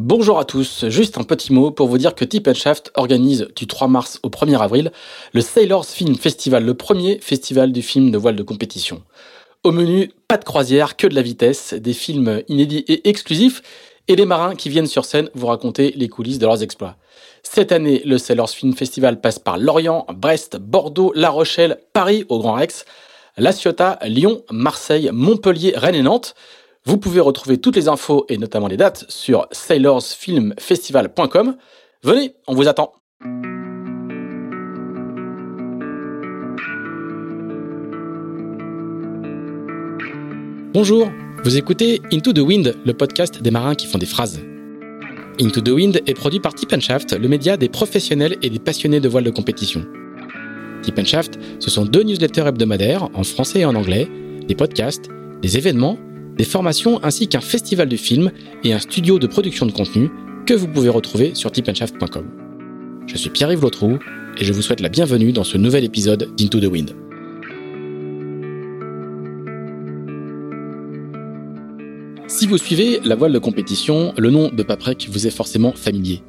Bonjour à tous, juste un petit mot pour vous dire que Tip Shaft organise du 3 mars au 1er avril le Sailors Film Festival, le premier festival du film de voile de compétition. Au menu, pas de croisière, que de la vitesse, des films inédits et exclusifs, et des marins qui viennent sur scène vous raconter les coulisses de leurs exploits. Cette année, le Sailors Film Festival passe par Lorient, Brest, Bordeaux, La Rochelle, Paris au Grand Rex, La Ciotat, Lyon, Marseille, Montpellier, Rennes et Nantes. Vous pouvez retrouver toutes les infos et notamment les dates sur sailorsfilmfestival.com. Venez, on vous attend. Bonjour, vous écoutez Into the Wind, le podcast des marins qui font des phrases. Into the Wind est produit par Tip Shaft, le média des professionnels et des passionnés de voile de compétition. Tip ce sont deux newsletters hebdomadaires en français et en anglais, des podcasts, des événements des formations ainsi qu'un festival de film et un studio de production de contenu que vous pouvez retrouver sur tipandshaft.com. Je suis Pierre-Yves Lotrou et je vous souhaite la bienvenue dans ce nouvel épisode d'Into the Wind. Si vous suivez la voile de compétition, le nom de Paprec vous est forcément familier.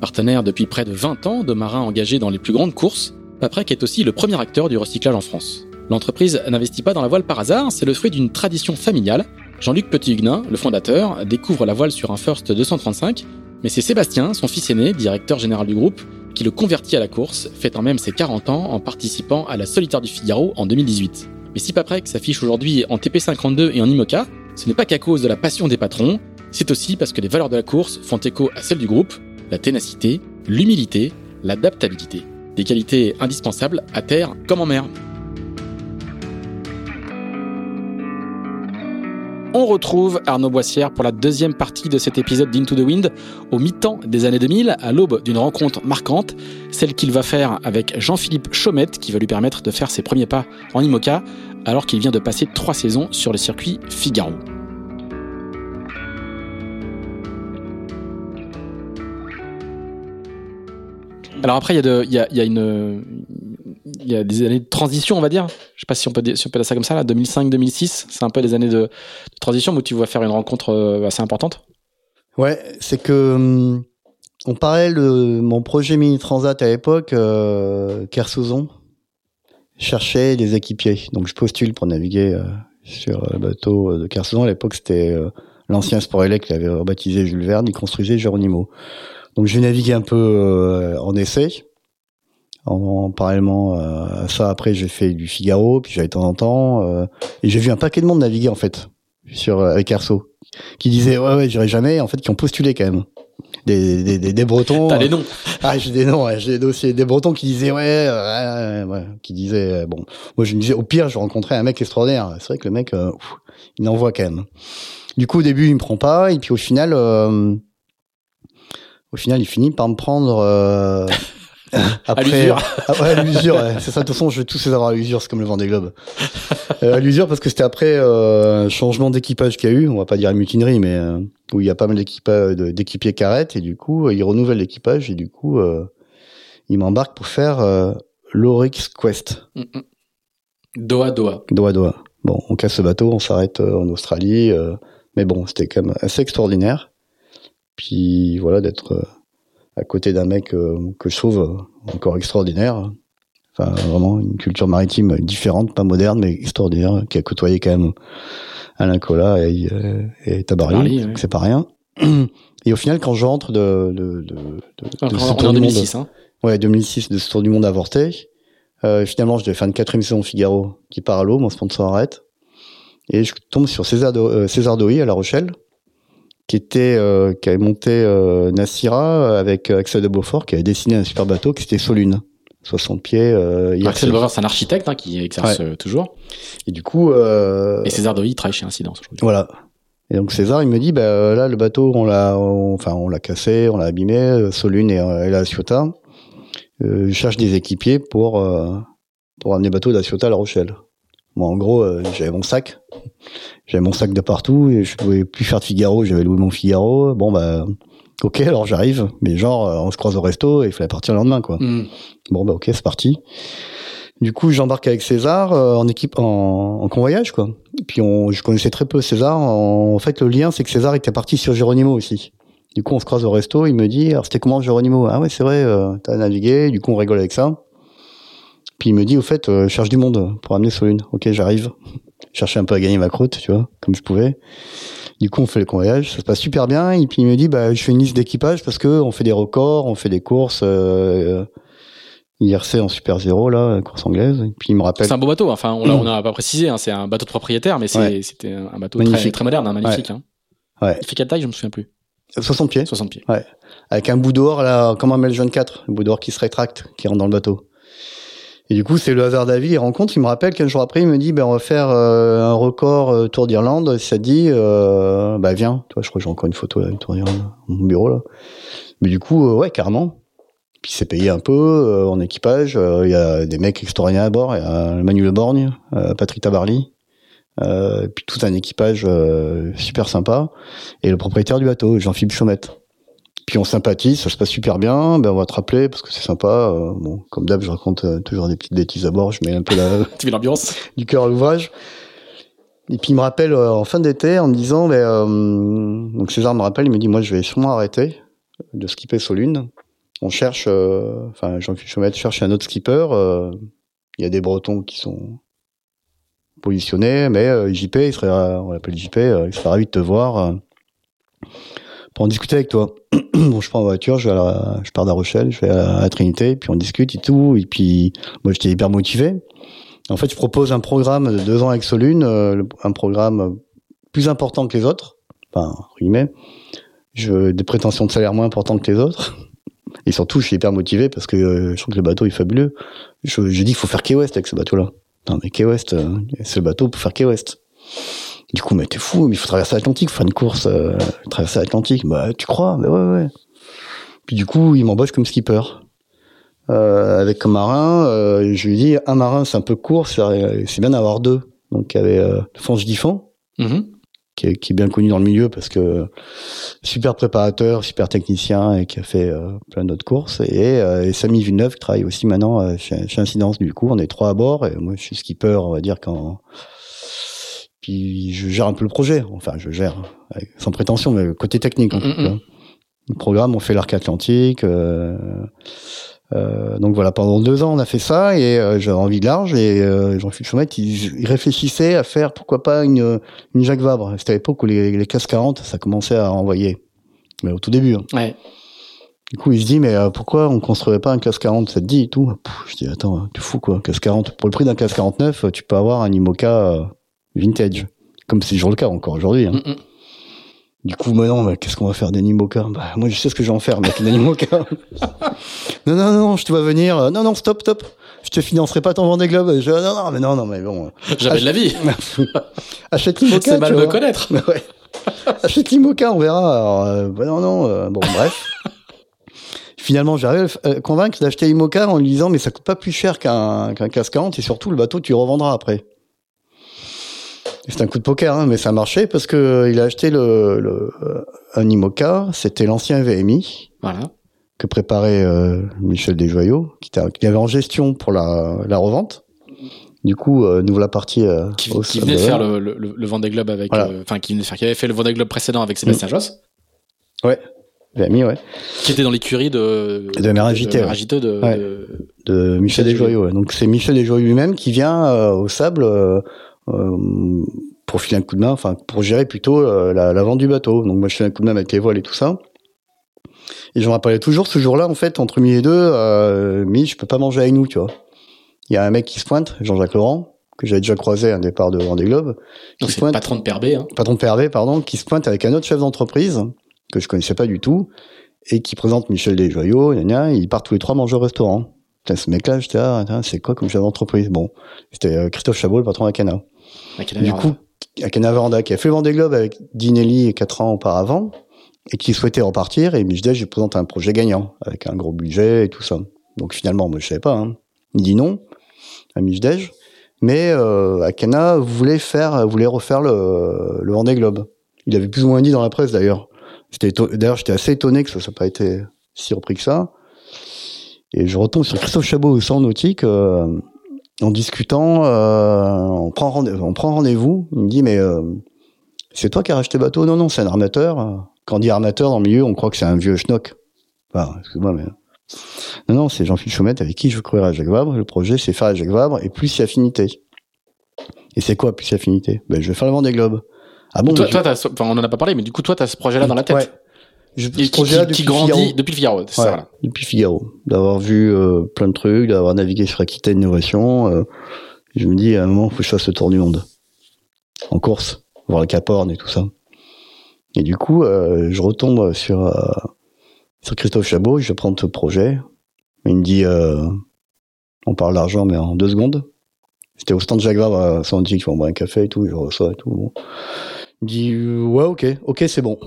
Partenaire depuis près de 20 ans de marins engagés dans les plus grandes courses, Paprec est aussi le premier acteur du recyclage en France. L'entreprise n'investit pas dans la voile par hasard, c'est le fruit d'une tradition familiale Jean-Luc Petit-Huguenin, le fondateur, découvre la voile sur un First 235, mais c'est Sébastien, son fils aîné, directeur général du groupe, qui le convertit à la course, fêtant même ses 40 ans en participant à la Solitaire du Figaro en 2018. Mais si Paprec s'affiche aujourd'hui en TP52 et en IMOCA, ce n'est pas qu'à cause de la passion des patrons, c'est aussi parce que les valeurs de la course font écho à celles du groupe, la ténacité, l'humilité, l'adaptabilité. Des qualités indispensables à terre comme en mer. On retrouve Arnaud Boissière pour la deuxième partie de cet épisode d'Into the Wind, au mi-temps des années 2000, à l'aube d'une rencontre marquante, celle qu'il va faire avec Jean-Philippe Chaumette, qui va lui permettre de faire ses premiers pas en IMOCA, alors qu'il vient de passer trois saisons sur le circuit Figaro. Alors après, il y, a, une, il y a des années de transition, on va dire. Je sais pas si on peut, dire ça comme ça, là, 2005-2006. C'est un peu des années de, transition où tu vas faire une rencontre euh, assez importante. Ouais, c'est que hum, on parlait de mon projet mini transat à l'époque, euh, Kersozon cherchait des équipiers. Donc je postule pour naviguer euh, sur le bateau de Kersozon. À l'époque, c'était euh, l'ancien Sport Elec qui avait rebaptisé Jules Verne, il construisait Geronimo. Donc j'ai navigué un peu en essai en, parallèlement euh, à ça, après, j'ai fait du Figaro, puis j'allais de temps en temps, euh, et j'ai vu un paquet de monde naviguer en fait sur euh, avec Erso, qui disaient ouais ouais j'irai jamais, en fait, qui ont postulé quand même. Des, des, des, des Bretons. T'as les noms. Ah, j'ai des noms, j'ai des dossiers. Des Bretons qui disaient, ouais, ouais, ouais, qui disaient, bon. Moi, je me disais, au pire, je rencontrais un mec extraordinaire. C'est vrai que le mec, il envoie quand même. Du coup, au début, il me prend pas, et puis au final, au final, il finit par me prendre, Après, à l'usure. Ah ouais, à l'usure, c'est ça. De toute façon, je vais tous les avoir à l'usure, c'est comme le vent des globes. Euh, à l'usure parce que c'était après euh, un changement d'équipage qu'il y a eu. On va pas dire mutinerie, mais euh, où il y a pas mal d'équipiers qui arrêtent et du coup, ils renouvellent l'équipage et du coup, ils m'embarquent pour faire l'Orix Quest. Mm, mm. Doha, Doha. Doha, Doha. Bon, on casse le bateau, on s'arrête en Australie, mais bon, c'était quand même assez extraordinaire. Puis voilà, d'être à côté d'un mec euh, que je trouve encore extraordinaire. Enfin, vraiment une culture maritime différente, pas moderne, mais extraordinaire, qui a côtoyé quand même Alain Colas et, euh, et Tabarly, c'est pas rien. Et au final, quand je rentre de, de, de, de, ce tour 2006, monde, hein. ouais, 2006, de ce tour du monde avorté, euh, finalement, je devais faire une quatrième saison Figaro qui part à l'eau, mon sponsor arrête. Et je tombe sur César, Do César Doy à La Rochelle, qui était euh, qui avait monté euh, Nassira avec Axel de Beaufort, qui avait dessiné un super bateau qui était Solune. 60 pieds. Euh, Axel de Beaufort, c'est un architecte hein, qui exerce euh, toujours. Et du coup. Euh, et César Doy travaille chez Incidence. Voilà. Et donc César, il me dit, bah là, le bateau, on l'a, enfin, on l'a cassé, on l'a abîmé, Solune et, et la Ciotat. je cherche des équipiers pour pour amener le bateau d'Aciota à La Rochelle. Moi, en gros, j'avais mon sac. J'avais mon sac de partout et je pouvais plus faire de Figaro. J'avais loué mon Figaro. Bon bah ok, alors j'arrive. Mais genre, euh, on se croise au resto et il fallait partir le lendemain quoi. Mm. Bon bah ok, c'est parti. Du coup, j'embarque avec César euh, en équipe en, en, convoyage quoi. Et puis on, je connaissais très peu César. En, fait, le lien c'est que César était parti sur Geronimo aussi. Du coup, on se croise au resto. Il me dit, alors c'était comment Geronimo? Ah ouais, c'est vrai, euh, t'as navigué. Du coup, on rigole avec ça. Puis il me dit, au fait, euh, je cherche du monde pour amener Solune. Ok, j'arrive. Chercher un peu à gagner ma croûte, tu vois, comme je pouvais. Du coup, on fait le convoyage, ça se passe super bien. Et puis il me dit, bah, je fais une liste d'équipage parce que on fait des records, on fait des courses. Euh, IRC en Super Zéro, là, course anglaise. Et puis il me rappelle. C'est un beau bateau. Enfin, on l'a, on a pas précisé. Hein, c'est un bateau de propriétaire, mais c'est, Ouais. c'était un bateau très, très moderne, hein, magnifique. Hein. Ouais. Il fait quelle taille Je me souviens plus. 60 pieds. 60 pieds. avec un bout d'or là, comme un Meljon 4, un bout d'or qui se rétracte, qui rentre dans le bateau. Et du coup, c'est le hasard vie. Il rencontre, il me rappelle qu'un jour après, il me dit, ben on va faire euh, un record euh, Tour d'Irlande. Ça dit, euh, bah viens. Toi, je crois que j'ai encore une photo là, du Tour d'Irlande, mon bureau là. Mais du coup, euh, ouais, carrément. Puis c'est payé un peu en équipage. Il y a des mecs extraordinaires à bord. Il y a Manuel Borgne, euh, Patrick Tabarly, puis tout un équipage super sympa. Et le propriétaire du bateau, Jean-Philippe Chaumette. Puis on sympathise, ça se passe super bien. Ben on va te rappeler parce que c'est sympa. Euh, bon, comme d'hab, je raconte euh, toujours des petites bêtises à bord. Je mets un peu la, Tu vis l'ambiance du cœur à l'ouvrage. Et puis il me rappelle euh, en fin d'été en me disant, ben, euh, donc César me rappelle, il me dit, moi je vais sûrement arrêter de skipper Solune. On cherche, enfin Jean-Philippe Chaumette cherche un autre skipper. Il y a des Bretons qui sont positionnés, mais JP, il serait, on l'appelle JP, il serait ravi de te voir pour en discuter avec toi. bon, je prends ma voiture, je, vais à la- je pars Rochelle, je vais à la, Trinité, puis on discute et tout. Et puis moi j'étais hyper motivé. En fait, je propose un programme de deux ans avec Solune, euh, un programme plus important que les autres, enfin, guillemets. Je, des prétentions de salaire moins importantes que les autres. Et surtout, je suis hyper motivé parce que euh, je trouve que le bateau est fabuleux. Je, je dis qu'il faut faire Key West avec ce bateau-là. Non, mais Key West, euh, c'est le bateau pour faire Key West. Du coup, mais t'es fou, mais il faut traverser l'Atlantique, faut faire une course, euh, traverser l'Atlantique. Bah, tu crois? Bah ouais, ouais. Puis du coup, il m'embauche comme skipper. Euh, avec comme marin, euh, je lui dis, un marin, c'est un peu court, c'est bien d'avoir deux. Donc, il y avait euh, Fonge Diffon, Mhm. qui est, qui est bien connu dans le milieu parce que super préparateur, super technicien et qui a fait euh, plein d'autres courses. Et, euh, et Samy Villeneuve qui travaille aussi maintenant chez, chez Incidence. Du coup, on est trois à bord et moi je suis skipper, on va dire quand. Puis je gère un peu le projet. Enfin, je gère avec- sans prétention, mais côté technique. en Mm, fait, mm, vois. Le programme, on fait l'arc atlantique. euh, euh, donc voilà, pendant deux ans, on a fait ça et euh, j'avais envie de large et euh, Jean-Philippe Chaumette, il, il réfléchissait à faire pourquoi pas une, une Jacques Vabre. C'était à l'époque où les, les CAS 40, ça commençait à envoyer. Mais au tout début. hein. Ouais. Du coup, il se dit, mais euh, pourquoi on construirait pas un CAS 40 Ça te dit et tout Pouf, Je dis, attends, tu fous quoi CAS 40 Pour le prix d'un CAS 49, tu peux avoir un IMOCA euh, vintage. Comme c'est toujours le cas encore aujourd'hui. hein. Mm, mm. Du coup, mais non, mais qu'est-ce qu'on va faire des Nimoca Bah, moi, je sais ce que je vais en faire, mec, des Nimoca. non, non, non, je te vois venir. Non, non, stop, stop. Je te financerai pas ton Vendée Globe. Je, non, non, mais non, non, mais bon. J'avais de la vie. Achète l'Imoca. C'est mal vois. connaître. ouais. Achète l'Imoca, on verra. Alors, euh, bah non, non, euh, bon, bref. Finalement, j'arrive à le euh, convaincre d'acheter l'Imoca en lui disant, mais ça coûte pas plus cher qu'un qu'un CAS 40 et surtout, le bateau, tu le revendras après. C'est un coup de poker, hein, mais ça a marché parce que euh, il a acheté le, le euh, un Imoca, c'était l'ancien VMI Voilà. que préparait euh, Michel Desjoyaux, qui, qui avait en gestion pour la, la revente. Du coup, euh, nous voilà partis Qui, au qui venait de faire le, le, le Vendée Globe avec, Voilà. enfin, qui venait de faire, qui avait fait le Vendée Globe précédent avec Sébastien Josse, VMI, ouais. qui était dans l'écurie de, De Méragité, ouais. De, Ouais. de- de Michel Desjoyaux. ouais. Donc c'est Michel Desjoyaux lui-même qui vient au sable pour filer un coup de main, enfin pour gérer plutôt euh, la, la vente du bateau. Donc moi je fais un coup de main avec les voiles et tout ça. Et je me rappelais toujours ce jour-là, en fait, entre midi et deux, euh, midi, je peux pas manger avec nous, tu vois. Il y a un mec qui se pointe, Jean-Jacques Laurent, que j'avais déjà croisé à un départ de Vendée Globe, qui donc se c'est patron de PRB, hein. patron de PRV, pardon, qui se pointe avec un autre chef d'entreprise que je connaissais pas du tout et qui présente Michel Desjoyaux, gna gna, et ils partent tous les trois manger au restaurant. Putain, ce mec-là, j'étais là, putain, c'est quoi comme chef d'entreprise? Bon, c'était euh, Christophe Chabot, le patron d'Akana. Du coup, Akana Vanda, qui a fait le Vendée Globe avec Dinelli quatre ans auparavant, et qui souhaitait repartir, et Michel, je lui présente un projet gagnant, avec un gros budget et tout ça. Donc finalement, moi je savais pas, hein. Il dit non à Michdej, mais euh, Akana voulait faire, voulait refaire le, le Vendée Globe. Il avait plus ou moins dit dans la presse d'ailleurs. D'ailleurs j'étais assez étonné que ça n'a pas été si repris que ça. Et je retombe sur Christophe Chabot au centre nautique euh, en discutant. euh, on prend rendez- on prend rendez-vous. Il me dit mais euh, c'est toi qui as racheté le bateau? Non non c'est un armateur. quand on dit armateur dans le milieu, on croit que c'est un vieux schnock. Enfin, excuse-moi, mais non, non, c'est Jean-Philippe Chaumette avec qui je courir à Jacques Vabre. Le projet, c'est faire à Jacques Vabre et plus affinité. Et c'est quoi plus affinité? Ben, je vais faire le Vendée Globe. Ah bon Toi, toi t'as, enfin, on en a pas parlé, mais du coup, toi, t'as ce projet-là dans la tête? Ouais. Je, Et ce projet-là qui, qui grandit Figaro. depuis Figaro. c'est ça, voilà. depuis Figaro. D'avoir vu euh, plein de trucs, d'avoir navigué sur Aquitaine Innovation. euh, je me dis, à un moment, il faut que je fasse le tour du monde. En course. Voir le Cap Horn et tout ça. Et du coup, euh, je retombe sur, euh, sur Christophe Chabot, je prends ce projet. Il me dit, on parle d'argent, mais en deux secondes. C'était au stand Vabre à Saint-Antique, on boit un café et tout, je reçois et tout. Bon. Il me dit, ouais, ok, ok, c'est bon.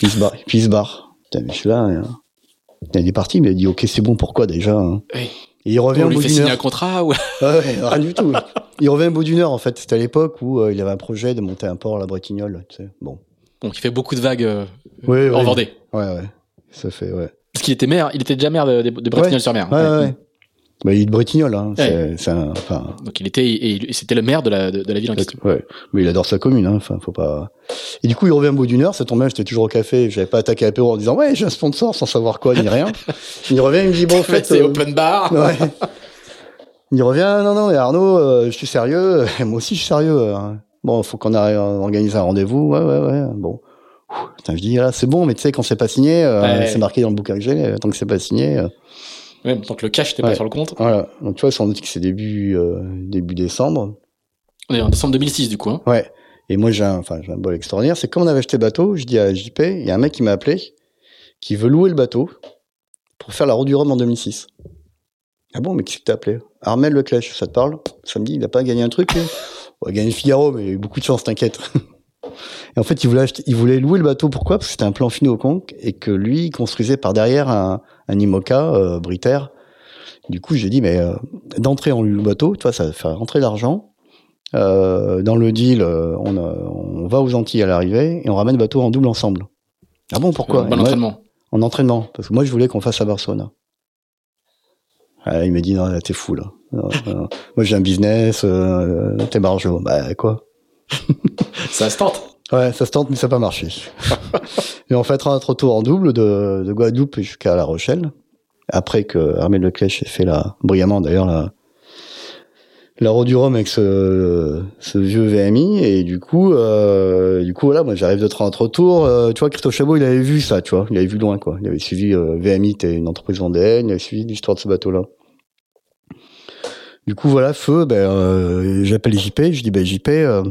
Puis il se barre. Puis il se barre. Putain, mais je suis là. hein. Il est parti, mais il a dit, ok, c'est bon, pourquoi déjà hein Oui. Et il revient On au lui bout fait signer heure. un contrat ou Ah ouais, rien du tout. Il revient au bout d'une heure, en fait. C'était à l'époque où euh, il avait un projet de monter un port à la Bretignolles, tu sais. Bon. Donc il fait beaucoup de vagues euh, Oui, en oui. Vendée. Ouais, ouais. Ça fait, ouais. Parce qu'il était maire, il était déjà maire de, de, de Bretignolles-sur-Mer. Ouais, ouais, ouais. Bah, il est de Bretignolles, hein. C'est, Ouais. c'est un, enfin, Donc il était, et, c'était le maire de la, de, de la ville en question. ouais. Mais il adore sa commune, hein. Enfin, faut pas. Et du coup, il revient au bout d'une heure. Ça tombait, j'étais toujours au café. J'avais pas attaqué l'apéro en disant, ouais, j'ai un sponsor sans savoir quoi, ni rien. il revient, il me dit, bon, en fait, c'est euh, open bar. Ouais. Il revient, non, non, mais Arnaud, euh, je suis sérieux. Moi aussi, je suis sérieux. euh. Bon, faut qu'on arrive à organiser un rendez-vous. Ouais, ouais, ouais. Bon. Ouh, Putain, je dis, là, c'est bon, mais tu sais, quand c'est pas signé, euh, Ouais. c'est marqué dans le bouquin que j'ai, euh, tant que c'est pas signé. Même tant que le cash n'était pas Ouais. sur le compte. voilà. Donc, tu vois, sans doute que c'est début, euh, début décembre. On est en décembre 2006 du coup. Hein. Ouais. Et moi, j'ai un, enfin, j'ai un bol extraordinaire. C'est comme on avait acheté le bateau, je dis à JP, il y a un mec qui m'a appelé, qui veut louer le bateau pour faire la route du Rhum en 2006. Ah bon, mais qui c'est que t'as appelé? Armel Leclèche, ça te parle? Samedi, il a pas gagné un truc lui? On a gagné le Figaro, mais il a eu beaucoup de chance, t'inquiète. Et en fait, il voulait, acheter, il voulait louer le bateau. Pourquoi? Parce que c'était un plan fini au conque et que lui, il construisait par derrière un, un IMOCA euh, Britair. Du coup, j'ai dit, mais euh, loue le bateau, tu vois, ça faire rentrer l'argent. Euh, dans le deal, euh, on, a- on va aux Antilles à l'arrivée et on ramène le bateau en double ensemble. Ah bon, pourquoi moi- entraînement. En entraînement, parce que moi je voulais qu'on fasse à Barcelone. Ah, il m'a dit non, t'es fou là. Non, non. moi j'ai un business, t'es barjo. Bah quoi? Ça se tente. Ouais, ça se tente, mais ça n'a pas marché. et on fait un retour en double de, de Guadeloupe jusqu'à La Rochelle. Après que Armel Leclèche ait fait la, brillamment d'ailleurs la, la route du Rhum avec ce, ce vieux VMI. Et du coup, euh, du coup voilà, moi j'arrive de 30 retours. Euh, tu vois, Christophe Chabot, il avait vu ça, tu vois. Il avait vu loin, quoi. Il avait suivi euh, VMI, t'es une entreprise vendéenne. Il avait suivi l'histoire de ce bateau-là. Du coup, voilà, feu, ben, euh, j'appelle JP, je dis, ben, JP, euh,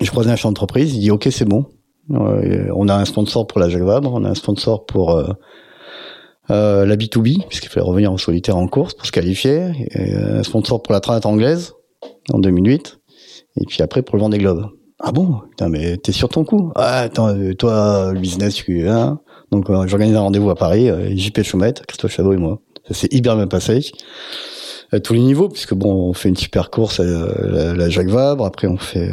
je croise un chef d'entreprise, il dit, ok, c'est bon. On a un sponsor pour la Jacques Vabre, on a un sponsor pour euh, euh, la B2B, puisqu'il fallait revenir en solitaire en course pour se qualifier, euh, un sponsor pour la Trinette anglaise, en 2008, et puis après pour le Vendée Globe. Ah bon? Putain, mais t'es sur ton coup Ah, attends, euh, toi, le business, tu hein? Donc, j'organise un rendez-vous à Paris, JP Choumette, Christophe Chabot et moi. Ça s'est hyper bien passé à tous les niveaux, puisque bon, on fait une super course à la, Jacques Vabre, après on fait,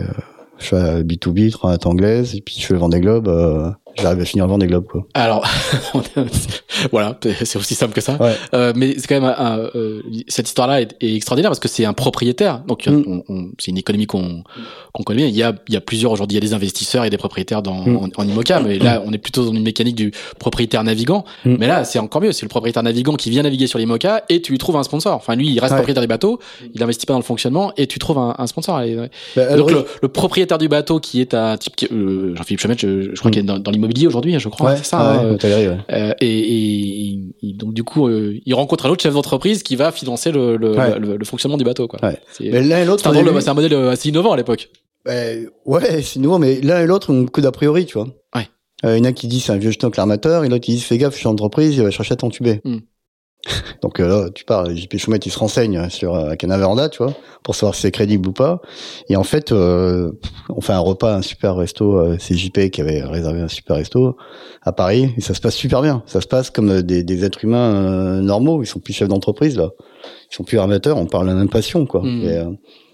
je fais à B2B, Trinette anglaise, et puis je fais le Vendée Globe, euh, j'arrive à finir le Vendée Globe, quoi. Alors, voilà, c'est aussi simple que ça. Ouais. Euh, mais c'est quand même un, un, euh, cette histoire-là est, est extraordinaire parce que c'est un propriétaire. Donc Mm. on- on- c'est une économie qu'on qu'on connaît bien. Il y a, il y a plusieurs aujourd'hui. Il y a des investisseurs et des propriétaires dans, Mm. en, en IMOCA, mais là on est plutôt dans une mécanique du propriétaire navigant. Mm. Mais là c'est encore mieux. C'est le propriétaire navigant qui vient naviguer sur l'IMOCA et tu lui trouves un sponsor. Enfin lui il reste Ouais. propriétaire du bateau, il investit pas dans le fonctionnement et tu trouves un, un sponsor. Bah, Donc le, le propriétaire du bateau qui est un type, qui- euh, Jean-Philippe Chemet, je, je crois Mm. qu'il est dans, dans l'immobilier aujourd'hui, je crois. ouais, c'est ça. hein, ouais, euh, hôtellerie, ouais. euh, et, et- et donc du coup, euh, il rencontre un autre chef d'entreprise qui va financer le, le, Ouais. le, le fonctionnement du bateau. Quoi. Ouais. C'est Mais l'un et l'autre, c'est un, modèle euh, assez innovant à l'époque. Ben, ouais, c'est nouveau, mais l'un et l'autre ont que d'a priori, tu vois. Ouais. Euh, il y en a qui disent c'est un vieux schnock l'armateur, et l'autre qui dit fais gaffe, je suis en entreprise, il va chercher à t'entuber. Hmm. Donc euh, là, tu parles, JP Choumette, il se renseigne sur euh, Canaveranda, tu vois, pour savoir si c'est crédible ou pas. Et en fait, euh, on fait un repas, un super resto, euh, c'est JP qui avait réservé un super resto à Paris, et ça se passe super bien. Ça se passe comme euh, des, des êtres humains euh, normaux, ils sont plus chefs d'entreprise, là. Ils sont plus armateurs, on parle la même passion, quoi. Et, euh,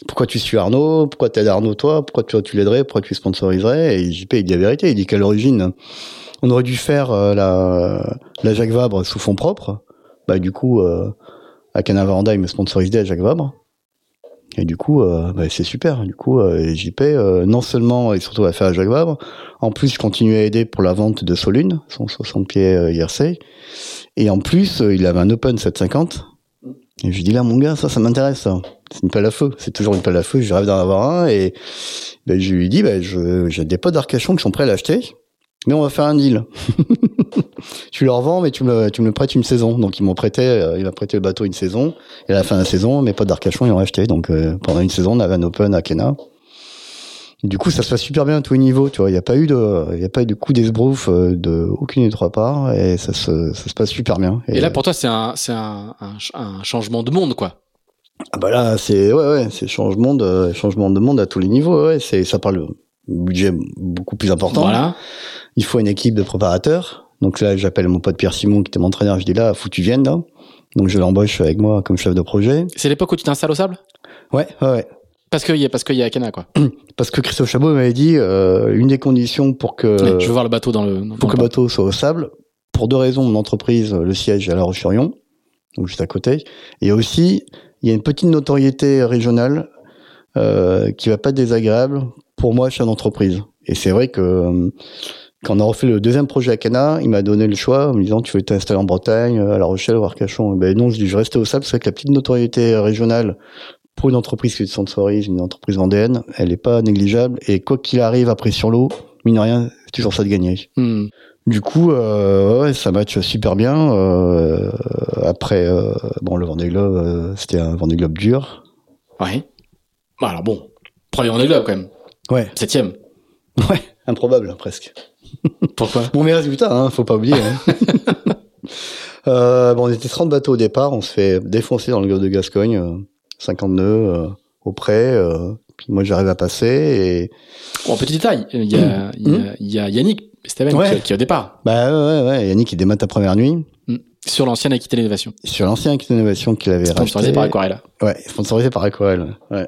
pourquoi tu suis Arnaud? Pourquoi t'aides Arnaud toi? Pourquoi tu, tu l'aiderais? Pourquoi tu sponsoriserais? Et JP il dit la vérité, il dit qu'à l'origine on aurait dû faire euh, la, la Jacques Vabre sous fonds propres. Bah du coup euh, à Canavaranda il me sponsorisait à Jacques Vabre. Et du coup, euh, bah, c'est super. Du coup, euh, JP, euh, non seulement et surtout à faire à Jacques Vabre, en plus, je continue à aider pour la vente de Solune, son 60 pieds euh, IRC. Et en plus, euh, il avait un Open 750. Et je lui dis là, mon gars, ça, ça m'intéresse. C'est une pelle à feu. C'est toujours une pelle à feu. Je rêve d'en avoir un. Et ben, je lui dis, ben, j'ai des potes d'Arcachon qui sont prêts à l'acheter. Mais on va faire un deal. tu leur vends, mais tu me, tu me le prêtes une saison. Donc ils m'ont prêté, euh, il m'a prêté le bateau une saison. Et à la fin de la saison, mes potes d'Arcachon ils ont acheté. Donc euh, pendant une saison, on avait un Open à Kena. Du coup, ça se passe super bien à tous les niveaux. Tu vois, il n'y a pas eu de, il y a pas eu de coup d'esbrouf euh, de aucune des trois parts, et ça se, ça se passe super bien. Et, là, pour toi, c'est un, c'est un, un, ch- un changement de monde, quoi. Ah bah là, c'est ouais ouais, c'est changement de changement de monde à tous les niveaux. Ouais, c'est ça parle budget beaucoup plus important. Voilà. Il faut une équipe de préparateurs. Donc là, j'appelle mon pote Pierre Simon qui était mon entraîneur. Je dis là, faut que tu viennes là. Donc je l'embauche avec moi comme chef de projet. C'est l'époque où tu t'installes au sable? Ouais, ouais, ouais. Parce qu'il y a, parce qu'il y a Akena, quoi. Parce que Christophe Chabot m'avait dit euh, une des conditions pour que Ouais, je veux voir le bateau dans le. dans pour que le le bateau soit au sable, pour deux raisons. Mon entreprise, le siège est à La Roche-sur-Yon, donc juste à côté. Et aussi, il y a une petite notoriété régionale euh, qui va pas être désagréable pour moi, chef d'entreprise. Et c'est vrai que euh, quand on a refait le deuxième projet à Cana, il m'a donné le choix en me disant tu veux t'installer en Bretagne, à La Rochelle ou à Arcachon? Et Ben non, je dis je vais rester au sable. C'est vrai que la petite notoriété régionale pour une entreprise qui sponsorise, une entreprise vendéenne, elle est pas négligeable. Et quoi qu'il arrive après sur l'eau, mine de rien, c'est toujours ça de gagner. Hmm. Du coup, euh, ouais, ça match super bien. Euh, après, euh, bon, le Vendée Globe, euh, c'était un Vendée Globe dur. Ouais. Bah, alors bon. Premier Vendée Globe, quand même. Ouais, Septième. ouais, improbable presque. Pourquoi? Bon, mes résultats, hein, faut pas oublier. Hein. euh, bon, on était 30 bateaux au départ, on se fait défoncer dans le golfe de Gascogne, euh, 50 nœuds euh, au près. Euh, puis moi, j'arrive à passer et Bon, petit détail. Il y a, il y a, il y a Yannick Steven Ouais. qui, qui est au départ. bah ouais, ouais, ouais, Yannick il démate ta première nuit Hmm. Sur l'ancienne Aquitaine Innovation. sur l'ancien Kit Innovation qu'il avait Sponsorisé racheté. par Aquarella. Ouais, sponsorisé par Aquarelle. Ouais.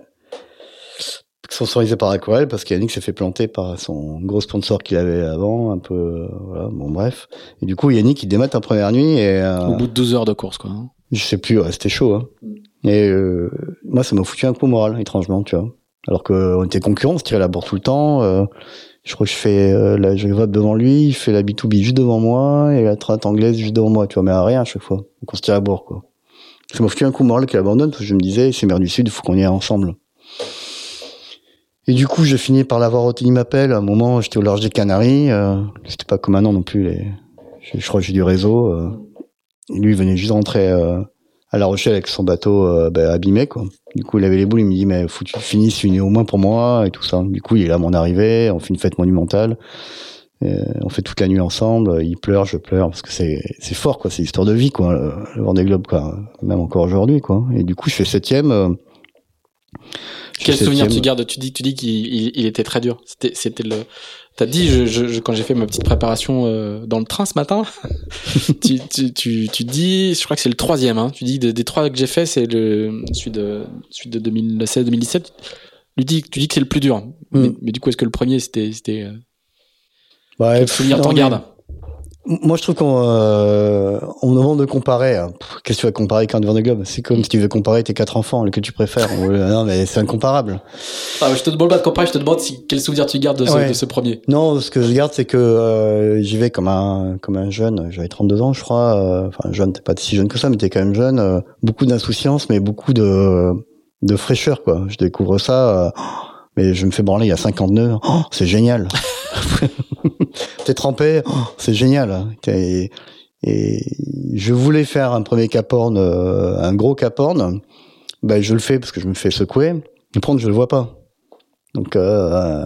Sponsorisé par Aquarelle parce qu'Yannick s'est fait planter par son gros sponsor qu'il avait avant, un peu, euh, voilà, bon bref. Et du coup, Yannick, il démate en première nuit et euh, Au bout de 12 heures de course, quoi. hein. je sais plus, ouais, c'était chaud. Hein. Et euh, moi, ça m'a foutu un coup moral, étrangement, tu vois. Alors qu'on était concurrents, on se tirait la bourre tout le temps. euh, je crois que je fais euh, la je vote devant lui, il fait la B2B juste devant moi et la traite anglaise juste devant moi, tu vois, mais à rien à chaque fois. Donc on se tire la bourre, quoi. Ça m'a foutu un coup moral qu'il abandonne parce que je me disais, c'est mer du Sud, il faut qu'on y aille ensemble. Et du coup, j'ai fini par l'avoir au m'appelle. À un moment, j'étais au large des Canaries. Euh, c'était pas comme maintenant non plus. Je, je crois que j'ai du réseau. Euh, lui, il venait juste rentrer euh, à La Rochelle avec son bateau euh, bah, abîmé. Du coup, il avait les boules. Il me dit, mais faut que tu finisses une au moins pour moi et tout ça. Du coup, il est là à mon arrivée. On fait une fête monumentale. On fait toute la nuit ensemble. Il pleure, je pleure parce que c'est fort. C'est l'histoire de vie, quoi. Le, le Vendée Globe, quoi. Même encore aujourd'hui. Et du coup, je fais septième. Quel souvenir tu gardes? Tu dis, tu dis qu'il il, il était très dur. C'était, c'était le. T'as dit, je, je, je- quand j'ai fait ma petite préparation euh, dans le train ce matin, tu, tu, tu, tu dis, je crois que c'est le troisième. Hein, tu dis des, des trois que j'ai fait, c'est le celui de celui de 2016-2017. Tu dis, tu dis que c'est le plus dur. Mais, mais du coup, est-ce que le premier c'était, c'était euh, Ouais, quel souvenir t'en gardes? Moi, je trouve qu'on euh, on demande de comparer. hein. Qu'est-ce que tu vas comparer avec un Vendée Globe C'est comme si tu veux comparer tes quatre enfants, lequel tu préfères. On- non, mais c'est incomparable. ah, Je te demande pas de comparer, je te demande si, quel souvenir tu gardes de ce, Ouais. de ce premier. Non, ce que je garde, c'est que euh, j'y vais comme un comme un jeune. J'avais 32 ans, je crois. euh, Enfin, jeune, t'es pas si jeune que ça, mais t'es quand même jeune. euh, beaucoup d'insouciance, mais beaucoup de de fraîcheur, quoi. Je découvre ça. mais je me fais branler il y a 50 nœuds. Oh, c'est génial. T'es trempé. Oh, c'est génial. Et, et je voulais faire un premier caporne, euh, un gros caporne. Ben, je le fais parce que je me fais secouer. Mais prendre, je le vois pas. Donc euh, euh,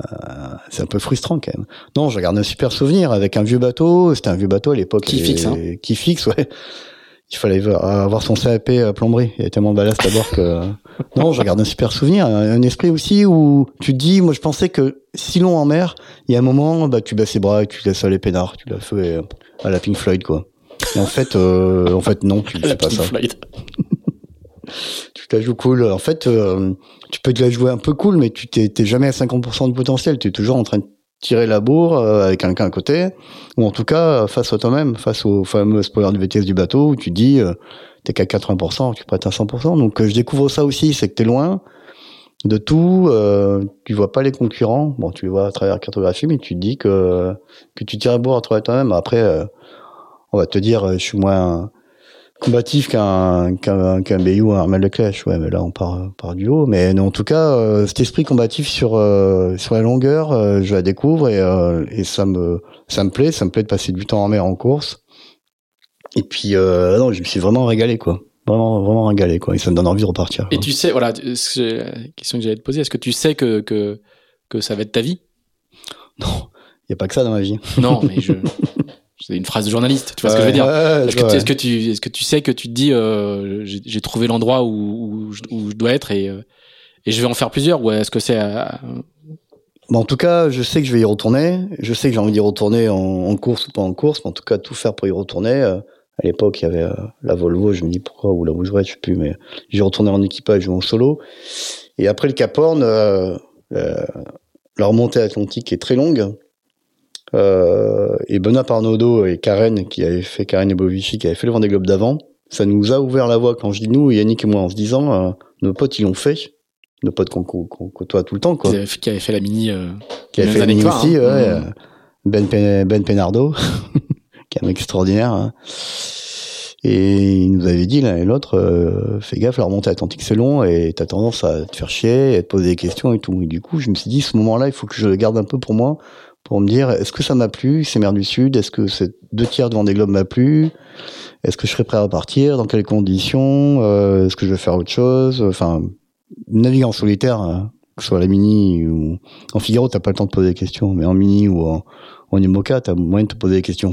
c'est un peu frustrant quand même. Non, je garde un super souvenir avec un vieux bateau. C'était un vieux bateau à l'époque. Qui et- fixe, hein. Qui fixe, ouais. Il fallait avoir son CAP à plomberie. Il y avait tellement de ballast d'abord que... Non, je garde un super souvenir. Un, un esprit aussi où tu te dis, moi je pensais que si long en mer, il y a un moment, bah, tu baisses les bras et tu laisses aller peinard. Tu l'as fait euh, à la Pink Floyd, quoi. Et en fait, euh, en fait non, tu La fais pas Pink ça. Floyd. Tu la joues cool. En fait, euh, tu peux te la jouer un peu cool, mais tu t'es t'es jamais à 50% de potentiel. Tu es toujours en train de tirer la bourre euh, avec quelqu'un à côté, ou en tout cas face à toi-même, face au fameux spoiler de vitesse du bateau, où tu dis euh, t'es qu'à 80%, tu peux à 100%. Donc je découvre ça aussi, c'est que t'es loin, de tout. Euh, tu vois pas les concurrents. Bon, tu les vois à travers la cartographie, mais tu te dis que que tu tires à bout à toi-même. Après, euh, on va te dire, je suis moins combatif qu'un qu'un qu'un Bayou un Armel de Clash. Ouais, mais là on part par du haut. Mais en tout cas, euh, cet esprit combatif sur euh, sur la longueur, euh, je la découvre et et ça me ça me plaît, ça me plaît de passer du temps en mer en course. Et puis non, je me suis vraiment régalé quoi. Vraiment vraiment régalé quoi. Et ça me donne envie de repartir. Et tu sais, voilà, la question que j'allais te poser, est-ce que tu sais que que que ça va être ta vie? Non, il y a pas que ça dans ma vie. Non, mais je c'est une phrase de journaliste, tu vois ce que je veux dire Est-ce que, est que, tu est-ce que tu sais que tu te dis euh, j'ai trouvé l'endroit où, où, je, dois être et, euh, et je vais en faire plusieurs ou est-ce que c'est euh... en tout cas, je sais que je vais y retourner. Je sais que j'ai envie d'y retourner en, en, course ou pas en course, mais en tout cas tout faire pour y retourner. Euh, à l'époque, il y avait euh, la Volvo, je me dis pourquoi ou la Bougeret, je sais plus, mais j'ai retourné en équipage ou en solo. Et après le Cap Horn, la remontée atlantique est très longue. Euh, et Benoît Parnaudot et Karen, qui avait fait Karen et Bovici, qui avait fait le Vendée Globe d'avant, ça nous a ouvert la voie quand je dis nous, Yannick et moi, en se disant, euh, nos potes ils l'ont fait, nos potes qu'on côtoie tout le temps, quoi. Qui avait fait la mini, euh, qui avait fait la mini aussi, hein. ouais. Mmh. Ben, ben Penardo, qui un mec extraordinaire. Hein. Et il nous avait dit l'un et l'autre, euh, fais gaffe, la remontée atlantique c'est long et t'as tendance à te faire chier, et à te poser des questions et tout. Et du coup, je me suis dit, ce moment-là, il faut que je le garde un peu pour moi pour me dire est-ce que ça m'a plu, ces mers du Sud, est-ce que ces deux tiers de Vendée Globe m'a plu, est-ce que je serais prêt à repartir, dans quelles conditions, euh, est-ce que je vais faire autre chose, enfin naviguer en solitaire, hein, que ce soit la mini ou en Figaro, t'as pas le temps de poser des questions, mais en mini ou en, en IMOCA, t'as moyen de te poser des questions.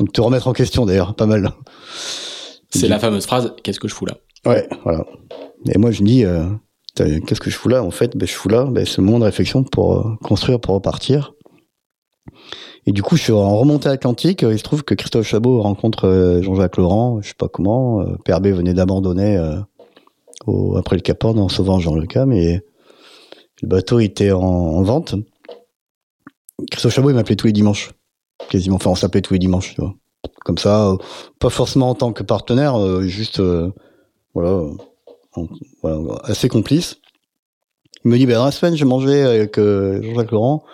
Donc te remettre en question d'ailleurs, pas mal. C'est la fameuse phrase qu'est-ce que je fous là? Ouais, voilà. Et moi je me dis euh, Qu'est-ce que je fous là En fait, ben, je fous là, ben, le moment de réflexion pour euh, construire, pour repartir. Et du coup, je suis en remontée atlantique. Il se trouve que Christophe Chabot rencontre euh, Jean-Jacques Laurent, je sais pas comment. Euh, Père B venait d'abandonner après le Cap Horn en sauvant Jean Le Cam et le bateau était en, vente. Christophe Chabot, il m'appelait tous les dimanches, quasiment. Enfin, on s'appelait tous les dimanches, tu vois. Comme ça, pas forcément en tant que partenaire, juste, voilà, voilà, assez complice. Il me dit, ben, dans la semaine, j'ai mangé avec euh, Jean-Jacques Laurent.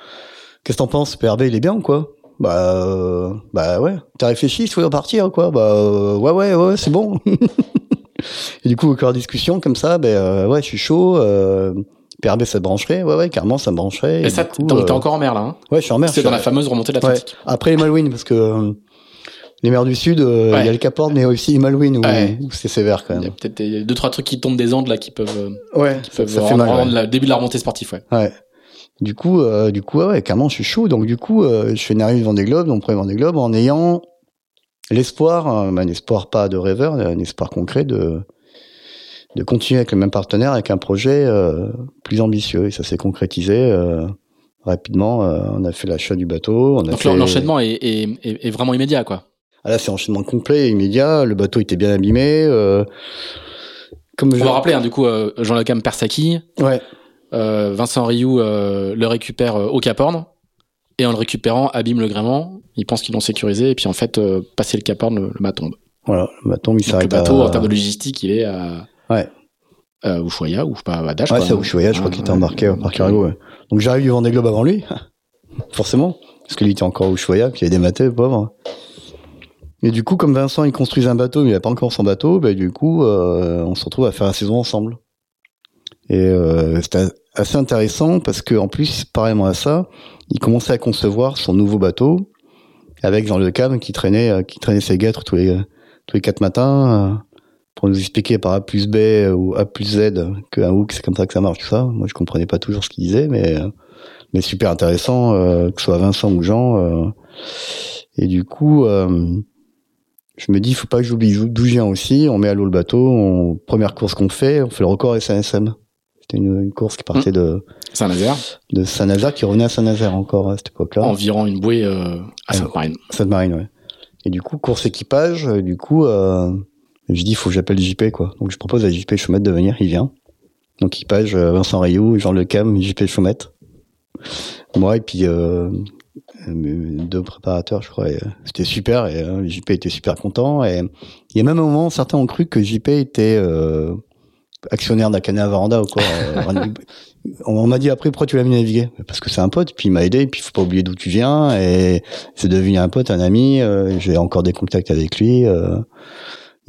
Qu'est-ce que t'en penses PRB, il est bien ou quoi? Bah, euh, bah ouais. T'as réfléchi, il faut repartir quoi Bah, euh, ouais, ouais, ouais, c'est bon. et du coup, au discussion, comme ça, ben, ouais, je suis chaud. PRB, ça te brancherait Ouais, ouais, carrément, ça me brancherait. Et, ça, t'es encore en mer, là hein? Ouais, je suis en mer. C'est dans la fameuse remontée de l'Atlantique. Ouais. Après les Malouines, parce que les mers du Sud, euh, il y a le Cap Horn, mais aussi Malouine où, c'est sévère quand même. Il y a peut-être deux trois trucs qui tombent des Andes là qui peuvent, euh, ouais, qui peuvent ça, fait mal, le début de la remontée sportive, ouais. Ouais. Du coup, euh, du coup, ouais, carrément, je suis chaud. Donc du coup, je fais une arrivée Vendée Globe, donc premier Vendée Globe, en ayant l'espoir, un espoir pas de rêveur, un espoir concret de de continuer avec le même partenaire, avec un projet plus ambitieux. Et ça s'est concrétisé rapidement. on a fait l'achat du bateau. On a donc fait... l'enchaînement est, est, est, vraiment immédiat, quoi. Ah, là, c'est enchaînement complet, immédiat. Le bateau était bien abîmé. Euh, comme On va rappeler, hein, du coup, euh, Jean Le Cam perd sa quille. Ouais. Euh, Vincent Rioux euh, le récupère au Cap Horn. Et en le récupérant, abîme le gréement. Ils pensent qu'ils l'ont sécurisé. Et puis, en fait, passer le Cap Horn, le, le mât tombe. Voilà, le mât tombe, il s'arrête Le bateau, en termes de logistique, il est à... Ouais. Euh, Ushuaia, ou pas, à Dash. Ouais, c'est Ushuaia, je crois qu'il était embarqué par Cargo. Donc j'arrive du Vendée Globe avant lui, forcément, parce que lui était encore Ushuaia, puis il a dématé, pauvre. Et du coup, comme Vincent il construit un bateau, mais il n'a pas encore son bateau, bah, du coup, euh, on se retrouve à faire la saison ensemble. Et euh, c'était assez intéressant parce que en plus, pareillement à ça, il commençait à concevoir son nouveau bateau avec Jean Le Cam qui traînait, euh, qui traînait ses guêtres tous les tous les quatre matins euh, pour nous expliquer par A plus B ou A plus Z que un hook c'est comme ça que ça marche tout ça. Moi, je comprenais pas toujours ce qu'il disait, mais mais super intéressant que ce soit Vincent ou Jean. et du coup je me dis, faut pas que j'oublie d'où je viens aussi. On met à l'eau le bateau. première course qu'on fait, on fait le record SNSM. C'était une, course qui partait de Saint-Nazaire. De Saint-Nazaire, qui revenait à Saint-Nazaire encore à cette époque-là. Environ une bouée euh, à Sainte-Marine. Sainte-Marine, ouais. Et du coup, course équipage. Du coup, euh, je dis, il faut que j'appelle JP, quoi. Donc je propose à JP Choumette de venir. Il vient. Donc équipage, euh, Vincent Rayou, Jean Le Cam, JP Choumette. Moi et puis euh, deux préparateurs, je crois. C'était super et euh, JP était super content. Et il y a même un moment, certains ont cru que JP était euh, actionnaire d'Akana Varanda ou quoi. Euh, on m'a dit après pourquoi tu l'as mis naviguer? Parce que c'est un pote, puis il m'a aidé, et puis il faut pas oublier d'où tu viens, et c'est devenu un pote, un ami. Euh, J'ai encore des contacts avec lui.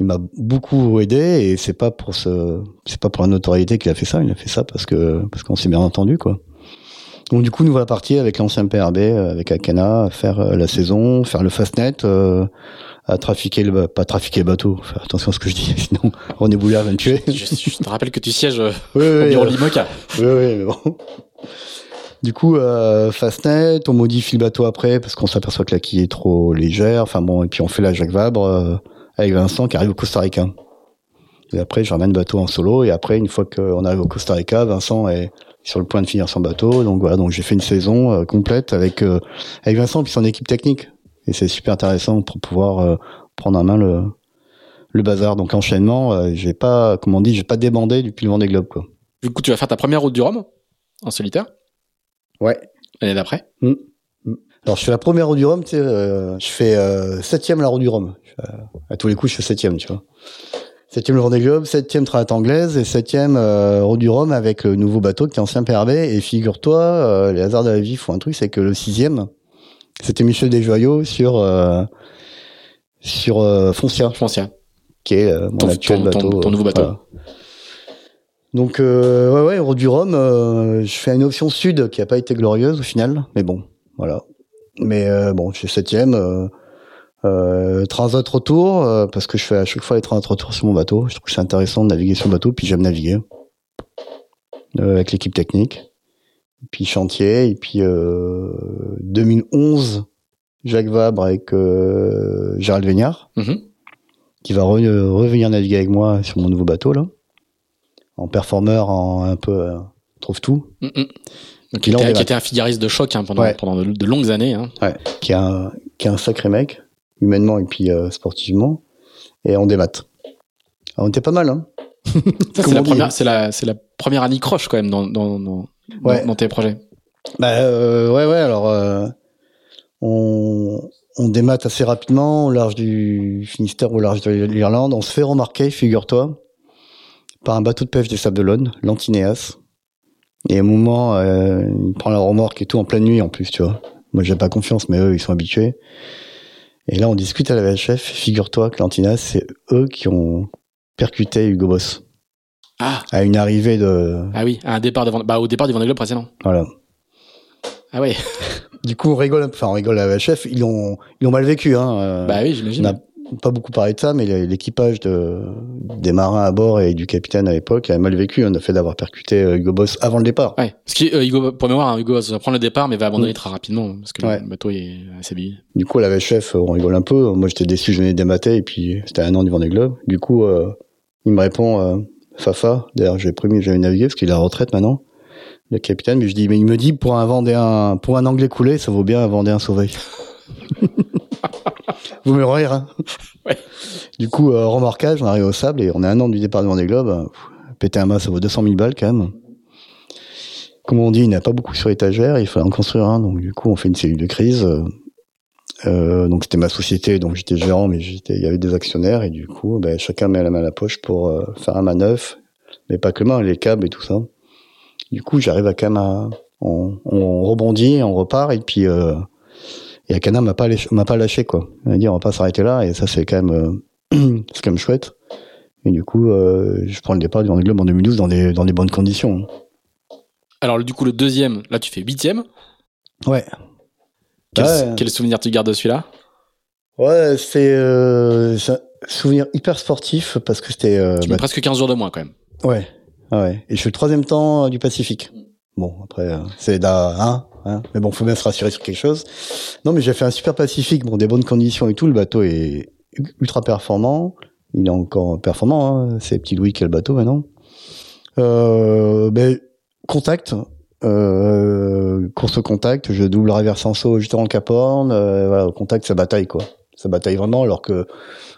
Il m'a beaucoup aidé, et c'est pas pour ce, c'est pas pour la notoriété qu'il a fait ça. Il a fait ça parce que parce qu'on s'est bien entendu, quoi. Donc du coup, nous voilà partis avec l'ancien PRB, euh, avec Akana, faire euh, la saison, faire le Fastnet, euh, à trafiquer le, pas trafiquer le bateau. Faire attention à ce que je dis, sinon René Boulard va me tuer. Je, je te rappelle que tu sièges euh, Oui, au oui, bureau euh, Limoca. oui, oui, mais bon. Du coup, euh, Fastnet, on modifie le bateau après parce qu'on s'aperçoit que la quille est trop légère. Enfin bon, et puis on fait la Jacques Vabre euh, avec Vincent qui arrive au Costa Rica. Et après, je ramène le bateau en solo. Et après, une fois qu'on arrive au Costa Rica, Vincent est sur le point de finir son bateau. Donc voilà, donc j'ai fait une saison euh, complète avec euh, avec Vincent puis son équipe technique. Et c'est super intéressant pour pouvoir euh, prendre en main le le bazar. Donc enchaînement, j'ai pas, comme on dit, j'ai pas débandé depuis le Vendée Globe quoi. Du coup, tu vas faire ta première route du Rhum en solitaire? Ouais. l'année d'après? Alors je fais la première roue du Rhum, tu sais, euh, je fais euh, septième la roue du Rhum. Euh, à tous les coups, je fais septième, tu vois. Septième le Vendée Globe, septième Trinette anglaise et septième euh, roue du Rhum avec le nouveau bateau qui est ancien PRB. Et figure-toi, euh, les hasards de la vie font un truc, c'est que le sixième, c'était Michel Desjoyaux sur euh, sur euh, Foncia, Foncia. qui est euh, mon Ton- actuel ton- ton- bateau. ton nouveau bateau. voilà. Donc euh, ouais ouais, roue du Rhum, euh, je fais une option sud qui a pas été glorieuse au final, mais bon, voilà. Mais euh, bon, je suis septième. Euh, euh, transat retour euh, parce que je fais à chaque fois les transats retour sur mon bateau. Je trouve que c'est intéressant de naviguer sur le bateau, puis j'aime naviguer avec l'équipe technique. Puis chantier, et puis euh, 2011, Jacques Vabre avec Gérald Vignard, Mhm. qui va re- revenir naviguer avec moi sur mon nouveau bateau là, en performeur, en un peu trouve tout. Mm, mm. Donc, qui, était, qui un figariste de choc hein, pendant, Ouais. pendant de, de longues années. Hein. Ouais, qui est un, qui est un sacré mec, humainement et puis euh, sportivement, et on démat. Ah, on était pas mal, hein. C'est la, première, la, c'est la première année croche quand même dans, dans, dans, Ouais. dans, dans tes projets. Bah euh, ouais, ouais, alors euh, on, on démat assez rapidement au large du Finistère, au large de l'Irlande. On se fait remarquer, figure-toi, par un bateau de pêche des Sables d'Olonne, l'Antinéas. Et à un moment, euh, il prend la remorque et tout en pleine nuit en plus, tu vois. Moi, j'ai pas confiance, mais eux, ils sont habitués. Et là, on discute à la VHF. Figure-toi que l'Antinéas, c'est eux qui ont percuté Hugo Boss Ah, à une arrivée de ah oui, à un départ de bah, au départ du Vendée Globe précédent. voilà. Ah ouais, Du coup, on rigole, enfin, on rigole à la VHF. Ils l'ont, ils l'ont mal vécu, hein. euh, bah oui, On j'imagine. Pas beaucoup parlé de ça, mais l'équipage de, des marins à bord et du capitaine à l'époque avait mal vécu. On a fait d'avoir percuté euh, Hugo Boss avant le départ. Ouais. Parce que euh, Hugo, pour mémoire, hein, Hugo va prendre le départ, mais va abandonner Mm. très rapidement parce que Ouais. le bateau est assez abîmé. Du coup, la VHF, on rigole un peu. Moi, j'étais déçu, je venais démater, et puis c'était un an du Vendée Globe. Du coup, euh, il me répond, euh, Fafa, d'ailleurs, j'ai promis que j'allais naviguer, parce qu'il est à la retraite maintenant, le capitaine, mais je dis, mais il me dit, pour un Vendéen, pour un Anglais coulé, ça vaut bien un Vendéen sauvé. Vous me rire, hein. Ouais. Du coup, euh, remorquage, on arrive au sable, et on est un an du départ du Vendée Globe. Euh, pff, Péter un mât, ça vaut 200 000 balles, quand même. Comme on dit, il n'y a pas beaucoup sur étagère, il fallait en construire un, donc du coup, on fait une cellule de crise. euh, euh, donc c'était ma société, donc j'étais gérant, mais j'étais, il y avait des actionnaires et du coup, ben, chacun met la main à la poche pour euh, faire un manœuvre, mais pas que le main, les câbles et tout ça. Du coup, j'arrive à à, on, on rebondit, on repart et puis euh, et Akana m'a pas m'a pas lâché quoi. Il m'a dit on va pas s'arrêter là et ça c'est quand même euh, c'est quand même chouette. Et du coup, euh, je prends le départ du Vendée Globe en 2012 dans des dans des bonnes conditions. Alors du coup, le deuxième, là, tu fais huitième. Ouais. Quel, Ouais. quel souvenir tu gardes de celui-là? Ouais, c'est euh, un souvenir hyper sportif parce que c'était euh, Tu bah, mets presque 15 jours de moins quand même. Ouais, ah ouais. Et je fais le troisième temps euh, du Pacifique. Bon, après, c'est hein, hein. Mais bon, faut bien se rassurer sur quelque chose. Non, mais j'ai fait un super Pacifique, bon, des bonnes conditions et tout. Le bateau est ultra performant. Il est encore performant, hein. C'est Petit Louis qui a le bateau maintenant. Euh, ben, contact. Euh, course au contact, je double reverse en saut juste avant le Cap Horn. Euh, voilà, au contact, ça bataille, quoi. Ça bataille vraiment, alors que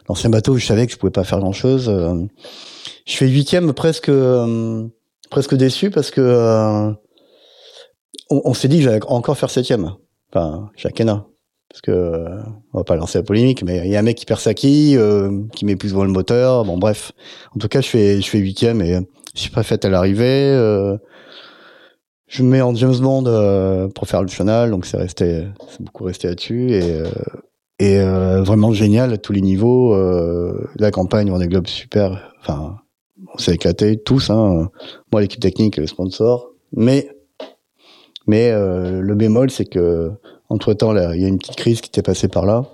l'ancien bateau, je savais que je pouvais pas faire grand chose. je fais huitième presque, euh, presque déçu parce que euh, on, s'est dit que j'allais encore faire septième. Enfin, chez Akena. Parce que on va pas lancer la polémique, mais il y a un mec qui perd sa euh, qui met plus loin le moteur. Bon, bref. En tout cas, je fais je fais huitième et je suis pas à l'arrivée. Euh, je me mets en James Bond euh, pour faire le final, donc c'est resté, c'est beaucoup resté là-dessus et euh, et euh, vraiment génial à tous les niveaux. Euh, la campagne, on est globe super. Enfin, on s'est éclaté tous. Hein. Moi, l'équipe technique, le sponsor, mais mais euh, le bémol, c'est que entre temps, il y a une petite crise qui était passée par là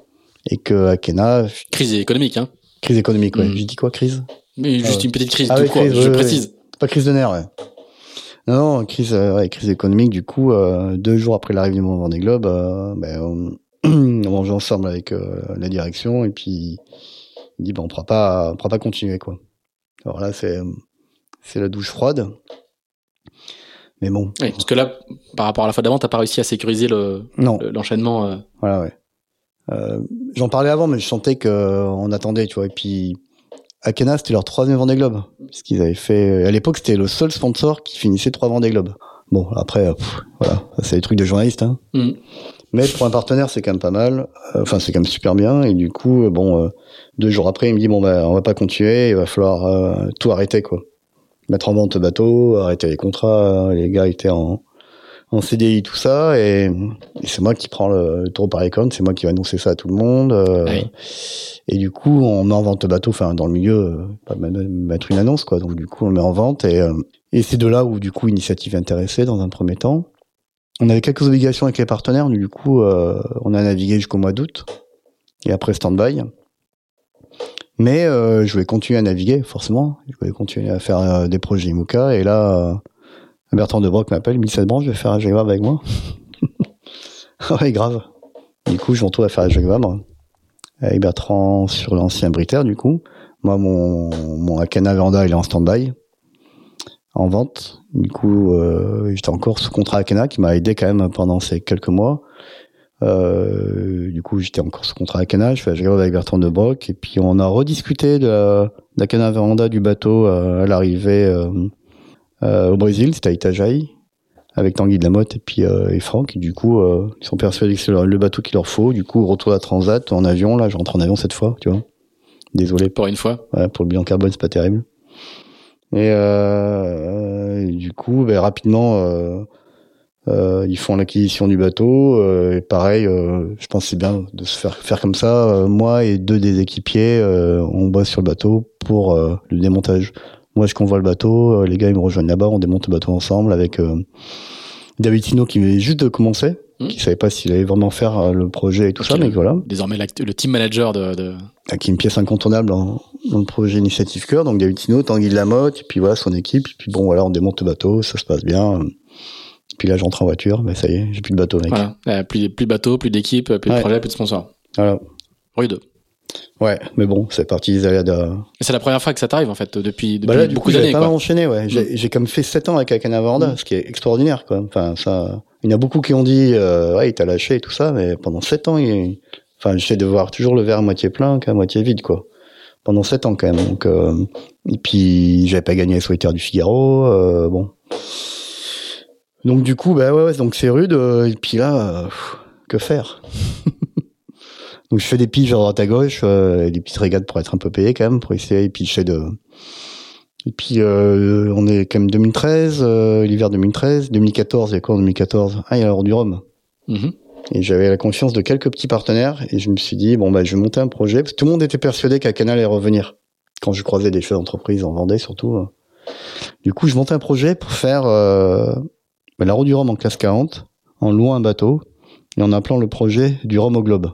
et que Akena. Crise économique, hein. Crise économique, ouais. Mm. Je dis quoi, crise? Mais juste ouais. une petite crise, Ah crise, je précise. Pas crise de nerfs, ouais. Non, non, crise, euh, ouais, crise économique. Du coup, euh, deux jours après l'arrivée du Mont Vendée Globe, euh, ben, on, on mange ensemble avec euh, la direction et puis il dit, ben, on pourra pas, on pourra pas continuer, quoi. Alors là, c'est, c'est la douche froide. Mais bon, Oui, parce que là, par rapport à la fois d'avant, t'as pas réussi à sécuriser le, l'enchaînement. euh. Voilà, ouais. Euh, J'en parlais avant, mais je sentais que euh, on attendait, tu vois. Et puis, Akena, c'était leur troisième Vendée Globe. Puisqu'ils avaient fait. À l'époque, c'était le seul sponsor qui finissait trois Vendée Globe. Bon, après, euh, pff, voilà, c'est des trucs de journalistes. Hein. Mhm. Mais pour un partenaire, c'est quand même pas mal. Euh, Enfin, c'est quand même super bien. Et du coup, euh, bon, euh, deux jours après, il me dit bon, bah, on va pas continuer. Il va falloir euh, tout arrêter, quoi. Mettre en vente le bateau, arrêter les contrats. Les gars étaient en en CDI tout ça et, et c'est moi qui prends le, le taureau par les cornes, c'est moi qui vais annoncer ça à tout le monde. euh, Oui. Et du coup, on met en vente le bateau, enfin dans le milieu, euh, pas mettre une annonce quoi. Donc du coup, on le met en vente et, euh, et c'est de là où du coup initiative intéressée dans un premier temps. On avait quelques obligations avec les partenaires, du coup, euh, on a navigué jusqu'au mois d'août et après stand-by. Mais euh, je voulais continuer à naviguer, forcément. Je voulais continuer à faire euh, des projets IMOCA. Et là, euh, Bertrand de Broc m'appelle, il me dit, ça branche, je vais faire un Jaguar avec moi? ouais, grave. Du coup, je me à faire un Jaguar avec Bertrand sur l'ancien Britair, du coup. Moi, mon, mon Akana Vanda, il est en stand-by, en vente. Du coup, euh, j'étais encore sous contrat Akana, qui m'a aidé quand même pendant ces quelques mois. Euh, du coup, j'étais encore sous contrat Akana, je fais Jaguar avec Bertrand de Broc, et puis on a rediscuté de la, d'Akana Vanda du bateau euh, à l'arrivée euh, euh, au Brésil, c'était à Itajaí, avec Tanguy de la Motte et puis et Franck. Et du coup, ils sont persuadés que c'est le, le bateau qu'il leur faut. Du coup, retour à Transat en avion. Là, je rentre en avion cette fois, tu vois. Désolé Pour une fois. Ouais, pour le bilan carbone, c'est pas terrible. Et, euh, et du coup, ben, rapidement, euh, ils font l'acquisition du bateau. euh, et pareil, euh, je pense c'est bien de se faire faire comme ça. Euh, moi et deux des équipiers, euh, on bosse sur le bateau pour euh, le démontage. Moi, je convoie le bateau. euh, les gars, ils me rejoignent là-bas. On démonte le bateau ensemble avec euh, David Tino qui venait juste de commencer, Mhm. qui savait pas s'il allait vraiment faire euh, le projet et tout Ok. ça, mais voilà Désormais, le team manager de, de... qui est une pièce incontournable dans, dans le projet Initiative Cœur. Donc David Tino, Tanguy de Lamotte, et puis voilà son équipe. Et puis bon, voilà, on démonte le bateau, ça se passe bien. Puis là, j'entre en voiture, mais ça y est, j'ai plus de bateau, mec. Voilà. Euh, plus, plus de bateau, plus d'équipe, plus de projet, plus de sponsors. Voilà. Rude. Ouais, mais bon, c'est parti des aléas de... Et c'est la première fois que ça t'arrive, en fait, depuis, depuis Bah là, du beaucoup d'années, pas mal quoi. enchaîné, ouais. J'ai j'ai comme fait 7 ans avec Akana Vanda, Mm. ce qui est extraordinaire, quoi. Enfin, ça, il y en a beaucoup qui ont dit, euh, ouais, il t'a lâché et tout ça, mais pendant 7 ans, il... enfin, j'essaie de voir toujours le verre à moitié plein qu'à moitié vide, quoi. Pendant 7 ans, quand même. Donc, euh, et puis, j'avais pas gagné les solitaires du Figaro, euh, bon. Donc, du coup, bah ouais, ouais, donc c'est rude, euh, et puis là, euh, que faire? donc, je fais des piges à droite à gauche, euh, et des petites régates pour être un peu payé, quand même, pour essayer, et puis j'essaie de, et puis euh, on est quand même 2013, euh, l'hiver 2013, 2014, il y a quoi en 2014 Ah, il y a l'heure du Rhum. Mhm. Et j'avais la confiance de quelques petits partenaires et je me suis dit bon bah je vais monter un projet parce que tout le monde était persuadé qu'à Canal allait revenir. Quand je croisais des chefs d'entreprise en Vendée surtout. Du coup, je montais un projet pour faire euh, bah, la route du Rhum en classe 40 en louant un bateau et en appelant le projet du Rhum au globe.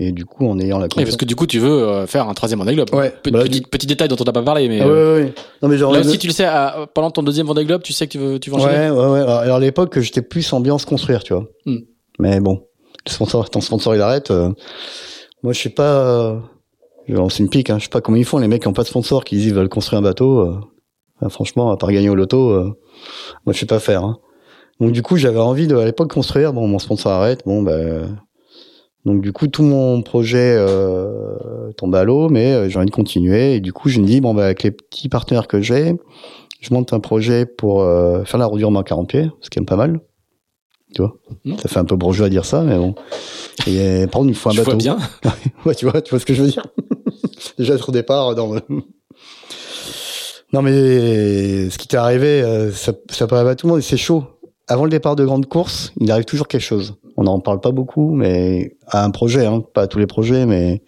Et du coup, en ayant la Oui, confiance. parce que du coup, tu veux euh, faire un troisième Vendée Globe. Ouais, Pe- bah, petit, petit détail dont on n'a pas parlé, mais Ah, euh, ouais. Non mais genre là aussi, tu le sais, à- pendant ton deuxième Vendée Globe, tu sais que tu veux, tu veux enchaîner. Ouais, ouais, ouais. Alors, à l'époque, j'étais plus ambiance construire, tu vois. Hmm. Mais bon, le sponsor, ton sponsor, il arrête. euh, moi, je sais pas. Euh, je une pique. Hein, je sais pas comment ils font les mecs qui ont pas de sponsor, qui disent ils veulent construire un bateau. euh, enfin, franchement, à part gagner au loto, moi, je sais pas faire. Hein. Donc du coup, j'avais envie de à l'époque construire. Bon, mon sponsor arrête. Bon, ben. donc du coup, tout mon projet euh, tombe à l'eau, mais euh, j'ai envie de continuer. Et du coup, je me dis bon, ben, avec les petits partenaires que j'ai, je monte un projet pour euh, faire la route du Rhum en 40 pieds, ce qui est pas mal. Tu vois, ça fait un peu bourgeois à dire ça, mais bon. Et euh, par contre, il faut un bateau. vois bien. ouais, tu vois, tu vois ce que je veux dire? Déjà être au départ dans le... Non, mais ce qui t'est arrivé, euh, ça, ça peut arriver à tout le monde et c'est chaud. Avant le départ de grande course, il arrive toujours quelque chose. On n'en parle pas beaucoup, mais à un projet, hein, pas à tous les projets, mais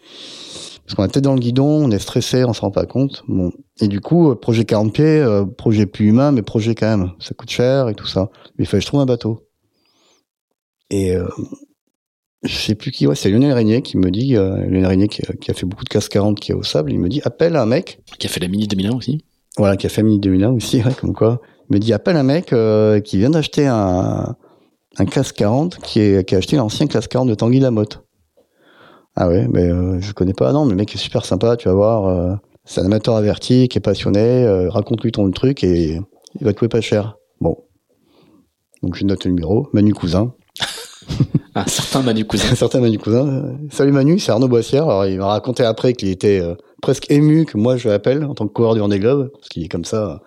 parce qu'on est tête dans le guidon, on est stressé, on s'en rend pas compte. Bon, et du coup, euh, projet 40 pieds, euh, projet plus humain, mais projet quand même, ça coûte cher et tout ça. Mais il fallait que je trouve un bateau. Et euh, je sais plus qui, ouais, c'est Lionel Régnier qui me dit, euh, Lionel Régnier qui, qui a fait beaucoup de casse 40 qui est au sable, il me dit appelle un mec Qui a fait la Mini 2001 aussi. voilà, qui a fait Mini 2001 aussi, ouais, comme quoi. Me dit, appelle un mec euh, qui vient d'acheter un, un classe 40, qui, est, qui a acheté l'ancien classe 40 de Tanguy Lamotte. Ah ouais, mais euh, je connais pas, non, mais le mec est super sympa, tu vas voir. euh, c'est un amateur averti, qui est passionné, euh, raconte-lui ton truc et il va te pas cher. Bon. Donc je note le numéro, Manu Cousin. Un certain Manu Cousin. Un certain Manu Cousin. Salut Manu, c'est Arnaud Boissière. Alors il m'a raconté après qu'il était euh, presque ému que moi je l'appelle en tant que coureur du Vendée Globe, parce qu'il est comme ça,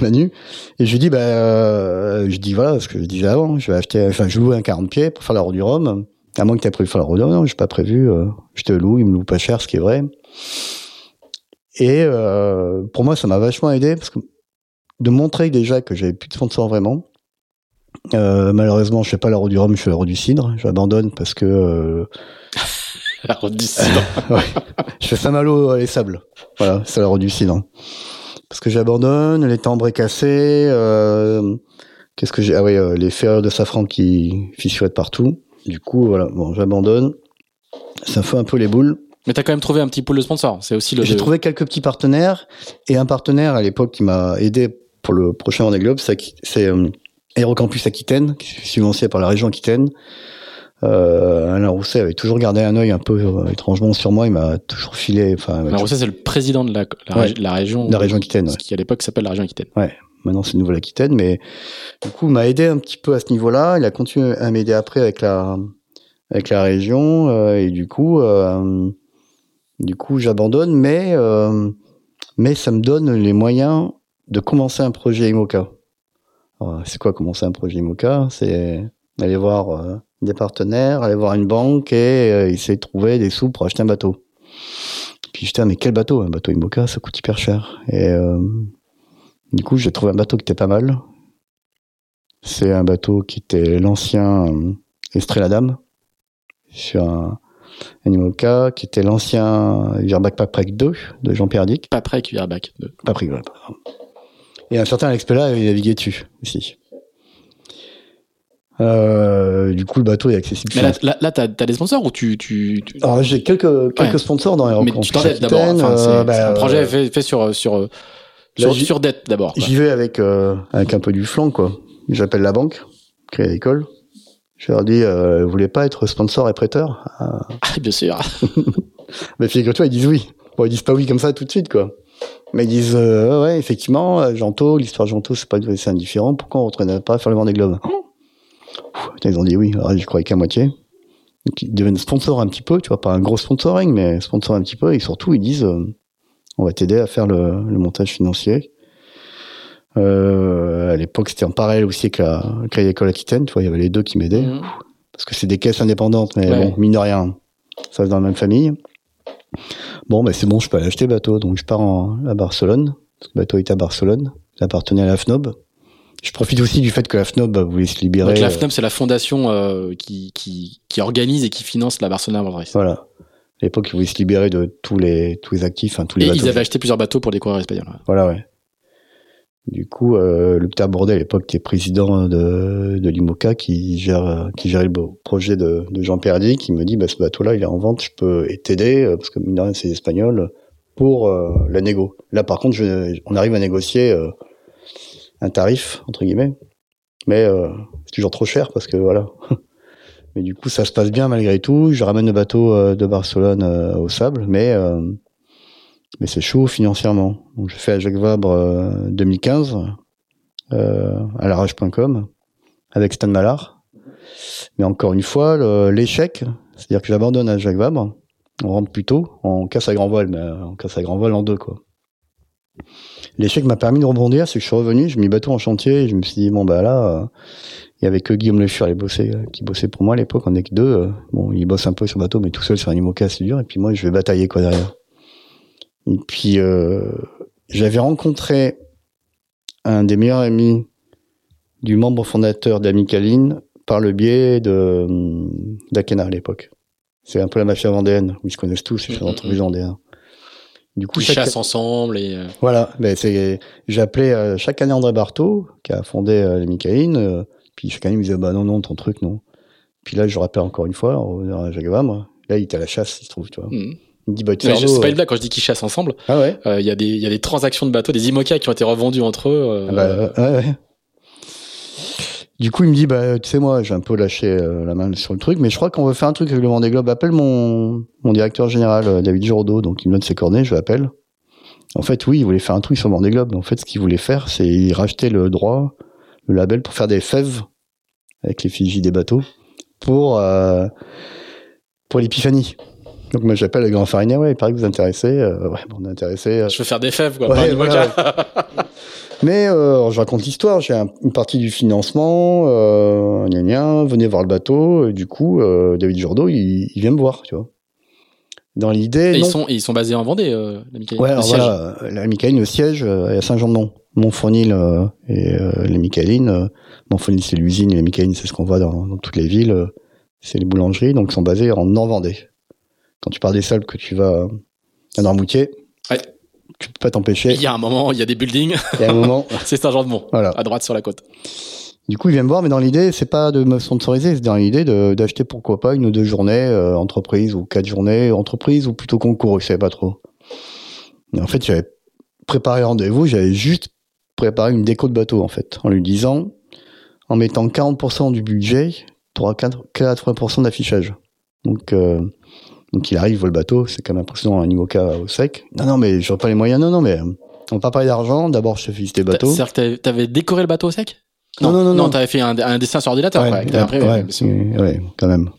Manu. Et je lui dis, bah, euh, je dis voilà, ce que je disais avant, je vais acheter, enfin je loue un 40 pieds pour faire la route du Rhum. À moins que tu aies prévu de faire la route du Rhum, non, j'ai pas prévu. euh, je te loue, il me loue pas cher, ce qui est vrai. Et euh, pour moi, ça m'a vachement aidé parce que de montrer déjà que j'avais plus de sponsor vraiment. Malheureusement, je fais pas la route du Rhum, je fais la route du Cidre. J'abandonne parce que La route du cidre. ouais. je fais Saint-Malo les sables. Voilà, c'est la route du Cidre. Parce que j'abandonne, les timbres est cassés. Euh, Qu'est-ce que j'ai Ah oui, euh, les ferrures de safran qui fissuraient de partout. Du coup, voilà, bon, j'abandonne. Ça fait un peu les boules. Mais t'as quand même trouvé un petit pool de sponsors. C'est aussi le. J'ai trouvé quelques petits partenaires et un partenaire à l'époque qui m'a aidé pour le prochain Vendée Globe, c'est euh, Aérocampus Aquitaine, qui est subventionné par la région Aquitaine. Euh, Alain Rousset avait toujours gardé un œil un peu euh, étrangement sur moi. Il m'a toujours filé, enfin, Alors, ça, c'est le président de la, la, Ouais. la région. la région Aquitaine. ouais. Ce qui à l'époque s'appelle la région Aquitaine. Maintenant, c'est Nouvelle-Aquitaine, mais du coup, il m'a aidé un petit peu à ce niveau-là. Il a continué à m'aider après avec la avec la région euh, et du coup, euh, du coup, j'abandonne, mais mais ça me donne les moyens de commencer un projet IMOCA. C'est quoi commencer un projet IMOCA? C'est aller voir euh, des partenaires, aller voir une banque et euh, essayer de trouver des sous pour acheter un bateau. Puis j'étais, ah, mais quel bateau? Un bateau IMOCA, ça coûte hyper cher. Et euh, du coup, j'ai trouvé un bateau qui était pas mal. C'est un bateau qui était l'ancien euh, Estrella Dame sur un, un IMOCA qui était l'ancien Virbac Paprec 2 de Jean-Pierre Dick. Pas près Cuirbach. de- Paprec, ouais, pardon. Et un certain Alex Pella avait navigué dessus aussi. Euh, du coup, le bateau est accessible. Mais là, là, là t'as as des sponsors ou tu. tu, tu- Alors, j'ai quelques, quelques Ouais. sponsors dans les Mais tu t'endettes d'abord. Enfin, c'est euh, bah, un projet euh, fait, fait sur, sur, sur, sur dette d'abord. J'y vais avec, euh, avec un peu du flanc, quoi. J'appelle la banque, Crédit Agricole. Je leur dis, euh, vous voulez pas être sponsor et prêteur? Ah. Ah, bien sûr. Mais figure-toi, ils disent oui. Bon, ils disent pas oui comme ça tout de suite, quoi. Mais ils disent, euh, ouais, effectivement, euh, Janto, l'histoire de Janto, c'est pas c'est indifférent. Pourquoi on ne pas faire le Vendée Globe? Putain, Ils ont dit oui. Alors, je croyais qu'à moitié. Donc, ils deviennent sponsor un petit peu, tu vois, pas un gros sponsoring, mais sponsor un petit peu. Et surtout, ils disent, euh, on va t'aider à faire le, le montage financier. Euh, à l'époque, c'était en parallèle aussi avec la Crédit École Aquitaine, tu vois, il y avait les deux qui m'aidaient Mhm. parce que c'est des caisses indépendantes, mais Ouais. bon, mine de rien, ça reste dans la même famille. Bon, ben c'est bon, je peux aller acheter le bateau, donc je pars en, à Barcelone, parce que le bateau est à Barcelone, il appartenait à la FNOB. Je profite aussi du fait que la FNOB bah, voulait se libérer. Donc la euh, FNOB, c'est la fondation euh, qui, qui, qui organise et qui finance la Barcelona World Race. Voilà. À l'époque, ils voulaient se libérer de tous les, tous les actifs, enfin, tous les Et bateaux. ils avaient acheté plusieurs bateaux pour des coureurs espagnols. ouais. Voilà, ouais. Du coup, euh, Bordet, à l'époque, était président de, de l'IMOCA, qui gère, qui gérait le projet de, de Jean Perdy, qui me dit, bah, ce bateau-là, il est en vente, je peux t'aider, euh, parce que mine de rien, c'est espagnol, pour euh, la négo. Là, par contre, je, on arrive à négocier euh, un tarif, entre guillemets, mais euh, c'est toujours trop cher, parce que voilà. mais du coup, ça se passe bien malgré tout. Je ramène le bateau euh, de Barcelone euh, au sable, mais... mais c'est chaud financièrement. Donc je fais à Jacques Vabre euh, 2015 euh, à l'arrache.com avec Stan Mallard. Mais encore une fois, l'échec, c'est-à-dire que j'abandonne à Jacques Vabre, on rentre plus tôt, on casse à grand vol, mais on casse à grand vol en deux quoi. L'échec m'a permis de rebondir, c'est que je suis revenu, j'ai mis le bateau en chantier, et je me suis dit bon bah là, euh, il y avait que Guillaume Le Fur qui bossait, euh, qui bossait pour moi à l'époque, on est que deux. euh, bon, il bosse un peu sur le bateau, mais tout seul sur un IMOCA c'est dur, et puis moi je vais batailler quoi derrière. Et puis, euh, j'avais rencontré un des meilleurs amis du membre fondateur d'Amicaline par le biais de d'Akena à l'époque. C'est un peu la mafia vendéenne, où ils se connaissent tous, ils font Mhm. entreprises vendéennes. Du coup, Ils chaque- chassent ensemble et euh, voilà, ben c'est j'appelais euh, chaque année André Barthaud qui a fondé euh, les Micaïnes, euh, puis chaque année il me disait bah non non ton truc non. Puis là je rappelle encore une fois à Jacques Vabre, là il était à la chasse il se trouve tu vois. hmm. Il me dit bah tu Mais sais, c'est pas une blague quand je dis qu'ils chassent ensemble. ah ouais. Euh, Il y a des il y a des transactions de bateaux, des IMOCA qui ont été revendus entre eux. Ah bah, ouais, ouais. Du coup, il me dit, bah, tu sais, moi, j'ai un peu lâché euh, la main sur le truc, mais je crois qu'on veut faire un truc avec le Vendée Globe. Appelle mon, mon directeur général, euh, David Giraudot, donc il me donne ses coordonnées, je l'appelle. En fait, oui, il voulait faire un truc sur le Vendée Globe. En fait, ce qu'il voulait faire, c'est il racheter le droit, le label pour faire des fèves avec l'effigie des bateaux pour, euh, pour l'épiphanie. Donc moi, j'appelle le grand farinier, ouais, il paraît que vous intéressez. Euh, ouais, bon, on est intéressé. Je veux faire des fèves quoi. Ouais, pas. mais euh, je raconte l'histoire, j'ai un- une partie du financement, euh, gna gna, venez voir le bateau, et du coup, euh, David Jourdaud, il, il vient me voir, tu vois. Dans l'idée, ils sont ils sont basés en Vendée. Euh, la Michael. Ouais, alors siège. voilà, la Micaëline, le siège euh, est à Saint-Jean-de-Mont, Montfournil euh, et euh, Micaëlines. euh, Montfournil, c'est l'usine, et les Micaëlines, c'est ce qu'on voit dans, dans toutes les villes. euh, c'est les boulangeries, donc ils sont basés en Nord-Vendée. Quand tu pars des Salles, que tu vas à Noirmoutier, Ouais. Tu peux pas t'empêcher. Il y a un moment, il y a des buildings. Il y a un moment, c'est Saint-Jean-de-Mont, voilà. à droite sur la côte. Du coup, il vient me voir, mais dans l'idée, c'est pas de me sponsoriser, c'est dans l'idée d'acheter pourquoi pas une ou deux journées euh, entreprise ou quatre journées entreprise ou plutôt concours, je savais pas trop. Et en fait, j'avais préparé rendez-vous, j'avais juste préparé une déco de bateau en fait, en lui disant, en mettant 40% du budget pour 80% d'affichage. Donc, euh, donc il arrive, il voit le bateau, c'est quand même impressionnant un IMOCA au sec. Non, non, mais j'aurais pas les moyens. Non, non, mais on va pas parler d'argent. D'abord, je te fais visiter le bateau. C'est-à-dire que t'avais- décoré le bateau au sec? Non, non, non, non. t'avais fait un, un dessin sur ordinateur. Ouais, imprimé, ouais, ouais, quand même.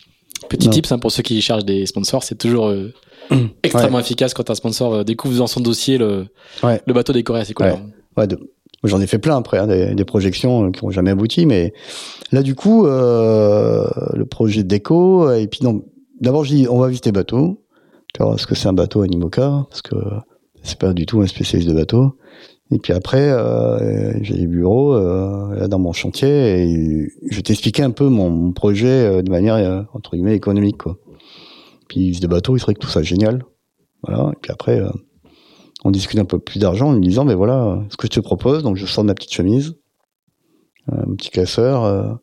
Petit Non. tips hein, pour ceux qui cherchent des sponsors, c'est toujours euh, extrêmement efficace quand un sponsor euh, découvre dans son dossier le, le bateau décoré. C'est cool. Ouais. hein. Ouais, de- j'en ai fait plein après, hein, des, des projections euh, qui ont jamais abouti, mais là du coup, euh, le projet de déco, et puis non, d'abord je dis on va visiter bateau, tu vois, est-ce que c'est un bateau Animoca, parce que c'est pas du tout un spécialiste de bateau. Et puis après, euh, j'ai les bureaux euh, dans mon chantier et je vais t'expliquer un peu mon, projet euh, de manière euh, entre guillemets économique quoi. Puis de bateau, il serait que tout ça génial, voilà. Et puis après. on discute un peu plus d'argent en lui disant, mais voilà, ce que je te propose, donc je sors de ma petite chemise, un petit casseur,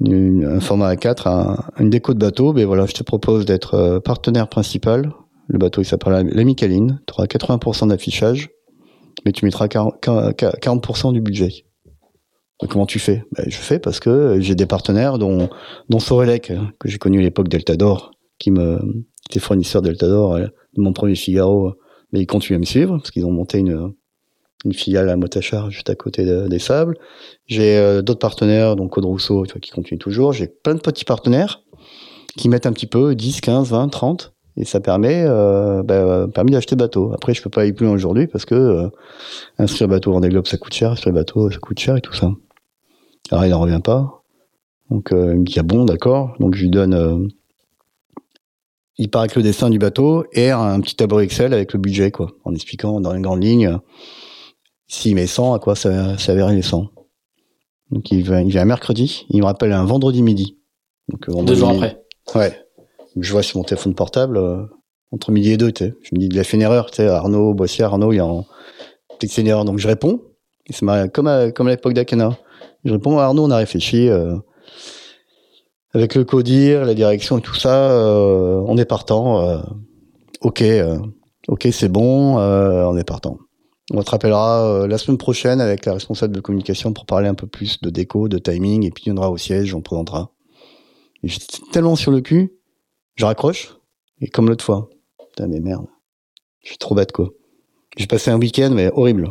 une- un format A4, un- une déco de bateau, mais voilà, je te propose d'être euh, partenaire principal. Le bateau, il s'appelle la, Micaline. Tu auras 80% d'affichage, mais tu mettras 40%, 40% du budget. Comment tu fais? Ben, Je fais parce que j'ai des partenaires, dont, dont Sorelec, que j'ai connu à l'époque Deltador, qui me était fournisseur Deltador euh, de mon premier Figaro, mais ils continuent à me suivre parce qu'ils ont monté une, une filiale à Motachar juste à côté de- des Sables. J'ai euh, d'autres partenaires, donc Code Rousseau, tu vois, qui continuent toujours. J'ai plein de petits partenaires qui mettent un petit peu, 10, 15, 20, 30, et ça permet, euh, bah, permis d'acheter bateau. Après, je peux pas aller plus loin aujourd'hui parce que euh, inscrire bateau Vendée Globe, ça coûte cher, inscrire bateau, ça coûte cher et tout ça. Alors, il n'en revient pas. Donc, euh, il me dit, ah bon, d'accord. Donc, je lui donne... euh, il part avec le dessin du bateau et un petit tableau Excel avec le budget, quoi, en expliquant dans les grandes lignes s'il met 100, à quoi ça, ça verrait les 100. Donc il vient, il vient un mercredi, il me rappelle un vendredi midi. Donc, euh, Deux jours midi. après. Ouais. Je vois sur mon téléphone portable, euh, entre midi et deux, tu sais. Je me dis, il a fait une erreur, tu sais, Arnaud, Boissier, Arnaud, il est en, peut-être que c'est une erreur. Donc je réponds. Et c'est marrant, comme à, comme à l'époque d'Akena. Je réponds, Arnaud, on a réfléchi, euh, avec le codir, la direction et tout ça, euh, on est partant. euh, ok, euh, ok, c'est bon, euh, on est partant. On te rappellera euh, la semaine prochaine avec la responsable de communication pour parler un peu plus de déco, de timing, et puis il viendra au siège, on présentera. Et j'étais tellement sur le cul, je raccroche, et comme l'autre fois. Putain, mais merde. Je suis trop bête, quoi. J'ai passé un week-end, mais horrible.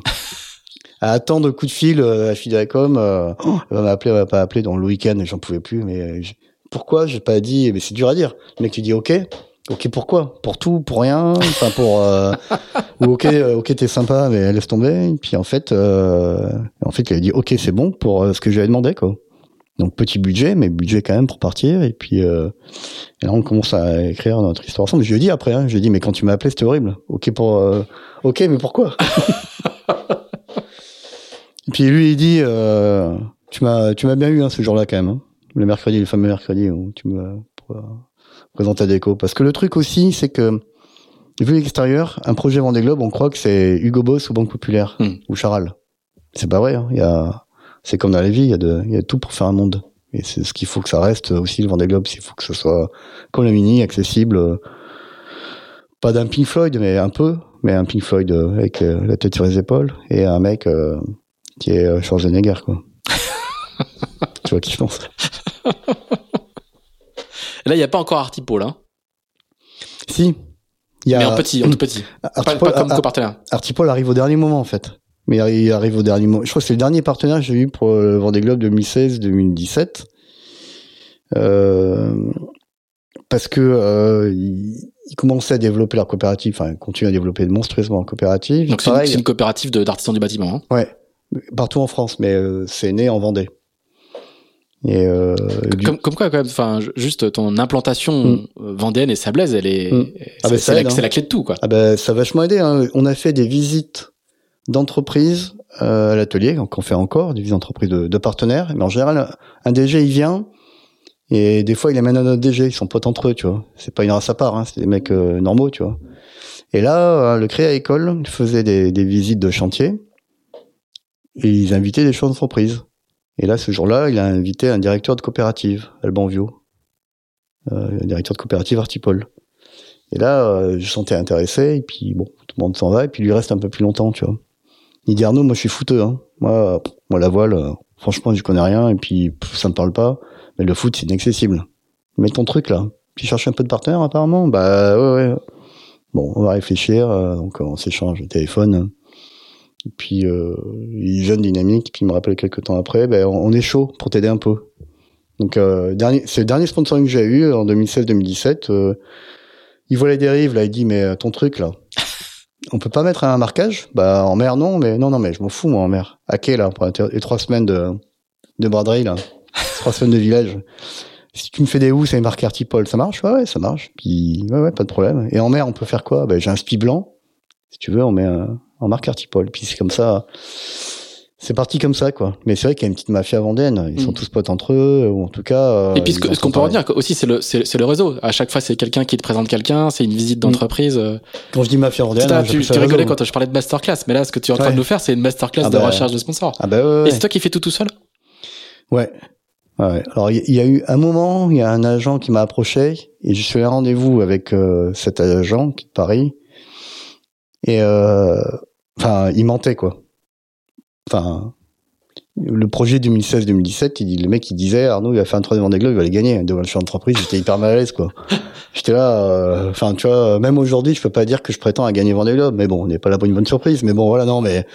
à attendre le coup de fil euh, à Fidécom, euh, oh, elle va m'appeler, elle va pas appeler dans le week-end, j'en pouvais plus, mais euh, j'- pourquoi j'ai pas dit, mais c'est dur à dire. Le mec, tu dis ok, ok pourquoi Pour tout, pour rien, enfin pour, euh, ou ok, euh, ok t'es sympa, mais laisse tomber. Et puis en fait, euh, en fait, il a dit ok c'est bon pour euh, ce que j'avais demandé quoi. Donc petit budget, mais budget quand même pour partir. Et puis euh, et là, on commence à écrire notre histoire ensemble. Je lui ai dit après, hein, je lui ai dit, mais quand tu m'as appelé, c'était horrible. Ok pour, euh, ok, mais pourquoi? Et puis lui, il dit, tu m'as, tu m'as bien eu hein, ce jour-là quand même. Hein. Le mercredi, le fameux mercredi où tu me présentes à déco. Parce que le truc aussi, c'est que vu l'extérieur, un projet Vendée Globe, on croit que c'est Hugo Boss ou Banque Populaire Hmm. ou Charal. C'est pas vrai. hein. Il y a, c'est comme dans la vie, il y a de, il y a tout pour faire un monde. Et c'est ce qu'il faut que ça reste aussi le Vendée Globe. Il faut que ce soit comme la Mini, accessible. Pas d'un Pink Floyd, mais un peu, mais un Pink Floyd euh, avec euh, la tête sur les épaules et un mec euh, qui est euh, Schwarzenegger, quoi. tu vois qui je pense? Là, il n'y a pas encore Artipole, hein. Si. Il y a Mais en petit, en tout petit. Pas, Artipol, pas comme Ar- copartenaire. Artipol arrive au dernier moment en fait. Mais il arrive au dernier moment. Je crois que c'est le dernier partenaire que j'ai eu pour le Vendée Globe 2016-2017. Euh, parce que euh, ils, ils commençaient à développer leur coopérative, enfin ils continuent à développer monstrueusement leur coopérative. Donc c'est une, une coopérative d'artisans du bâtiment. Hein. ouais, partout en France, mais euh, c'est né en Vendée. Et euh, Comme, comme quoi, quand même, enfin, ju- juste ton implantation Mm. euh, vendéenne et sablaise, elle est, Mm. Ah bah, c'est la, hein. la clé de tout, quoi. Ah ben, ça a vachement aidé. Hein. On a fait des visites d'entreprises euh, à l'atelier, donc on fait encore des visites d'entreprises de, de partenaires. Mais en général, un DG, il vient et des fois, il amène un autre DG. Ils sont potes entre eux, tu vois. C'est pas une race à part, hein. c'est des mecs euh, normaux, tu vois. Et là, euh, le Créa École faisait des, des visites de chantier et ils invitaient des chefs d'entreprise. Et là, ce jour-là, il a invité un directeur de coopérative, Alban Vio, euh, directeur de coopérative Artipol. Et là, euh, je sentais intéressé, et puis bon, tout le monde s'en va, et puis lui reste un peu plus longtemps, tu vois. Il dit Arnaud, moi je suis footeux, hein. Moi, moi la voile, euh, franchement, je connais rien, et puis pff, ça me parle pas. Mais le foot, c'est inaccessible. Mets ton truc là. Tu cherches un peu de partenaire apparemment? Bah ouais, ouais. Bon, on va réfléchir, euh, donc on s'échange le téléphone. Et puis euh, il jeune, dynamique, puis il me rappelle quelques temps après, ben on, est chaud pour t'aider un peu. Donc euh, dernier, c'est le dernier sponsoring que j'ai eu en 2016-2017. Euh, il voit les dérives là, il dit mais euh, ton truc là, on peut pas mettre un marquage? Bah en mer non, mais non non mais je m'en fous moi en mer. À quai là pour les trois semaines de de braderie là, trois semaines de village. Si tu me fais des housses et marqué Artipol, ça marche? Ouais ouais ça marche. Puis ouais ouais pas de problème. Et en mer on peut faire quoi? Bah j'ai un spi blanc. Si tu veux on met un, en marque Artipol. Puis c'est comme ça. C'est parti comme ça, quoi. Mais c'est vrai qu'il y a une petite mafia vendaine. Ils sont Mm. tous potes entre eux, ou en tout cas. euh, Et puis ce, qu'on peut en dire aussi, c'est le, c'est, le réseau. À chaque fois, c'est quelqu'un qui te présente quelqu'un, c'est une visite d'entreprise. euh. Quand je dis mafia vendaine, Putain, tu, rigolais quand je parlais de masterclass, mais là, ce que tu es en train de nous faire, c'est une masterclass Ah de bah, recherche de sponsors. Ah bah ouais, Et c'est toi qui fais tout tout seul Ouais. Ouais. Alors il y, a eu un moment, il y a un agent qui m'a approché et je suis allé à rendez-vous avec euh, cet agent qui est de Paris. Et euh, enfin, il mentait quoi. Enfin, le projet 2016-2017, il dit le mec il disait Arnaud il va faire un troisième Vendée Globe, il va les gagner devant le chef d'entreprise. J'étais hyper mal à l'aise quoi. J'étais là, euh, enfin tu vois, même aujourd'hui je peux pas dire que je prétends à gagner Vendée Globe, mais bon, on n'est pas là pour une bonne surprise. Mais bon voilà non mais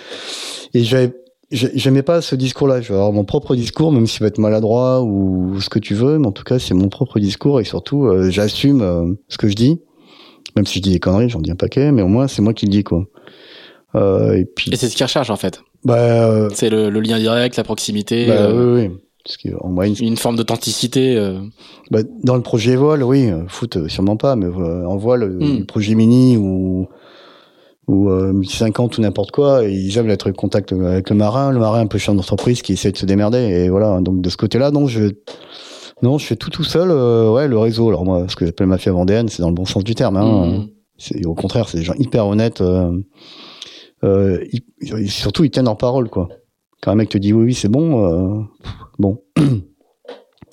et j'avais j'ai- j'aimais pas ce discours-là. Je vais avoir mon propre discours, même s'il va être maladroit ou ce que tu veux, mais en tout cas, c'est mon propre discours et surtout, euh, j'assume euh, ce que je dis. Même si je dis des conneries, j'en dis un paquet, mais au moins, c'est moi qui le dis, quoi. Euh, et puis, Et c'est ce qu'ils recherchent, en fait. bah, euh, C'est le, le lien direct, la proximité, bah, euh, oui, oui. Parce que, en moyenne, une forme d'authenticité. euh. bah, dans le projet voile, oui, foot, euh, sûrement pas, mais euh, en voile, euh, Mm. le projet mini ou ou euh, 1050 ou n'importe quoi, et ils aiment être en contact avec le marin, le marin un peu chef d'entreprise qui essaie de se démerder, et voilà. Donc de ce côté-là, non, je non, je fais tout tout seul. euh, ouais, le réseau. Alors moi, ce que j'appelle mafia vendéenne, c'est dans le bon sens du terme. Hein. Mm. C'est au contraire, c'est des gens hyper honnêtes. Euh, euh, ils- surtout, ils tiennent leur parole, quoi. Quand un mec te dit oui, oui, c'est bon, euh, bon.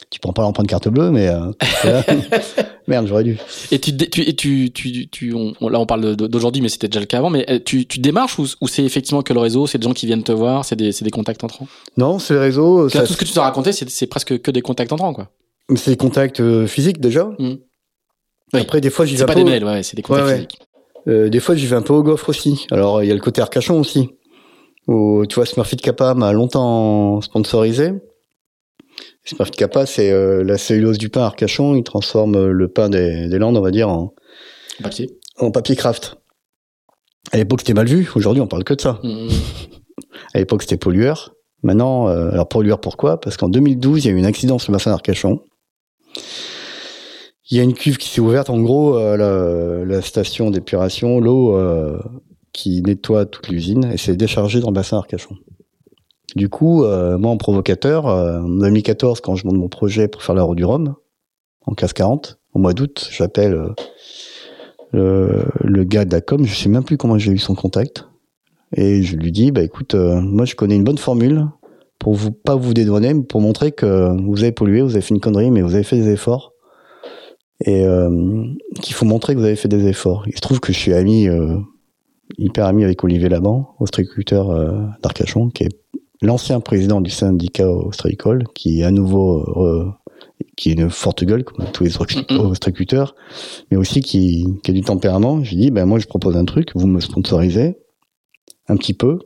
tu prends pas l'empreinte carte bleue, mais euh, merde, j'aurais dû. Et tu, tu, et tu, tu, tu on- là on parle d'aujourd'hui, mais c'était déjà le cas avant. Mais euh, tu, tu démarches ou, ou c'est effectivement que le réseau, c'est des gens qui viennent te voir, c'est des, c'est des contacts entrants? Non, c'est le réseau. Là, ça- tout ce que tu t'as raconté, c'est, c'est presque que des contacts entrants, quoi. C'est des contacts euh, physiques déjà. Oui. Après, des fois, j'y vais C'est un pas peu. des au- mails, ouais, c'est des contacts Ouais, ouais. physiques. Euh, des fois, j'y vais un peu au gaufre aussi. Alors, il y a le côté Arcachon aussi. Où, tu vois, Smurfit Kappa m'a longtemps sponsorisé. Smurfit Kappa, c'est euh, la cellulose du pain Arcachon. Il transforme euh, le pain des, des Landes, on va dire, en, Papier. en papier craft. À l'époque, c'était mal vu. Aujourd'hui, on parle que de ça. Mm. À l'époque, c'était pollueur. Maintenant, euh, alors dire pourquoi, parce qu'en 2012, il y a eu un accident sur le bassin d'Arcachon. Il y a une cuve qui s'est ouverte, en gros, euh, la, la, station d'épuration, l'eau euh, qui nettoie toute l'usine, et s'est déchargée dans le bassin d'Arcachon. Du coup, euh, moi, en provocateur, en 2014, quand je monte mon projet pour faire la route du Rhum, en casse 40, au mois d'août, j'appelle le, le, gars d'Acom, je sais même plus comment j'ai eu son contact, et je lui dis, bah écoute, moi je connais une bonne formule pour vous pas vous dédouaner, pour montrer que vous avez pollué, vous avez fait une connerie, mais vous avez fait des efforts et euh, qu'il faut montrer que vous avez fait des efforts. Il se trouve que je suis ami, euh, hyper ami avec Olivier Laban, ostréiculteur euh, d'Arcachon, qui est l'ancien président du syndicat ostréicole, qui est à nouveau euh, qui est une forte gueule comme tous les ostréiculteurs, mais aussi qui, qui a du tempérament. Je lui dis, ben moi je propose un truc, vous me sponsorisez un petit peu,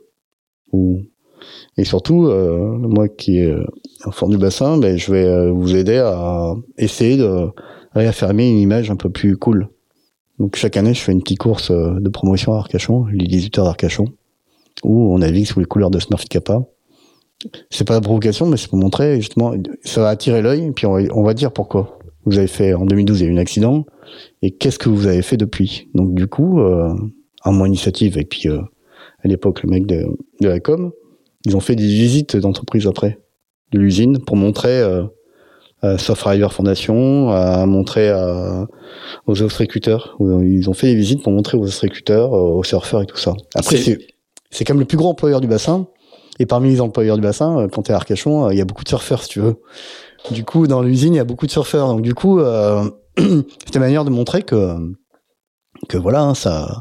ou et surtout, euh, moi qui est en fond du bassin, ben, je vais vous aider à essayer de réaffirmer une image un peu plus cool. Donc chaque année, je fais une petite course euh, de promotion à Arcachon, les 18 heures d'Arcachon, où on navigue sous les couleurs de Smurf Kappa. C'est pas la provocation, mais c'est pour montrer justement, ça va attirer l'œil, et puis on va, dire pourquoi. Vous avez fait en 2012, il y a eu un accident, et qu'est-ce que vous avez fait depuis? Donc du coup, euh, à mon initiative, et puis euh, à l'époque le mec de, de la com, ils ont fait des visites d'entreprise après, de l'usine, pour montrer euh, euh, Soft Foundation a montré à, aux ostréicuteurs. Ils ont fait des visites pour montrer aux ostréicuteurs, euh, aux surfeurs et tout ça. Après, c'est, c'est quand même le plus grand employeur du bassin. Et parmi les employeurs du bassin, euh, quand t'es à Arcachon, il y a beaucoup de surfeurs, si tu veux. Du coup, dans l'usine, il y a beaucoup de surfeurs. Donc, du coup, euh, c'était une manière de montrer que, que voilà, hein, ça,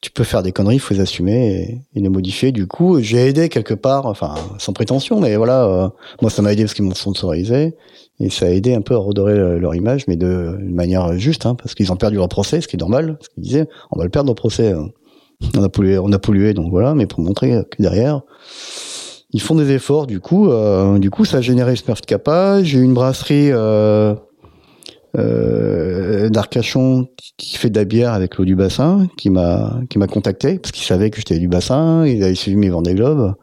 tu peux faire des conneries, il faut les assumer et, les modifier. Du coup, j'ai aidé quelque part, enfin, sans prétention, mais voilà, euh, moi ça m'a aidé parce qu'ils m'ont sponsorisé et ça a aidé un peu à redorer leur image, mais de, manière juste, hein, parce qu'ils ont perdu leur procès, ce qui est normal, parce qu'ils disaient, on va le perdre au procès, hein. On a pollué, on a pollué, donc voilà, mais pour montrer que derrière, ils font des efforts. Du coup, euh, du coup, ça a généré Smurf Kappa. J'ai une brasserie. Euh, euh, d'Arcachon qui fait de la bière avec l'eau du bassin, qui m'a qui m'a contacté parce qu'il savait que j'étais du bassin, il avait suivi mes Vendée Globe.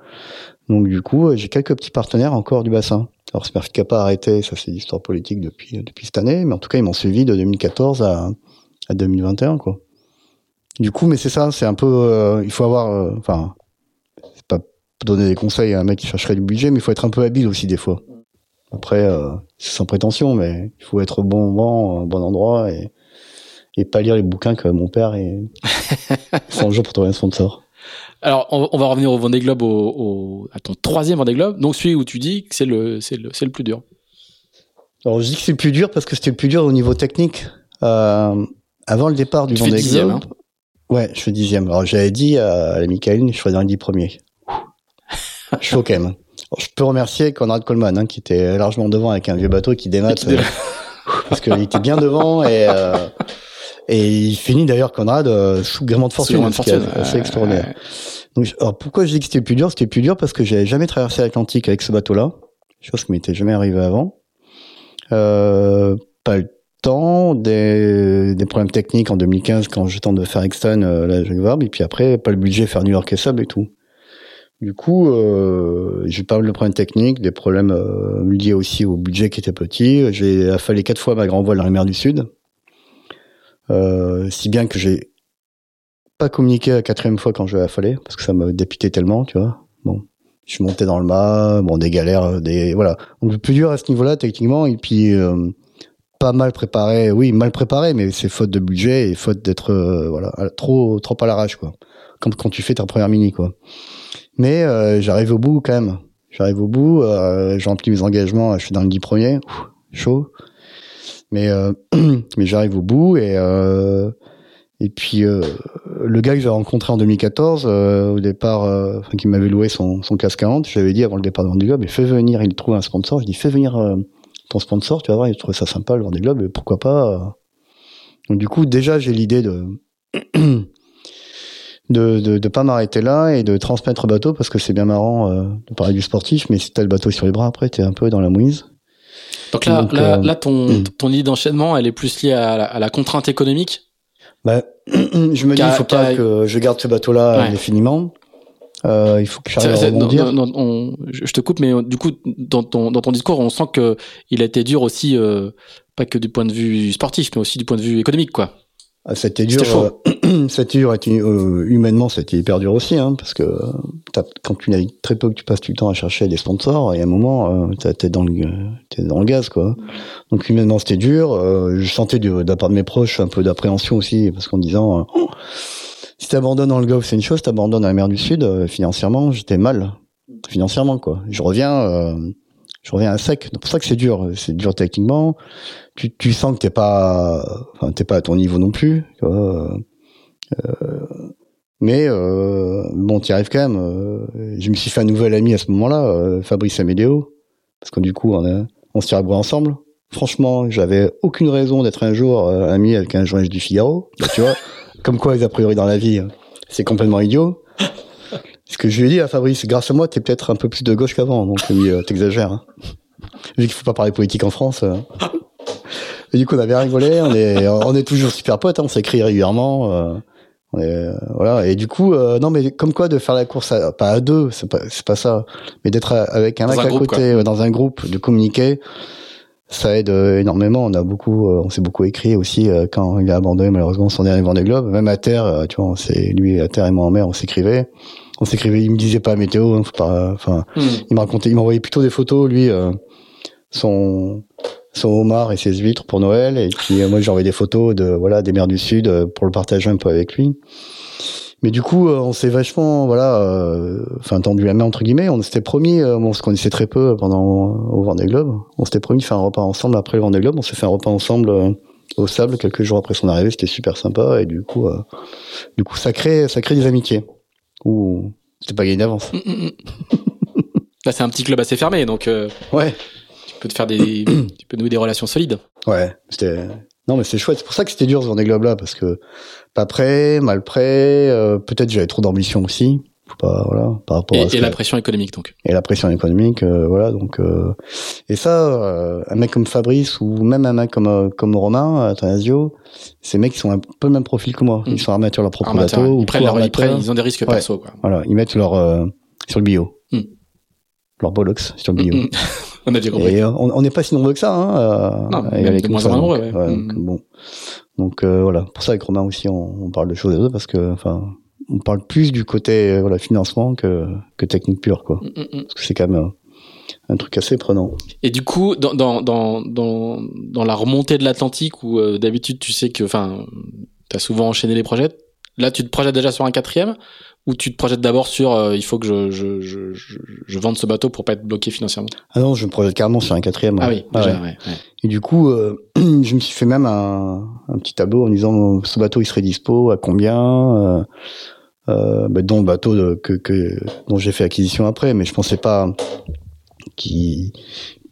Donc du coup, j'ai quelques petits partenaires encore du bassin. Alors c'est qui pas arrêté, ça c'est l'histoire politique depuis depuis cette année, mais en tout cas ils m'ont suivi de 2014 à à 2021 quoi. Du coup, mais c'est ça, c'est un peu, euh, il faut avoir, euh, enfin, c'est pas donner des conseils à un mec qui chercherait du budget, mais il faut être un peu habile aussi des fois. Après, euh, c'est sans prétention, mais il faut être au bon moment, au bon endroit et, et pas lire les bouquins que mon père est 100 jours pour trouver un sponsor. Alors, on, va revenir au Vendée Globe, au, au, à ton troisième Vendée Globe, donc celui où tu dis que c'est le, c'est le, c'est le plus dur. Alors, je dis que c'est le plus dur parce que c'était le plus dur au niveau technique. Euh, avant le départ du Vendée Globe. Hein ouais, je fais dixième. Alors, j'avais dit à la Michaeline, je serais dans les dix premiers. Chaud quand même je peux remercier Conrad Coleman, hein, qui était largement devant avec un vieux bateau qui démate, euh, parce qu'il était bien devant et euh, et il finit d'ailleurs Conrad euh, sous gréement de fortune, fortune assez extraordinaire. Donc, alors pourquoi je dis que c'était plus dur? C'était plus dur parce que j'avais jamais traversé l'Atlantique avec ce bateau-là, chose qui m'était jamais arrivé avant. Euh, pas le temps, des, des problèmes techniques en 2015 quand je tente de faire Exton, euh, la Jacques Vabre, et puis après pas le budget faire New York et Sable et tout. Du coup, euh, j'ai pas mal de problèmes techniques, des problèmes euh, liés aussi au budget qui était petit. J'ai affalé quatre fois ma grand voile dans la mer du Sud, euh, si bien que j'ai pas communiqué la quatrième fois quand je l'ai affalé, parce que ça m'a dépité tellement, tu vois. Bon, je suis monté dans le mât, bon, des galères, des voilà. Donc le plus dur à ce niveau-là techniquement, et puis euh, pas mal préparé, oui, mal préparé, mais c'est faute de budget et faute d'être euh, voilà trop trop à l'arrache quoi. Comme quand tu fais ta première mini quoi. Mais euh, j'arrive au bout quand même. J'arrive au bout, euh, j'ai rempli mes engagements, je suis dans le 10 premiers, chaud. Mais euh, mais j'arrive au bout et euh, et puis euh, le gars que j'ai rencontré en 2014 au départ, enfin qui m'avait loué son son casse 40, j'avais dit avant le départ de Vendée Globe, il fait venir, il trouve un sponsor, je dis fais venir ton sponsor, tu vas voir, il trouve ça sympa le Vendée Globe, et pourquoi pas. Donc du coup déjà j'ai l'idée de de, de, de pas m'arrêter là et de transmettre bateau parce que c'est bien marrant euh, de parler du sportif, mais si t'as le bateau sur les bras après, t'es un peu dans la mouise. Donc là, là, euh, là, ton, hmm. ton idée d'enchaînement, elle est plus liée à la, à la contrainte économique? Bah, Je me dis, il faut pas que je garde ce bateau-là indéfiniment. Euh, il faut que non, non, on- je te coupe, mais euh, du coup, dans ton, dans ton discours, on sent que il a été dur aussi, euh, pas que du point de vue sportif, mais aussi du point de vue économique, quoi. Ah, c'était dur. C'était dur. et euh, humainement, c'était hyper dur aussi, hein, parce que quand tu navigues très peu, que tu passes tout le temps à chercher des sponsors, et à un moment, t'es dans le, t'es dans le gaz, quoi. Donc humainement, c'était dur. je sentais de, de la part de mes proches un peu d'appréhension aussi, parce qu'en disant, Oh, si t'abandonnes dans le Golfe, c'est une chose. T'abandonnes dans la mer du Sud, euh, financièrement, j'étais mal, financièrement, quoi. Je reviens. euh, je reviens à sec. C'est pour ça que c'est dur. C'est dur techniquement. Tu, tu sens que t'es pas, enfin, t'es pas à ton niveau non plus. Euh, mais euh, bon, t'y arrives quand même. Euh, je me suis fait un nouvel ami à ce moment-là, Fabrice Amédéo, parce que du coup, on, on se tire à ensemble. Franchement, j'avais aucune raison d'être un jour ami avec un journaliste du Figaro. Tu vois, comme quoi les a priori dans la vie, euh, c'est complètement idiot. Ce que je lui ai dit à Fabrice, grâce à moi, t'es peut-être un peu plus de gauche qu'avant. Donc lui, euh, t'exagères. Hein. Vu qu'il faut pas parler politique en France. euh. Et du coup, on avait rigolé. On est, on est toujours super potes. hein, on s'écrit régulièrement. euh, on est, euh, voilà. Et du coup, non, mais comme quoi de faire la course à, pas à deux, c'est pas, pas ça. Mais d'être avec un Dans mec un à groupe, côté, dans un groupe, de communiquer, ça aide euh, énormément. On a beaucoup, euh, on s'est beaucoup écrit aussi euh, quand il a abandonné malheureusement son dernier Vendée Globe. Même à terre, tu vois, on s'est, lui à terre et moi en mer, on s'écrivait. On s'écrivait. Il me disait pas météo, hein, faut pas. Enfin, Hmm. il me racontait, il m'envoyait plutôt des photos, lui, euh, son son homard et ses huîtres pour Noël, et puis moi j'ai envoyé des photos de voilà des mers du Sud pour le partager un peu avec lui. Mais du coup, euh, on s'est vachement voilà, euh, enfin tendu la main entre guillemets. On s'était promis, euh, on se connaissait très peu pendant au Vendée Globe. On s'était promis de faire un repas ensemble après le Vendée Globe. On s'est fait un repas ensemble euh, au sable quelques jours après son arrivée. C'était super sympa et du coup, euh, du coup, ça crée ça crée des amitiés. Ou c'était pas gagné d'avance. Mm, mm, mm. Là, c'est un petit club assez fermé, donc euh, Ouais. tu peux te faire des, tu peux nouer des relations solides. Ouais, c'était. Non, mais c'est chouette. C'est pour ça que c'était dur ce Vendée Globe là, parce que pas prêt, mal prêt. euh, Peut-être j'avais trop d'ambition aussi. Pas, voilà, par rapport Et, à et la pression économique, donc. et la pression économique, euh, voilà. Donc, euh, et ça, euh, un mec comme Fabrice ou même un mec comme euh, comme Romain Athanasio, ces mecs qui sont un peu le même profil que moi. Mm. Ils sont armateurs leur propre bateau ou ils prennent leur, ils prennent, ils ont des risques Ouais. perso, quoi. Voilà, ils mettent leur euh, sur le bio, Mm. leur bollocks sur le bio. Mm, mm. On a bien compris. Et euh, on n'est pas si nombreux que ça, hein, euh, Non, de moins en moins nombreux, Mm. bon. Donc euh, voilà, pour ça avec Romain aussi, on, on parle de choses et d'autres parce que, enfin, on parle plus du côté voilà financement que que technique pure, quoi. Mm, mm. Parce que c'est quand même un truc assez prenant. Et du coup, dans, dans, dans, dans, la remontée de l'Atlantique, où euh, d'habitude tu sais que, enfin, t'as souvent enchaîné les projets, là tu te projettes déjà sur un quatrième, ou tu te projettes d'abord sur euh, il faut que je, je, je, je, vende ce bateau pour pas être bloqué financièrement Ah non, je me projette carrément sur un quatrième. Ah oui, Ah déjà, ouais. ouais. ouais. Et du coup, euh, je me suis fait même un, un petit tableau en disant ce bateau il serait dispo à combien, euh, euh, bah, dont le bateau de- que, que dont j'ai fait acquisition après, mais je pensais pas qu'il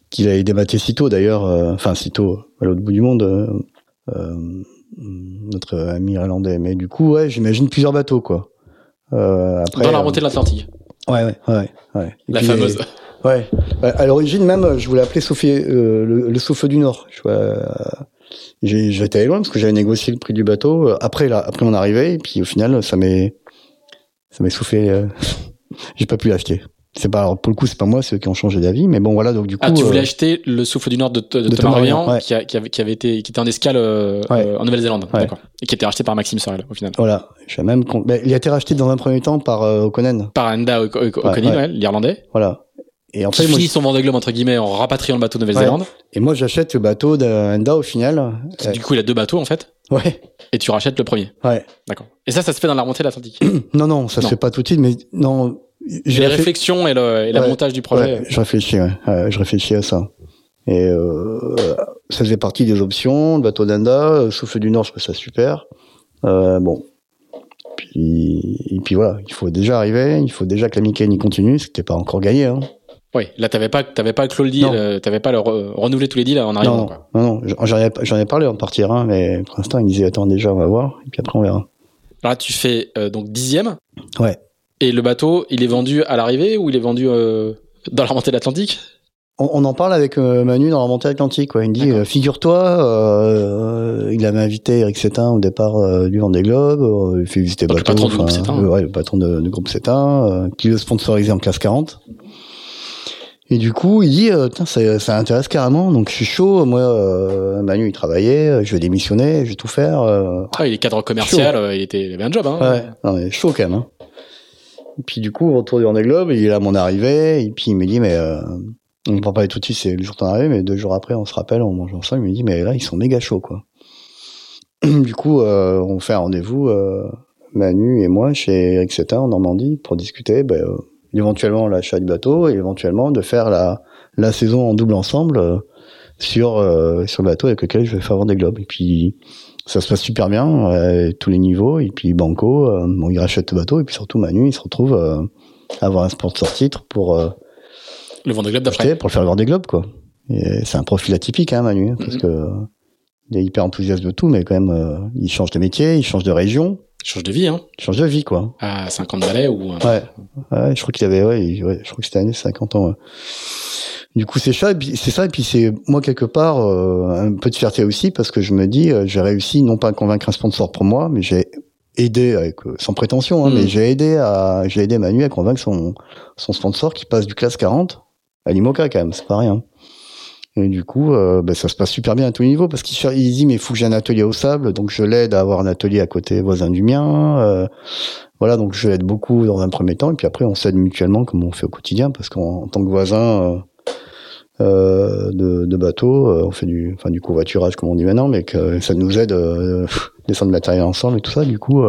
qu'il allait démater si tôt d'ailleurs, euh, enfin si tôt à l'autre bout du monde. euh, notre ami irlandais, mais du coup, ouais, j'imagine plusieurs bateaux, quoi. Euh, après, Dans la euh, remontée de l'Atlantique, Ouais, ouais, ouais, ouais. La puis, fameuse. Ouais. Bah, À l'origine même, je voulais appeler Sophie, euh, le, le souffle du Nord. Je vois, euh, j'ai j'étais allé loin parce que j'avais négocié le prix du bateau euh, après là, après mon arrivée. Et puis au final, ça m'est, ça m'est soufflé. euh, j'ai pas pu l'acheter. C'est pas alors pour le coup, c'est pas moi, c'est eux qui ont changé d'avis. Mais bon, voilà. Donc du coup, Ah, tu voulais euh, acheter le souffle du Nord de, de, de Thomas ouais. qui, a, qui, avait, qui avait été, qui était en escale euh, Ouais. euh, en Nouvelle-Zélande, Ouais. d'accord, et qui était racheté par Maxime Sorel au final. voilà. J'ai même, con- bah, il a été racheté dans un premier temps par euh, O'Connell. Par ouais. ouais, l'Irlandais, Voilà. Et en qui fait, moi, finit son Vendée Globe entre guillemets en rapatriant le bateau de Nouvelle-Zélande. et moi, j'achète le bateau d'Enda au final. Euh, Du coup, il a deux bateaux en fait, ouais, et tu rachètes le premier. ouais. D'accord. Et ça, ça se fait dans la remontée de l'Atlantique. Non, non, ça Non. se fait pas tout de suite, mais non. Les réflexions et le, et le Ouais. montage du projet. Ouais, je réfléchis, ouais. Je réfléchis à ça. Et euh, ça faisait partie des options. Le bateau d'Anda, euh, Souffle du Nord, je trouve ça super. Euh, bon. Puis, et puis voilà, il faut déjà arriver, il faut déjà que la Mickey y continue, c'était pas encore gagné. Hein. Oui, là, pas, t'avais pas clos le deal, Non. euh, t'avais pas le re- renouvelé tous les deals en arrivant. Non, non, quoi. non, non, j'en ai, ai parlé en partir un, mais pour l'instant, il me disait attends déjà, on va voir, et puis après on verra. Là, tu fais euh, donc dixième? Ouais. Et le bateau, il est vendu à l'arrivée ou il est vendu euh, dans la remontée de l'Atlantique? On, en parle avec euh, Manu dans la montée atlantique. Quoi. Il me dit, euh, figure-toi, il avait invité Eric Sétin au départ du Vendée Globe. il fait visiter bateau. Le patron du groupe Sétin. ouais, le patron du groupe Sétin, qui le sponsorisé en classe 40. Et du coup, il dit, ça, ça intéresse carrément, donc je suis chaud. Moi, Manu, il travaillait, je vais démissionner, je vais tout faire. Ah, il est cadre commercial, il, était, il avait un job. Hein. Ouais, non, mais chaud quand même. Hein. Puis du coup, retour du Vendée Globe, il est à mon arrivée, et puis il me dit, mais on ne prend pas tout de suite, c'est le jour de ton arrivée, mais deux jours après, on se rappelle, on mange ensemble, il me dit, mais là, ils sont méga chauds, quoi. du coup, euh, on fait un rendez-vous, euh, Manu et moi, chez Eric Setin, en Normandie, pour discuter, euh, éventuellement l'achat du bateau, et éventuellement de faire la, la saison en double ensemble euh, sur, sur le bateau avec lequel je vais faire des globes. Et puis, ça se passe super bien, à tous les niveaux, et puis Banco, bon, il rachète le bateau, et puis surtout Manu, il se retrouve à avoir un sponsor titre pour le Vendée Globe d'après. Pour le faire le Vendée Globe, quoi. C'est un profil atypique, hein, Manu, parce mhm. que il est hyper enthousiaste de tout, mais quand même, euh, il change de métier, il change de région. Il change de vie, hein. Il change de vie, quoi. À 50 balais ou... Euh, ouais. Ouais, je crois qu'il avait, ouais, je crois que c'était année 50 ans. Du coup, c'est ça, c'est ça, et puis c'est moi quelque part euh, un peu de fierté aussi parce que je me dis, j'ai réussi non pas à convaincre un sponsor pour moi, mais j'ai aidé avec sans prétention, hein, mais mhm. j'ai aidé à, j'ai aidé Manu à convaincre son son sponsor qui passe du classe 40 à l'IMOCA quand même, c'est pas rien. Et du coup, euh, ben, ça se passe super bien à tous les niveaux parce qu'il dit mais il faut que j'ai un atelier au sable, donc je l'aide à avoir un atelier à côté voisin du mien. Euh, voilà, donc je l'aide beaucoup dans un premier temps et puis après on s'aide mutuellement comme on fait au quotidien parce qu'en tant que voisin euh, de, de, bateau, on fait du, enfin du covoiturage comme on dit maintenant, mais que ça nous aide à descendre le matériel ensemble et tout ça. Du coup,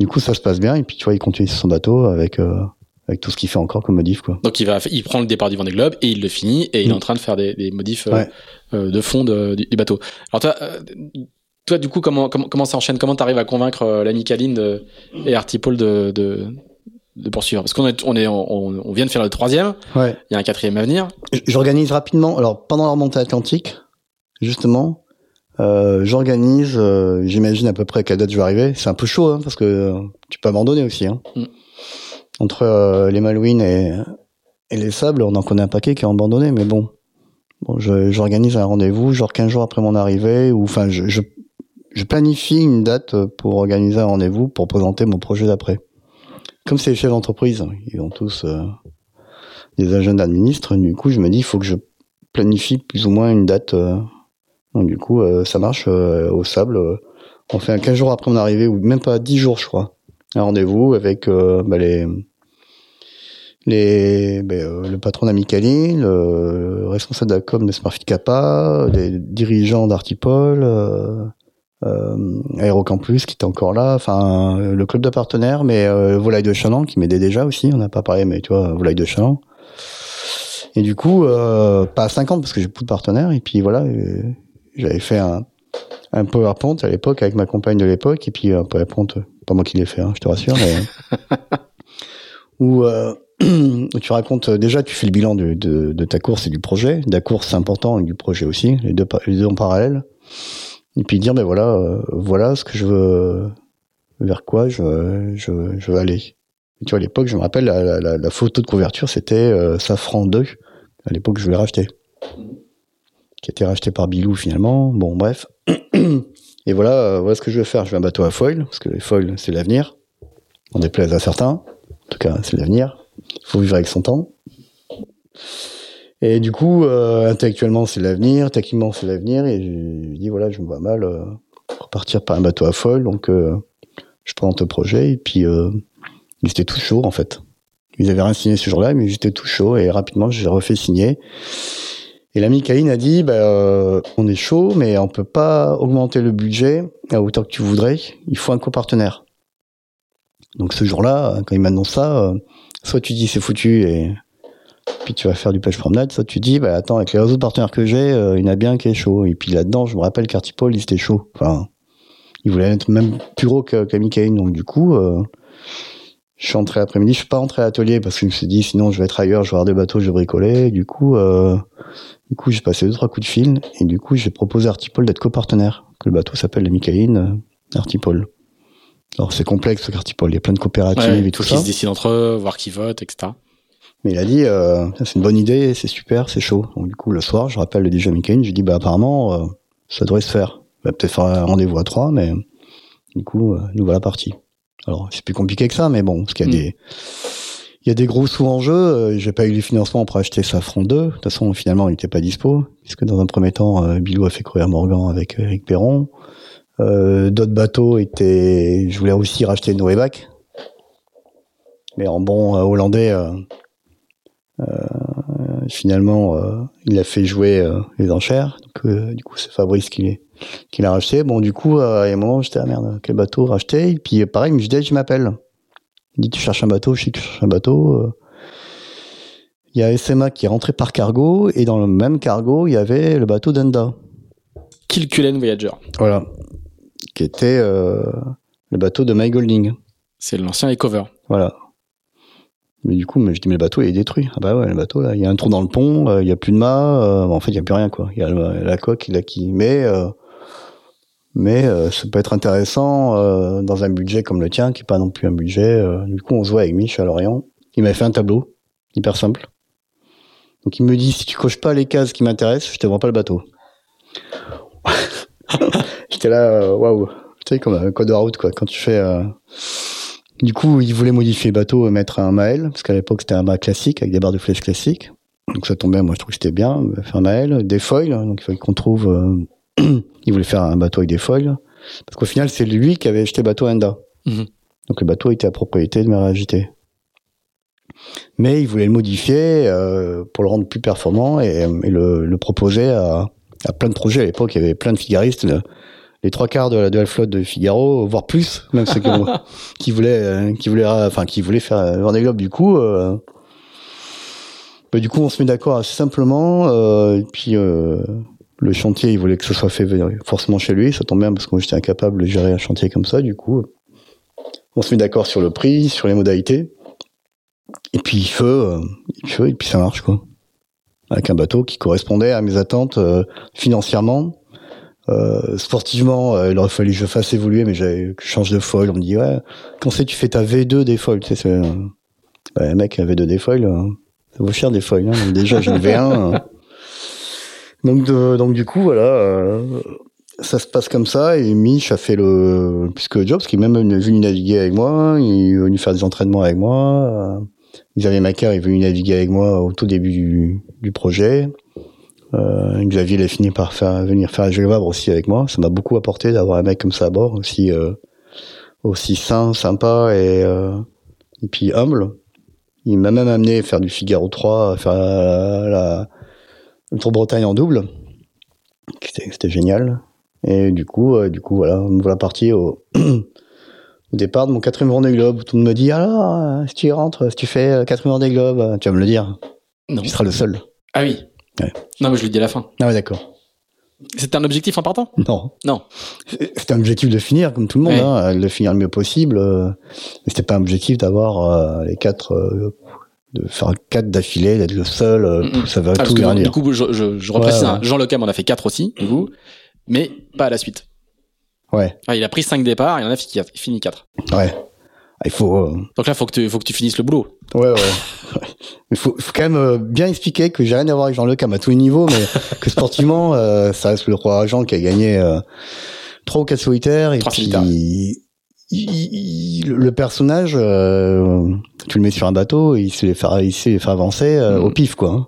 du coup ça se passe bien et puis tu vois il continue sur son bateau avec avec tout ce qu'il fait encore comme modif quoi. Donc il va il prend le départ du Vendée Globe et il le finit et il est mm. en train de faire des, des modifs euh, euh, de fond du, bateau. Alors toi euh, toi du coup comment comment, comment ça enchaîne? Comment t'arrives à convaincre l'ami Kaline et Artipol de, de de poursuivre? Parce qu'on est on est on, on, vient de faire le troisième. Ouais. Il y a un quatrième à venir. J'organise rapidement alors pendant la remontée atlantique justement euh, j'organise, j'imagine à peu près à quelle date je vais arriver. C'est un peu chaud hein, parce que tu peux abandonner aussi. Hein. Mm entre euh, les Malouines et, les Sables, on en connaît un paquet qui est abandonné, mais bon. Bon, j'organise un rendez-vous, genre 15 jours après mon arrivée, ou enfin, je, planifie une date pour organiser un rendez-vous pour présenter mon projet d'après. Comme c'est les chefs d'entreprise, ils ont tous euh, des agendas de ministres, du coup, je me dis, il faut que je planifie plus ou moins une date. Euh, donc, du coup, ça marche au sable. on fait un 15 jours après mon arrivée, ou même pas 10 jours, je crois. Un rendez-vous avec bah, les les, ben, euh, le patron d'Amicali, le responsable de la com de Smartfit Kappa, les dirigeants d'Artipol, euh, euh, Aérocampus qui était encore là, enfin le club de partenaires, mais euh, Volaille de Chaland qui m'aidait déjà aussi, on n'a pas parlé, mais tu vois, Volaille de Chaland. Et du coup, euh, pas à 50 parce que j'ai plus de partenaires, et puis voilà, j'avais fait un, un PowerPoint à l'époque avec ma compagne de l'époque, et puis un PowerPoint, pas moi qui l'ai fait, hein, je te rassure, mais... où euh, tu racontes euh, déjà, tu fais le bilan de, ta course et du projet. De la course, c'est important, et du projet aussi, les deux, en parallèle. Et puis dire, ben voilà, euh, voilà ce que je veux, vers quoi je, veux aller. Tu vois, à l'époque, je me rappelle, la, photo de couverture, c'était euh, Safran 2. À l'époque, je voulais racheter. Qui a été racheté par Bilou finalement. Bon, bref. Et voilà, voilà ce que je veux faire. Je veux un bateau à foil, parce que les foils, c'est l'avenir. On déplaise à certains. En tout cas, c'est l'avenir. Il faut vivre avec son temps. Et du coup, euh, intellectuellement, c'est l'avenir, techniquement, c'est l'avenir. Et je dis, voilà, je me vois mal euh, repartir par un bateau à folle. Donc, euh, je prends le projet. Et puis, euh, ils étaient tous chauds, en fait. Ils avaient rien signé ce jour-là, mais j'étais tout chaud. Et rapidement, j'ai refait signer. Et l'ami Kaline a dit, bah, on est chaud, mais on peut pas augmenter le budget à hauteur que tu voudrais. Il faut un copartenaire. Donc ce jour-là, quand il m'annonce ça, soit tu dis c'est foutu et puis tu vas faire du pêche promenade, soit tu dis bah attends avec les autres partenaires que j'ai, euh, il y en a bien qui est chaud. Et puis là-dedans, je me rappelle qu'Artipol, il était chaud. Enfin, il voulait être même plus gros que Donc du coup, euh, je suis entré l'après-midi. Je suis pas rentré à l'atelier parce que je me suis dit sinon je vais être ailleurs, je vais avoir des bateaux, je vais bricoler. Du coup, euh, du coup j'ai passé deux trois coups de fil et du coup j'ai proposé à Artipol d'être copartenaire. Que le bateau s'appelle la Micaïne Artipol. Alors c'est complexe, Artipol, il y a plein de coopératives et tout, ça. Ils se décident entre eux, voir qui vote, etc. Mais il a dit, euh, c'est une bonne idée, c'est super, c'est chaud. Donc du coup, le soir, je rappelle le DJ Mikain, je lui dis, bah apparemment, euh, ça devrait se faire. On va peut-être faire un rendez-vous à trois, mais du coup, euh, nous voilà partis. Alors, c'est plus compliqué que ça, mais bon, parce qu'il y a Mm. des... Il y a des gros sous en jeu. euh, J'ai pas eu les financements pour acheter Safran 2. De toute façon, finalement, il n'était pas dispo. Puisque dans un premier temps, euh, Bilou a fait courir Morgan avec Eric Perron. Euh, D'autres bateaux étaient. Je voulais aussi racheter Noévac. Mais en bon euh, hollandais, euh, finalement, il a fait jouer les enchères. Donc, du coup, c'est Fabrice qui, l'est- qui l'a racheté. Bon, du coup, euh, a un moment, j'étais, ah merde, quel bateau racheter? Et puis, pareil, je dis, je m'appelle. Il dit, tu cherches un bateau? Je sais que tu cherches un bateau. Il y a SMA qui est rentré par cargo. Et dans le même cargo, il y avait le bateau d'Enda. Kilcullen Voyager. Voilà. Qui était euh, le bateau de Mike Golding. C'est l'ancien Ecover. Voilà. Mais du coup, mais je dis, mais le bateau il est détruit. Ah bah ouais, le bateau, là, il y a un trou dans le pont, euh, il y a plus de mât, euh, en fait, il y a plus rien, quoi. Il y a le- la coque, il a qui. Mais, euh, mais euh, ça peut être intéressant euh, dans un budget comme le tien, qui est pas non plus un budget. euh, du coup, on se voit avec Mich à Lorient. Il m'a fait un tableau, hyper simple. Donc il me dit, si tu coches pas les cases qui m'intéressent, je te vends pas le bateau. J'étais là, euh, waouh. Tu sais, comme un code de route, quoi. Quand tu fais. euh, Du coup, il voulait modifier le bateau et mettre un Mael, parce qu'à l'époque, c'était un mât classique, avec des barres de flèche classiques. Donc ça tombait, moi je trouve que c'était bien, faire un Mael, des foils, donc il fallait qu'on trouve... euh, il voulait faire un bateau avec des foils, parce qu'au final, c'est lui qui avait acheté le bateau Enda. Mhm. Donc le bateau était à propriété de Meragité. Mais il voulait le modifier euh, pour le rendre plus performant et, et le, le proposer à, à plein de projets. À l'époque, il y avait plein de figaristes. le- les trois quarts de la, de la flotte de Figaro, voire plus, même ceux qui, ont- qui voulaient, euh, qui voulaient, enfin, qui voulaient faire euh, Vendée Globe. Du coup, euh, bah, du coup, on se met d'accord assez simplement. Euh, et puis, euh, le chantier, il voulait que ce soit fait forcément chez lui. Ça tombe bien parce que moi, j'étais incapable de gérer un chantier comme ça. Du coup, on se met d'accord sur le prix, sur les modalités. Et puis, feu, euh, feu, et puis ça marche, quoi. Avec un bateau qui correspondait à mes attentes euh, financièrement. Euh, sportivement, euh, il aurait fallu que je fasse évoluer, mais j'avais que je change de foil. On me dit, ouais, quand c'est tu fais ta V2 des foils Tu sais, c'est, euh, ouais, mec, un V2 des foils, euh, ça vaut cher des foils. Hein. Donc déjà, j'ai une V1. euh. Donc, de- donc du coup, voilà, euh, ça se passe comme ça. Et Mich a fait le plus que le job, parce qu'il est même venu naviguer avec moi, il est venu faire des entraînements avec moi. Xavier Macar est venu naviguer avec moi au tout début du, du projet. Euh, Xavier il a fini par faire venir faire Jules Vabre aussi avec moi. Ça m'a beaucoup apporté d'avoir un mec comme ça à bord, aussi euh, aussi sain, sympa et euh, et puis humble. Il m'a même amené faire du Figaro 3, faire la, la le Tour Bretagne en double. C'était c'était génial. Et du coup, euh, du coup voilà, me voilà parti au au départ de mon quatrième Vendée Globe. Tout le monde me dit alors euh, si tu rentres, si tu fais euh, quatrième Vendée Globe, euh, tu vas me le dire. Non. Tu seras le seul. Ah oui. Ouais. Non, mais je le dis à la fin. Ah ouais d'accord. C'était un objectif important Non. Non. C'était un objectif de finir, comme tout le monde, Ouais. hein, de finir le mieux possible. mais c'était pas un objectif d'avoir euh, les quatre, euh, de faire quatre d'affilée, d'être le seul. euh, Mm, mm. Ça va Ah, tout que, rien du coup, je, je, je Ouais, hein, ouais. Jean Lecam en a fait 4 aussi, du coup, mais pas à la suite. Ouais, Ah, il a pris 5 départs, il en a fi- fini 4. ouais. Ah, Il faut, euh, Donc là, faut que tu, faut que tu finisses le boulot. ouais, ouais. Il faut, faut quand même euh, bien expliquer que j'ai rien à voir avec Jean Le Cam à tous les niveaux, mais que sportivement, euh, ça reste le roi Jean qui a gagné euh, trois ou quatre solitaires et Trois puis solitaires. il- il- le personnage, euh, tu le mets sur un bateau, il sait les faire, il sait les faire avancer euh, Mhm. au pif, quoi. hein.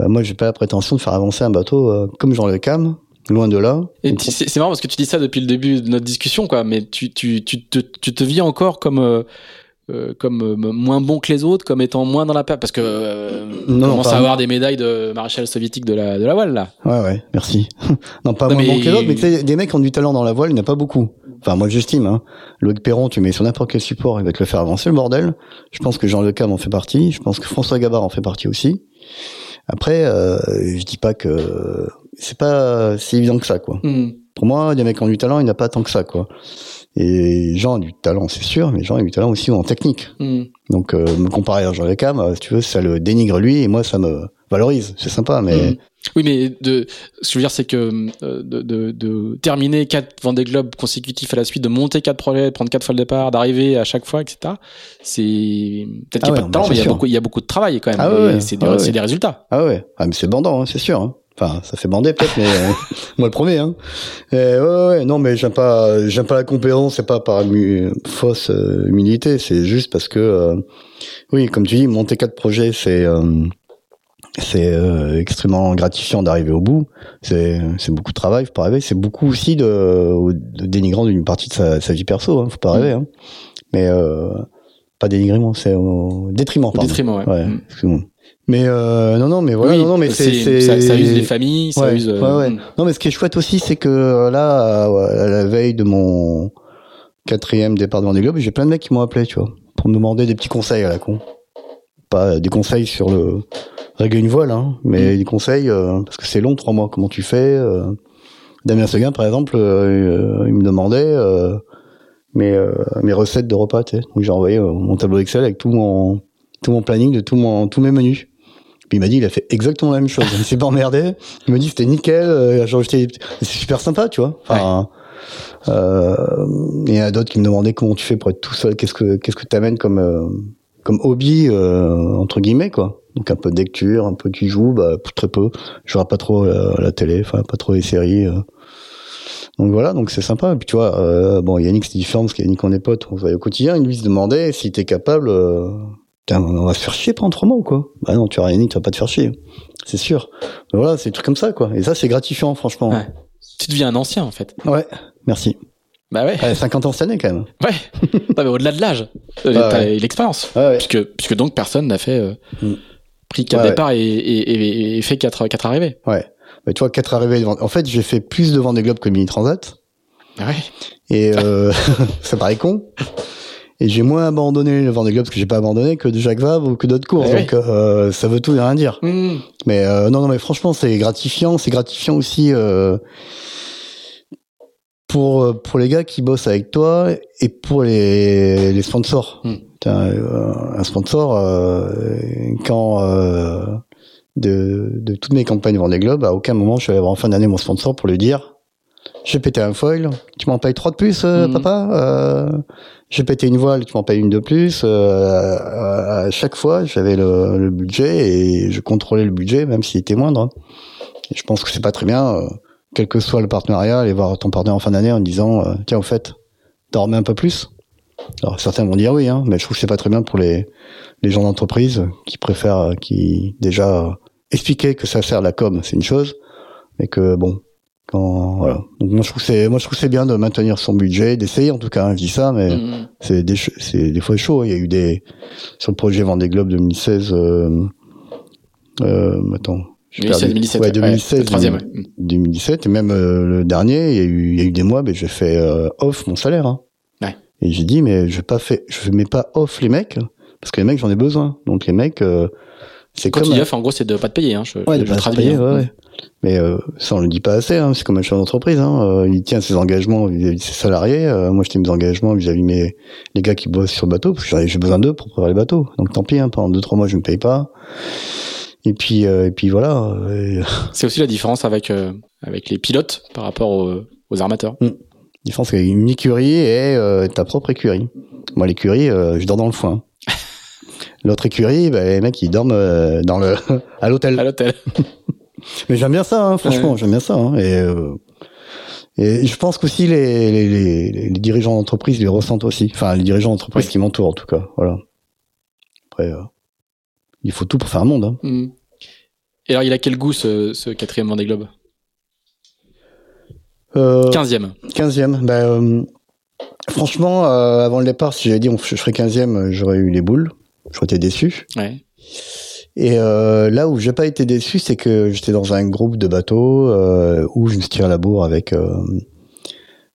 Euh, moi, j'ai pas la prétention de faire avancer un bateau euh, comme Jean Le Cam, loin de là. Et tu- c'est marrant parce que tu dis ça depuis le début de notre discussion, quoi, mais tu, tu, tu, te, tu te vis encore comme, euh, euh, comme euh, moins bon que les autres, comme étant moins dans la perte, parce que euh, on commence à avoir des médailles de maréchal soviétique de la, de la voile, là. Ouais, ouais, merci. non, pas Non, moins mais- bon que les autres, mais tu sais, des mecs qui ont du talent dans la voile, il n'y en a pas beaucoup. Enfin, moi, j'estime, hein. Loïc Perron, tu mets sur n'importe quel support, il va te le faire avancer, le bordel. Je pense que Jean Le Cam en fait partie. Je pense que François Gabard en fait partie aussi. Après, euh, je dis pas que c'est pas si évident que ça, quoi. Hmm. Pour moi, des mecs qui ont du talent, il n'y en a pas tant que ça, quoi. Et Jean a du talent, c'est sûr, mais Jean a du talent aussi en technique. Hmm. Donc, euh, me comparer à Jean Le Cam, euh, si tu veux, ça le dénigre lui, et moi, ça me valorise. C'est sympa, mais Hmm. Oui, mais de, ce que je veux dire, c'est que euh, de, de, de, terminer quatre Vendée Globe consécutifs à la suite, de monter quatre projets, de prendre quatre fois le départ, d'arriver à chaque fois, etc. C'est peut-être qu'il n'y a Ah pas de bah, temps, mais il y, a beaucoup, il y a beaucoup de travail quand même. Ah ouais, c'est des, Ah ouais. c'est des résultats. Ah ouais, ah, mais c'est bandant, hein, c'est sûr. hein. Enfin, ça fait bander peut-être, mais euh, moi le premier. Hein. Euh, ouais, ouais, non, mais j'aime pas, j'aime pas la comparaison. C'est pas par mu- fausse euh, humilité, c'est juste parce que, euh, oui, comme tu dis, monter quatre projets, c'est, euh, c'est euh, extrêmement gratifiant d'arriver au bout. C'est, c'est beaucoup de travail, faut pas rêver. C'est beaucoup aussi de, de dénigrant d'une partie de sa, sa vie perso. Hein, faut pas rêver. Hein. Mais euh, pas dénigrement, c'est au détriment. Au pardon. détriment, ouais. Ouais, Mm. Mais euh, non, non, mais voilà, Oui, non, non, mais c'est, ça, ça use les familles, ça Ouais, use. euh, ouais, ouais. mm. Non, mais ce qui est chouette aussi, c'est que euh, là, à, à la veille de mon quatrième départ de Vendée Globe, j'ai plein de mecs qui m'ont appelé, tu vois, pour me demander des petits conseils à la con. Pas des conseils sur le régler une voile, hein, mais des conseils euh, parce que c'est long, trois mois. Comment tu fais euh, Damien Seguin, par exemple, euh, il me demandait euh, mes, euh, mes recettes de repas, tu sais. Donc j'ai envoyé euh, mon tableau Excel avec tout mon tout mon planning de tout mon tous mes menus. Puis il m'a dit, il a fait exactement la même chose. Il s'est pas emmerdé. Il m'a dit, c'était nickel. euh, C'est super sympa, tu vois. Enfin, euh, il y en a d'autres qui me demandaient comment tu fais pour être tout seul. Qu'est-ce que qu'est-ce que t'amènes comme euh, comme hobby euh, entre guillemets quoi. Donc un peu de lecture, un peu tu joues, bah très peu. Je regarde pas trop la, la télé, enfin pas trop les séries. euh. Donc voilà, donc c'est sympa. Et puis tu vois, euh, bon Yannick c'est différent parce qu'Yannick on est potes, on se voit au quotidien. Lui il se demandait si t'es capable. Putain, on va se faire chier pendant trois mois ou quoi? Bah non, tu vois Yannick, tu vas pas te faire chier, c'est sûr. Mais voilà, c'est des trucs comme ça quoi. Et ça c'est gratifiant franchement. Ouais. Tu deviens un ancien, en fait. Ouais, merci. Bah ouais. Ouais, 50 ans cette année quand même. Ouais. Non, mais au-delà de l'âge, euh, t'as ouais. l'expérience. Puisque, puisque donc personne n'a fait, euh, Mm. pris quatre Ouais, départs et, et, et- et fait quatre, quatre arrivées. Ouais. Bah, tu vois, quatre arrivées. devant- En fait, j'ai fait plus de Vendée Globe que Mini Transat. Ouais. Et euh, ça paraît con. Et j'ai moins abandonné le Vendée Globe parce que j'ai pas abandonné que de Jacques Vabre ou que d'autres courses. Ouais, Donc euh, ça veut tout et rien dire. Mm. Mais euh, non, non, mais franchement, c'est gratifiant. C'est gratifiant aussi euh, pour euh, pour les gars qui bossent avec toi et pour les, les sponsors. Mm. T'as, euh, un sponsor euh, quand euh, de, de toutes mes campagnes Vendée Globe, à aucun moment je suis allé voir en fin d'année mon sponsor pour lui dire j'ai pété un foil, tu m'en payes trois de plus, euh, Mhm. papa. Euh, j'ai pété une voile, tu m'en payes une de plus. Euh, à, à chaque fois, j'avais le, le budget et je contrôlais le budget, même s'il était moindre. Et je pense que c'est pas très bien, euh, quel que soit le partenariat, aller voir ton partenaire en fin d'année en disant euh, tiens, au fait, t'en remets un peu plus. Alors certains vont dire oui, hein, mais je trouve que c'est pas très bien pour les, les gens d'entreprise qui préfèrent, euh, qui déjà euh, expliquer que ça sert à la com, c'est une chose, mais que bon, quand voilà. Donc moi je trouve c'est moi je trouve c'est bien de maintenir son budget, d'essayer en tout cas. hein, je dis ça, mais Mm. c'est des c'est des fois chaud. Il y a eu des sur le projet Vendée Globe 2016. Euh, euh, attends. j'ai 2016, perdu. 2017. Ouais, ouais. 2016, Le troisième, ouais. Mm. 2017 et même euh, le dernier, il y a eu il y a eu des mois, mais j'ai fait euh, off mon salaire. Hein. Ouais. Et j'ai dit mais je vais pas fait, je mets pas off les mecs parce que les mecs j'en ai besoin. Donc les mecs, euh, c'est Quand comme tu dis off, en gros, c'est de pas te payer. Hein. Je, Ouais, de je pas traduis. payer, hein. ouais, ouais. Mais euh, ça, on le dit pas assez. Hein. C'est comme un chef d'entreprise. Hein. Euh, il tient ses engagements vis-à-vis de ses salariés. Euh, moi, je tiens mes engagements vis-à-vis de mes les gars qui bossent sur le bateau, parce que j'ai- besoin d'eux pour préparer les bateaux. Donc tant pis. Hein, pendant deux trois mois, je me paye pas. Et puis euh, et puis voilà. Euh, C'est aussi la différence avec, euh, avec les pilotes par rapport aux, aux armateurs. la différence c'est une écurie et euh, ta propre écurie. Moi, l'écurie, euh, je dors dans le foin. L'autre écurie, bah, les mecs, ils dorment euh, dans le à l'hôtel. À l'hôtel. Mais j'aime bien ça, hein, franchement, j'aime bien ça. hein, et, euh, et je pense qu'aussi les, les, les, les dirigeants d'entreprise les ressentent aussi. Enfin, les dirigeants d'entreprise Oui. qui m'entourent, en tout cas. Voilà. Après, euh, il faut tout pour faire un monde. Hein. Mm. Et alors, il a quel goût ce, ce quatrième Vendée Globe? Euh, 15e. 15e. Ben, euh, franchement, euh, avant le départ, si j'avais dit on, je ferais 15e, euh, j'aurais eu les boules. Été déçu. Ouais. Et euh, là où j'ai pas été déçu, c'est que j'étais dans un groupe de bateaux euh, où je me suis tiré la bourre avec euh,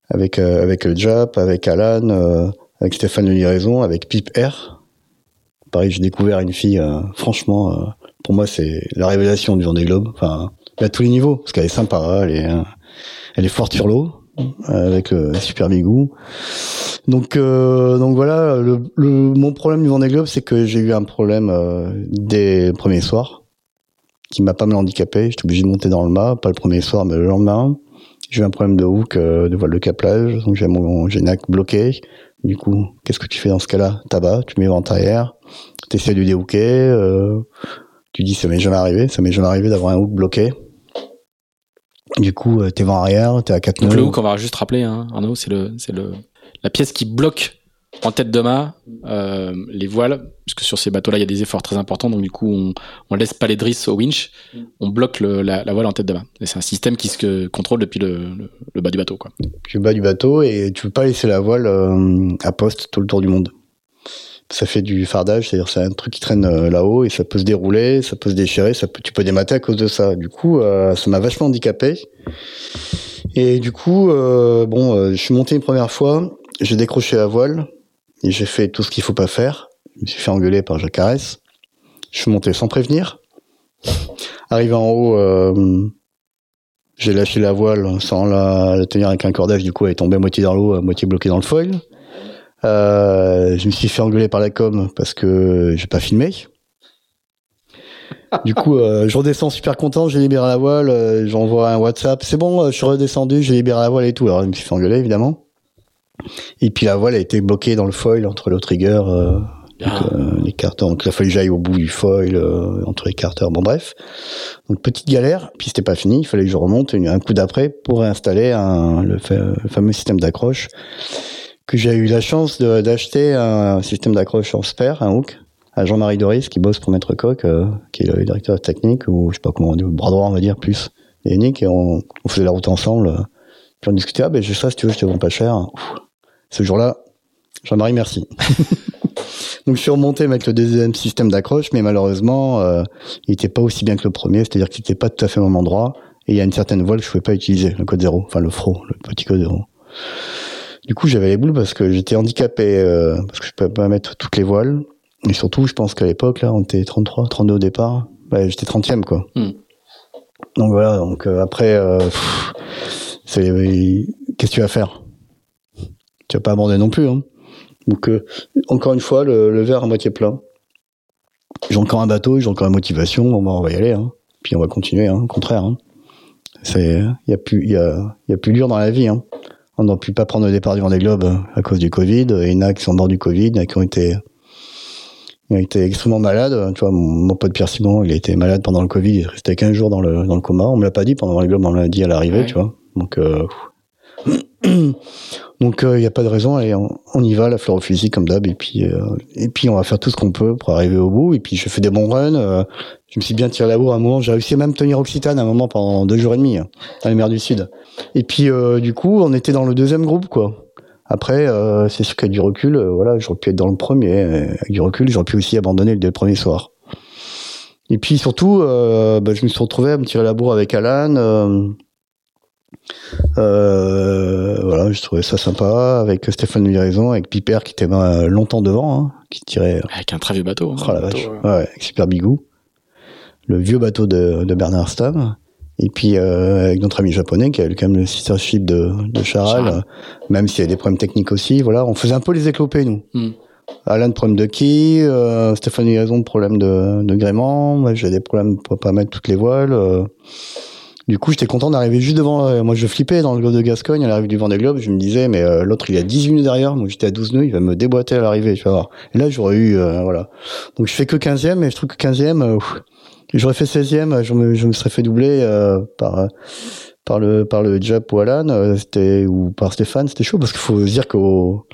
avec euh, avec le Jap, avec Alan, euh, avec Stéphane de Livraison, avec Pip R. Pareil, j'ai découvert une fille. euh, franchement, euh, pour moi, c'est la révélation du Vendée Globe. Enfin, à tous les niveaux, parce qu'elle est sympa, elle est euh, elle est forte sur l'eau, euh, avec le super bigou. Donc, euh, donc voilà, le, le, mon problème du Vendée Globe, c'est que j'ai eu un problème euh, des premiers soirs. qui m'a pas mal handicapé. J'étais obligé de monter dans le mât, pas le premier soir, mais le lendemain. J'ai eu un problème de hook, euh, de voile de caplage, donc j'ai mon génac bloqué. Du coup, qu'est-ce que tu fais dans ce cas-là? Tabac, tu mets vent arrière, tu essaies de déhooker, euh, tu dis ça m'est jamais arrivé, ça m'est jamais arrivé d'avoir un hook bloqué. Du coup, euh, t'es vent arrière, t'es à 4 Donc nœuds. le hook, on va juste rappeler, hein, Arnaud, c'est le, c'est le, la pièce qui bloque en tête de mât euh, les voiles, puisque sur ces bateaux-là, il y a des efforts très importants, donc du coup, on, on laisse pas les drisses au winch, on bloque le, la, voile en tête de mât. Et c'est un système qui se contrôle depuis le, le, le bas du bateau, quoi. tu bas du bateau et tu peux pas laisser la voile euh, à poste tout le tour du monde. Ça fait du fardage, c'est-à-dire c'est un truc qui traîne euh, là-haut et ça peut se dérouler, ça peut se déchirer, tu peux démater à cause de ça. Du coup, euh, ça m'a vachement handicapé. Et du coup, bon, je suis monté une première fois, j'ai décroché la voile et j'ai fait tout ce qu'il faut pas faire. Je me suis fait engueuler par Jacques Arès. Je suis monté sans prévenir. Arrivé en haut, euh, j'ai lâché la voile sans la, tenir avec un cordage, du coup elle est tombée à moitié dans l'eau, à moitié bloquée dans le foil. Euh, je me suis fait engueuler par la com parce que j'ai pas filmé. Du coup, euh, je redescends super content, j'ai libéré la voile, euh, j'envoie un WhatsApp, c'est bon, euh, je suis redescendu, j'ai libéré la voile et tout. Alors je me suis fait engueuler évidemment. Et puis la voile a été bloquée dans le foil entre le trigger, euh, Ah. donc, euh, les carters. Donc il a fallu que j'aille au bout du foil euh, entre les carters. Bon bref, donc petite galère. Puis c'était pas fini, il fallait que je remonte un coup d'après pour réinstaller un, le, fa- le fameux système d'accroche que j'ai eu la chance d'acheter un système d'accroche en spare, un hook, à Jean-Marie Doris qui bosse pour Maître Coq, qui est le directeur technique ou je sais pas comment on dit, le bras droit on va dire plus, et Nick et on, on faisait la route ensemble. Puis on discutait ah ben j'ai ça si tu veux je te vends pas cher. Ouf. Ce jour-là, Jean-Marie merci. Donc je suis remonté avec le deuxième système d'accroche, mais malheureusement, euh, il était pas aussi bien que le premier, c'est-à-dire qu'il était pas tout à fait au même endroit, et il y a une certaine voile que je pouvais pas utiliser, le code zéro, enfin le fro, le petit code zéro. Du coup, j'avais les boules parce que j'étais handicapé, euh, parce que je pouvais pas mettre toutes les voiles, et surtout, je pense qu'à l'époque, là, on était 33, 32 au départ, bah, j'étais 30e, quoi. Hmm. Donc voilà, donc euh, après, qu'est-ce que tu vas faire? Tu vas pas abandonner non plus, hein. Donc, euh, encore une fois, le, le verre à moitié plein. J'ai encore un bateau, j'ai encore une motivation. Bon, bah, on va y aller, hein. Puis on va continuer, hein, au contraire. Hein. C'est, il y a plus, il y a, il y a plus dur dans la vie. Hein. On n'a pu pas prendre le départ du Vendée Globe euh, à cause du Covid. Il y en a qui sont morts du Covid, il y en a qui ont été, qui ont été extrêmement malades. Tu vois, mon, mon pote Pierre Simon, il a été malade pendant le Covid. Il restait 15 jours dans le, dans le coma. On me l'a pas dit pendant le Globe, on me l'a dit à l'arrivée, Ouais. tu vois. Donc, euh, donc il n'y a pas de raison, allez, on, y va, la fleur comme d'hab, et puis euh, et puis on va faire tout ce qu'on peut pour arriver au bout. Et puis je fais des bons runs. euh, je me suis bien tiré la bourre à un moment. J'ai réussi à même tenir Occitane à un moment pendant deux jours et demi hein, dans les mers du Sud. Et puis euh, du coup, on était dans le deuxième groupe, quoi. Après, euh, c'est sûr qu'avec du recul, euh, voilà, j'aurais pu être dans le premier. euh, Avec du recul, j'aurais pu aussi abandonner le premier soir. Et puis surtout, euh, bah, je me suis retrouvé à me tirer la bourre avec Alan. Euh, euh, voilà, je trouvais ça sympa avec Stéphane Viraison, avec Piper qui était euh, longtemps devant, hein, qui tirait. Avec un très vieux bateau. hein, Oh la bateau, vache, euh, ouais, avec Super Bigou, le vieux bateau de, de Bernard Stamm. Et puis euh, avec notre ami japonais qui a quand même le sister ship de, de Charal, Charal. euh, même s'il y a des problèmes techniques aussi. Voilà, on faisait un peu les éclopés nous. Hmm. Alan problème de euh, Stéphane Viraison problème de, de gréement. Moi j'ai des problèmes pour pas mettre toutes les voiles. Euh. Du coup, j'étais content d'arriver juste devant. euh, moi, je flippais dans le globe de Gascogne à l'arrivée du Vendée Globe. Je me disais, mais euh, l'autre, il est à 18 nœuds derrière. Moi, j'étais à 12 nœuds. Il va me déboîter à l'arrivée. Tu vas voir. Et là, j'aurais eu, euh, voilà. Donc, je fais que 15e, et je trouve que 15e, euh, j'aurais fait 16e. Je me, je me serais fait doubler euh, par euh, par le par le Jap ou Alan, euh, c'était ou par Stéphane. C'était chaud parce qu'il faut se dire qu'aux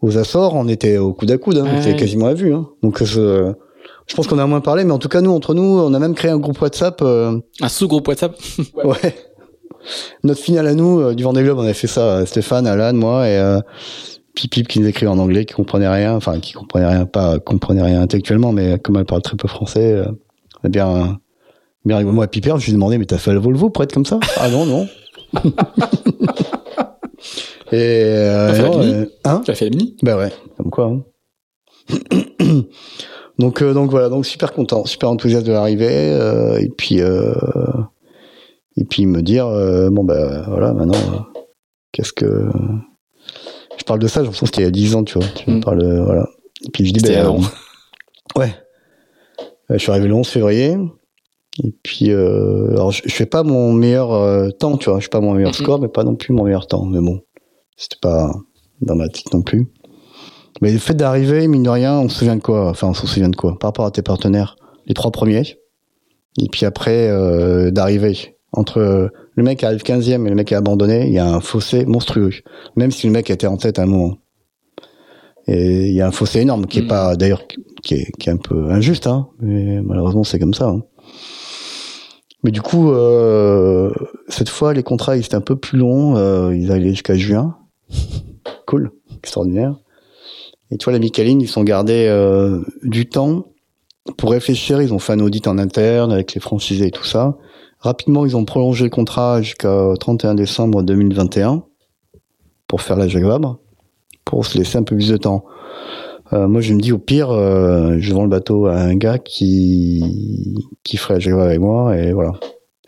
aux Açores, on était au coude à coude. Hein, Ouais. C'était quasiment à vue. Hein. Donc, euh, je pense qu'on a moins parlé, mais en tout cas, nous, entre nous, on a même créé un groupe WhatsApp. euh, Un sous-groupe WhatsApp. Ouais. Notre finale à nous, euh, du Vendée Globe, on avait fait ça, euh, Stéphane, Alan, moi, et euh, Pipip qui nous écrivait en anglais, qui comprenait rien, enfin, qui comprenait rien, pas comprenait rien intellectuellement, mais comme elle parle très peu français, euh, a bien, bien. Moi, Piper, je lui ai demandé, mais t'as fait le Volvo pour être comme ça? Ah non, non. et, euh, T'as fait la Mini? euh, hein? Fait la mini? Bah ouais, comme quoi. hein. donc euh, donc voilà, donc super content, super enthousiaste de l'arrivée euh, et puis euh, et puis me dire bon bah voilà maintenant qu'est-ce que je parle de ça, j'ai l'impression que c'était il y a 10 ans, tu vois. Tu me Mm. parles voilà. Et puis je dis avant. euh, ouais. Je suis arrivé le 11 février. Et puis, euh, alors je, je fais pas mon meilleur euh, temps, tu vois. Je fais pas mon meilleur Mhm. score, mais pas non plus mon meilleur temps. Mais bon, c'était pas dramatique non plus. Mais le fait d'arriver, mine de rien, on se souvient de quoi? Enfin, on se souvient de quoi? Par rapport à tes partenaires, les trois premiers. Et puis après, euh, d'arriver. Entre le mec qui arrive 15e et le mec qui a abandonné, il y a un fossé monstrueux. Même si le mec était en tête à un moment. Et il y a un fossé énorme qui est Mhm. pas, d'ailleurs, qui est, qui est un peu injuste, hein. Mais malheureusement, c'est comme ça. hein. Mais du coup, euh, cette fois, les contrats, ils étaient un peu plus longs. Euh, ils allaient jusqu'à juin. cool, extraordinaire. Et tu vois, la Micaline, ils sont gardés euh, du temps pour réfléchir. Ils ont fait un audit en interne avec les franchisés et tout ça. Rapidement, ils ont prolongé le contrat jusqu'au 31 décembre 2021 pour faire la Vabre, pour se laisser un peu plus de temps. Euh, moi, je me dis au pire, euh, je vends le bateau à un gars qui qui ferait la Vabre avec moi, et voilà.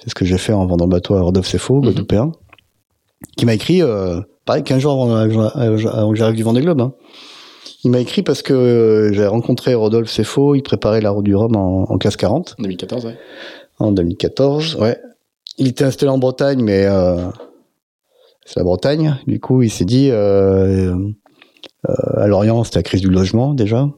C'est ce que j'ai fait en vendant le bateau à Rodolphe Sefo, Mhm. Guadeloupéen, qui m'a écrit, euh, pareil, 15 jours avant, avant que j'arrive du Vendée Globe. Hein. Il m'a écrit parce que euh, j'ai rencontré Rodolphe Sefo, il préparait la route du Rhum en, en classe 40 En 2014, ouais. en 2014, ouais. Il était installé en Bretagne, mais euh, c'est la Bretagne. Du coup, il s'est dit, euh, euh, à Lorient, c'était la crise du logement déjà.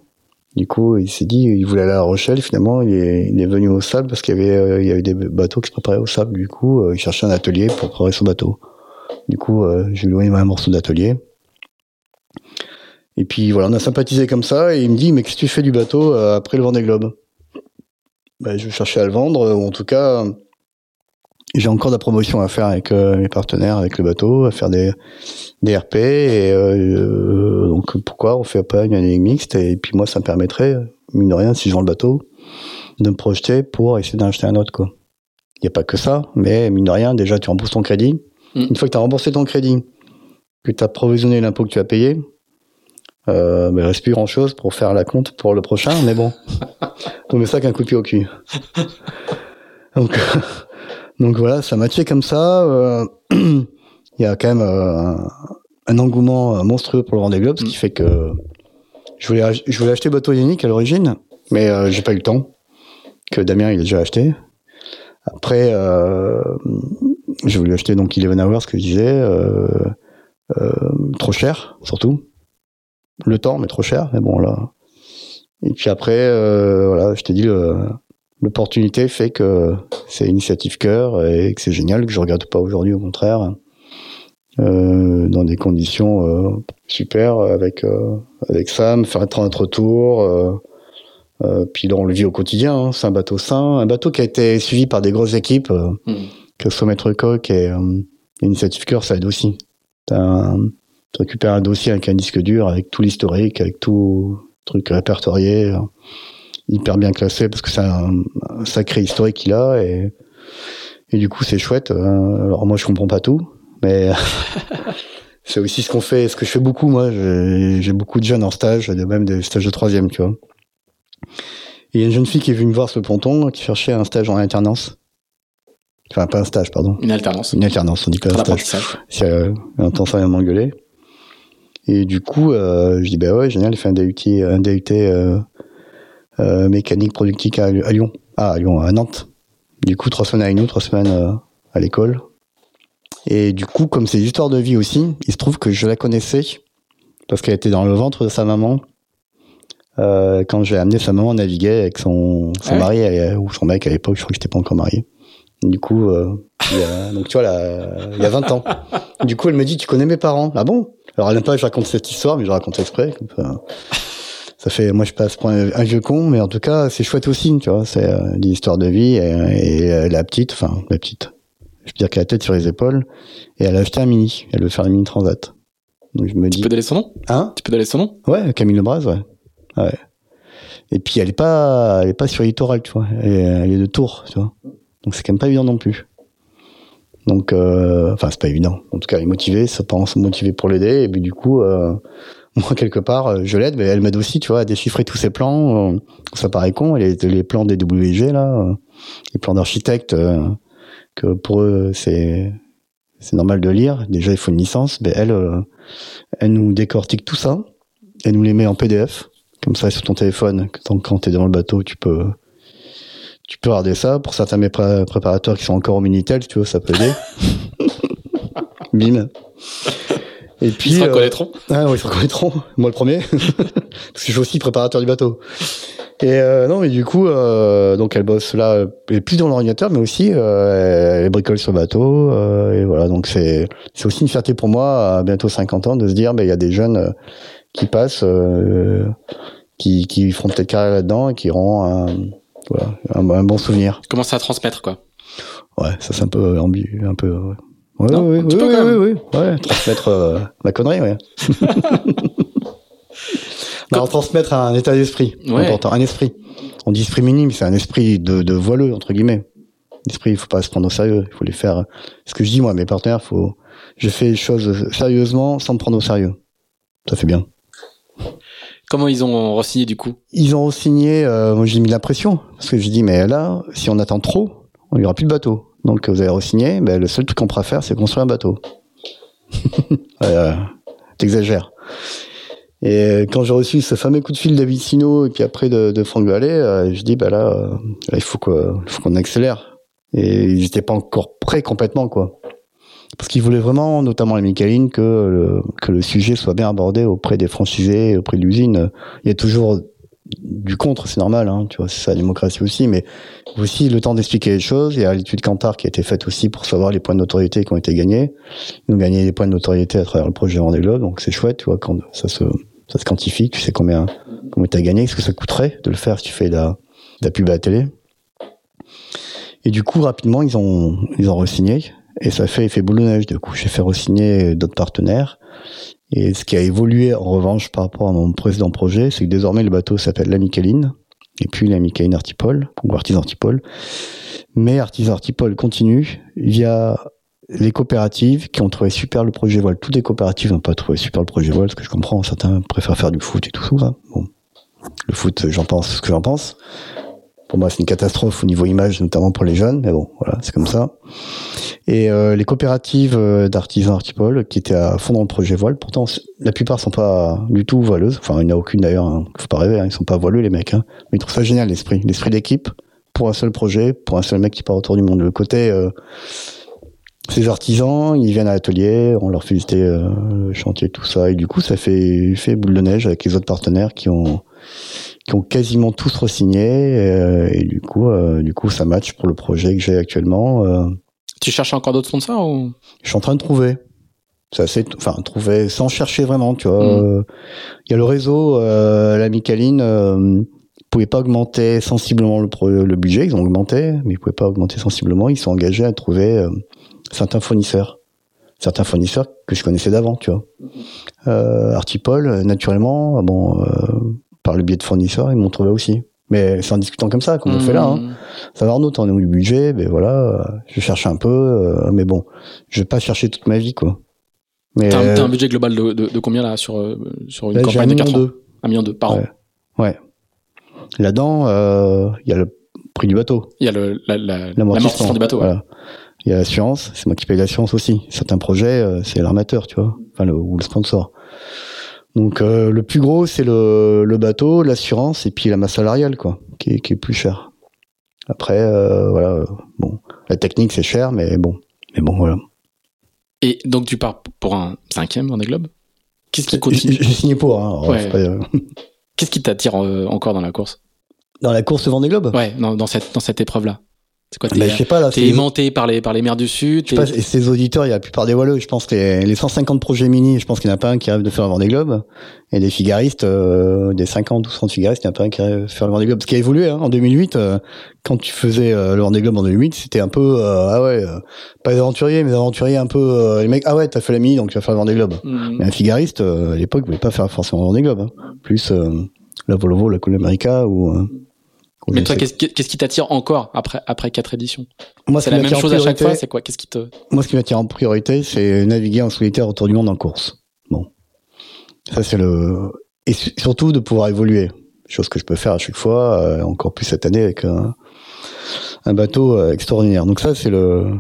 Du coup, il s'est dit, il voulait aller à La Rochelle. Finalement, il est, il est venu au sable parce qu'il y avait, euh, il y avait des bateaux qui se préparaient au sable. Du coup, euh, il cherchait un atelier pour préparer son bateau. Du coup, euh, j'ai loué un morceau d'atelier. Et puis voilà, on a sympathisé comme ça. Et il me dit, mais qu'est-ce que tu fais du bateau euh, après le Vendée Globe? Ben, Je cherchais à le vendre, ou en tout cas, j'ai encore de la promotion à faire avec euh, mes partenaires, avec le bateau, à faire des, des RP. Et euh, donc pourquoi on fait pas une année mixte? Et puis moi, ça me permettrait, mine de rien, si je vends le bateau, de me projeter pour essayer d'en acheter un autre. quoi. Il n'y a pas que ça, mais mine de rien, déjà tu rembourses ton crédit. Mm. Une fois que tu as remboursé ton crédit, que tu as provisionné l'impôt que tu as payé, euh, ben, il reste plus grand chose pour faire la compte pour le prochain, mais bon. On met ça qu'un coup de pied au cul. Donc, donc voilà, ça matchait comme ça. euh, Il y a quand même euh, un, un engouement euh, monstrueux pour le Vendée Globe, ce qui fait que je voulais, ach- je voulais acheter Bateau Yannick à l'origine, mais euh, j'ai pas eu le temps. Que Damien il a déjà acheté. Après, euh, j'ai voulu acheter donc Eleven Hours, ce que je disais, euh, euh, trop cher surtout. Le temps, mais trop cher. Mais bon là. Et puis après, euh, voilà, je t'ai dit l'opportunité fait que c'est initiative cœur et que c'est génial que je regarde pas aujourd'hui au contraire euh, dans des conditions euh, super avec euh, avec Sam faire notre tour euh, euh, puis là on le vit au quotidien hein, c'est un bateau sain un bateau qui a été suivi par des grosses équipes euh, Mm. que ce soit Maître Coq et Initiative Cœur ça aide aussi T'as un- tu récupères un dossier avec un disque dur avec tout l'historique avec tout truc répertorié euh, hyper bien classé parce que c'est un, un sacré historique qu'il a et et du coup c'est chouette Euh, alors moi je comprends pas tout mais c'est aussi ce qu'on fait, ce que je fais beaucoup, moi. J'ai beaucoup de jeunes en stage, même des stages de troisième, tu vois. Et il y a une jeune fille qui est venue me voir sur le ponton, qui cherchait un stage en alternance. Enfin, pas un stage, pardon. Une alternance. Une alternance, on dit pas Un stage. Si euh, elle entend ça, elle m'engueuler. Et du coup, euh, je dis, bah ouais, génial, il fait un DUT, un DUT euh, euh, mécanique productique à, à Lyon. Ah, à Lyon, à Nantes. Du coup, trois semaines avec nous, trois semaines à l'école. Et du coup, comme c'est l'histoire de vie aussi, il se trouve que je la connaissais parce qu'elle était dans le ventre de sa maman quand j'ai amené sa maman naviguer avec son, son Ah ouais mari ou son mec à l'époque, je crois que j'étais pas encore marié. Du coup, il y a, donc tu vois, là, il y a 20 ans. Du coup, elle me dit, tu connais mes parents? Ah bon? Alors, elle n'aime pas que je raconte cette histoire, mais je la raconte exprès. comme ça. Ça fait, moi, je passe pour un, un vieux con, mais en tout cas, c'est chouette aussi, tu vois. C'est euh, des histoires de vie et, et, euh, la petite, enfin, la petite. Je veux dire qu'elle a la tête sur les épaules et elle a acheté un mini. Elle veut faire un mini transat. Donc je me Tu dis, peux donner son nom? Hein? Tu peux donner son nom? Ouais, Camille Lebras, ouais. ouais. Et puis elle est pas, elle est pas sur littoral, tu vois. Elle est, elle est de Tours, tu vois. Donc c'est quand même pas évident non plus. Donc, euh, enfin c'est pas évident. En tout cas, elle est motivée, ça pense motivée pour l'aider. Et puis du coup, euh, moi quelque part, euh, je l'aide, mais elle m'aide aussi, tu vois, à déchiffrer tous ses plans. Ça paraît con, les, les plans des WG là, les plans d'architecte, euh, que pour eux c'est c'est normal de lire. Déjà, il faut une licence. Mais elle, elle nous décortique tout ça. Elle nous les met en PDF. Comme ça, sur ton téléphone, quand t'es dans le bateau, tu peux, Tu peux regarder ça. Pour certains mes préparateurs qui sont encore au Minitel, tu vois, ça peut aider. Bim. Et puis, ils se reconnaîtront. Euh, ah, oui, ils se reconnaîtront. Moi le premier, parce que je suis aussi préparateur du bateau. Et euh, non, mais du coup, euh, donc elle bosse là, et plus dans l'ordinateur, mais aussi euh, elle bricole sur le bateau. Euh, et voilà, donc c'est c'est aussi une fierté pour moi, à bientôt 50 ans, de se dire, ben il y a des jeunes euh, qui passent, qui qui feront peut-être carrière là-dedans et qui auront un, voilà, un, bon souvenir. Commence à transmettre quoi? Ouais, ça c'est un peu ambigu, un peu. Ouais. Ouais, oui, oui, oui, oui, ouais, transmettre euh, la connerie, ouais. non, transmettre un état d'esprit, important, un esprit. On dit esprit minime, c'est un esprit de, de voileux entre guillemets. L'esprit, il faut pas se prendre au sérieux, il faut les faire. Ce que je dis moi, à mes partenaires, faut, je fais les choses sérieusement sans me prendre au sérieux. Ça fait bien. Comment ils ont re-signé du coup? Ils ont re-signé, euh, moi j'ai mis la pression, parce que je dis mais là, si on attend trop, on n'y aura plus de bateau. Donc vous avez re-signé, ben, le seul truc qu'on pourra faire, c'est construire un bateau. T'exagères. Et quand j'ai reçu ce fameux coup de fil d'Avicino et puis après de, de Franck Vallée, euh, je dis bah là, euh, il faut qu'on accélère. Et ils n'étaient pas encore prêts complètement quoi, parce qu'ils voulaient vraiment, notamment la Michaeline, que le, que le sujet soit bien abordé auprès des franchisés, auprès de l'usine. Il y a toujours du contre, c'est normal, hein, tu vois, c'est ça la démocratie aussi, mais aussi le temps d'expliquer les choses. Il y a l'étude Cantar qui a été faite aussi pour savoir les points de notoriété qui ont été gagnés. Ils ont gagné des points de notoriété à travers le projet Vendée Globe, donc c'est chouette, tu vois, quand ça se, ça se quantifie, tu sais combien, combien t'as gagné, ce que ça coûterait de le faire si tu fais de la, de la pub à la télé. Et du coup, rapidement, ils ont, ils ont re-signé, et ça fait effet boule de neige. Du coup, j'ai fait re-signer d'autres partenaires. Et ce qui a évolué en revanche par rapport à mon précédent projet, c'est que désormais le bateau s'appelle la Micheline, et puis la Micheline Artipole, ou Artisan Artipole. Mais Artisan Artipole continue via les coopératives qui ont trouvé super le projet voile. Toutes les coopératives n'ont pas trouvé super le projet voile, ce que je comprends. Certains préfèrent faire du foot et tout ça. Bon, le foot, j'en pense ce que j'en pense. Pour moi, c'est une catastrophe au niveau image, notamment pour les jeunes, mais bon, voilà, c'est comme ça. Et euh, les coopératives euh, d'artisans artipol qui étaient à fond dans le projet voile, pourtant la plupart sont pas du tout voileuses. Enfin, il n'y en a aucune d'ailleurs. Hein. Faut pas rêver, hein. ils sont pas voileux les mecs. Hein. Mais ils trouvent ça génial l'esprit, l'esprit d'équipe pour un seul projet, pour un seul mec qui part autour du monde. Le côté euh, ces artisans, ils viennent à l'atelier, on leur fait visiter euh, le chantier, tout ça, et du coup, ça fait fait boule de neige avec les autres partenaires qui ont qui ont quasiment tous re-signé, et, et, du coup, du coup, ça match pour le projet que j'ai actuellement. Tu cherches encore d'autres sponsors ou? Je suis en train de trouver. C'est assez, enfin, trouver sans chercher vraiment, tu vois. Mm. Il y a le réseau, euh, la Micaline, euh, pouvait pas augmenter sensiblement le, le, budget, ils ont augmenté, mais ils pouvaient pas augmenter sensiblement. Ils sont engagés à trouver euh, certains fournisseurs, certains fournisseurs que je connaissais d'avant, tu vois. Euh, Artipol, naturellement, bon, euh, par le biais de fournisseurs, ils m'ont trouvé aussi. Mais c'est en discutant comme ça, comme on fait là. Hein. Mmh. Ça va Arnaud, t'en es où du budget? Ben voilà, je cherche un peu, euh, mais bon, je vais pas chercher toute ma vie, quoi. Mais t'as, un, un budget global de, de, de, combien là sur euh, sur une campagne de 4 ans? Un million de par an? Ouais. Là-dedans, euh, il y a le prix du bateau. Il y a le la, la, l'amortissement du bateau. Voilà. Il y a l'assurance, c'est moi qui paye l'assurance aussi. Certains projets, euh, c'est l'armateur, tu vois, enfin le, ou le sponsor. Donc euh, le plus gros c'est le, le bateau, l'assurance et puis la masse salariale quoi, qui est, qui est plus cher. Après euh, voilà, bon, la technique c'est cher mais bon, mais bon voilà. Et donc tu pars pour un cinquième Vendée Globe Qu'est-ce qui continue? J'ai signé pour. Hein, ouais. Euh, Qu'est-ce qui t'attire encore dans la course? Dans la course Vendée Globe Ouais, dans, dans cette dans cette épreuve là. C'est quoi je sais pas là. T'es aimanté par les par les mers du sud. Je et ces auditeurs, il y a la plupart des voileux. Je pense que les, les 150 projets mini, je pense qu'il n'y en a pas un qui rêve de faire le Vendée Globe. Et des figaristes, euh, des 50 ou 60 figaristes, il n'y en a pas un qui rêve de faire le Vendée Globe. Ce qui a évolué hein, en 2008, euh, quand tu faisais euh, le Vendée Globe en 2008, c'était un peu euh, ah ouais, pas des aventuriers, mais des aventuriers un peu les mecs. Ah ouais, t'as fait la mini, donc tu vas faire le Vendée Globe. Mmh. Mais un figariste à l'époque voulait pas faire forcément le Vendée Globe. Hein. Plus la Volvo, la Col America ou mais toi, qu'est-ce qui t'attire encore après après quatre éditions Moi, c'est la même chose à chaque fois. C'est quoi? Qu'est-ce qui te Moi, ce qui m'attire en priorité, c'est naviguer en solitaire autour du monde en course. Bon, ça c'est le et surtout de pouvoir évoluer, chose que je peux faire à chaque fois, euh, encore plus cette année avec un, un bateau euh, extraordinaire. Donc ça, c'est le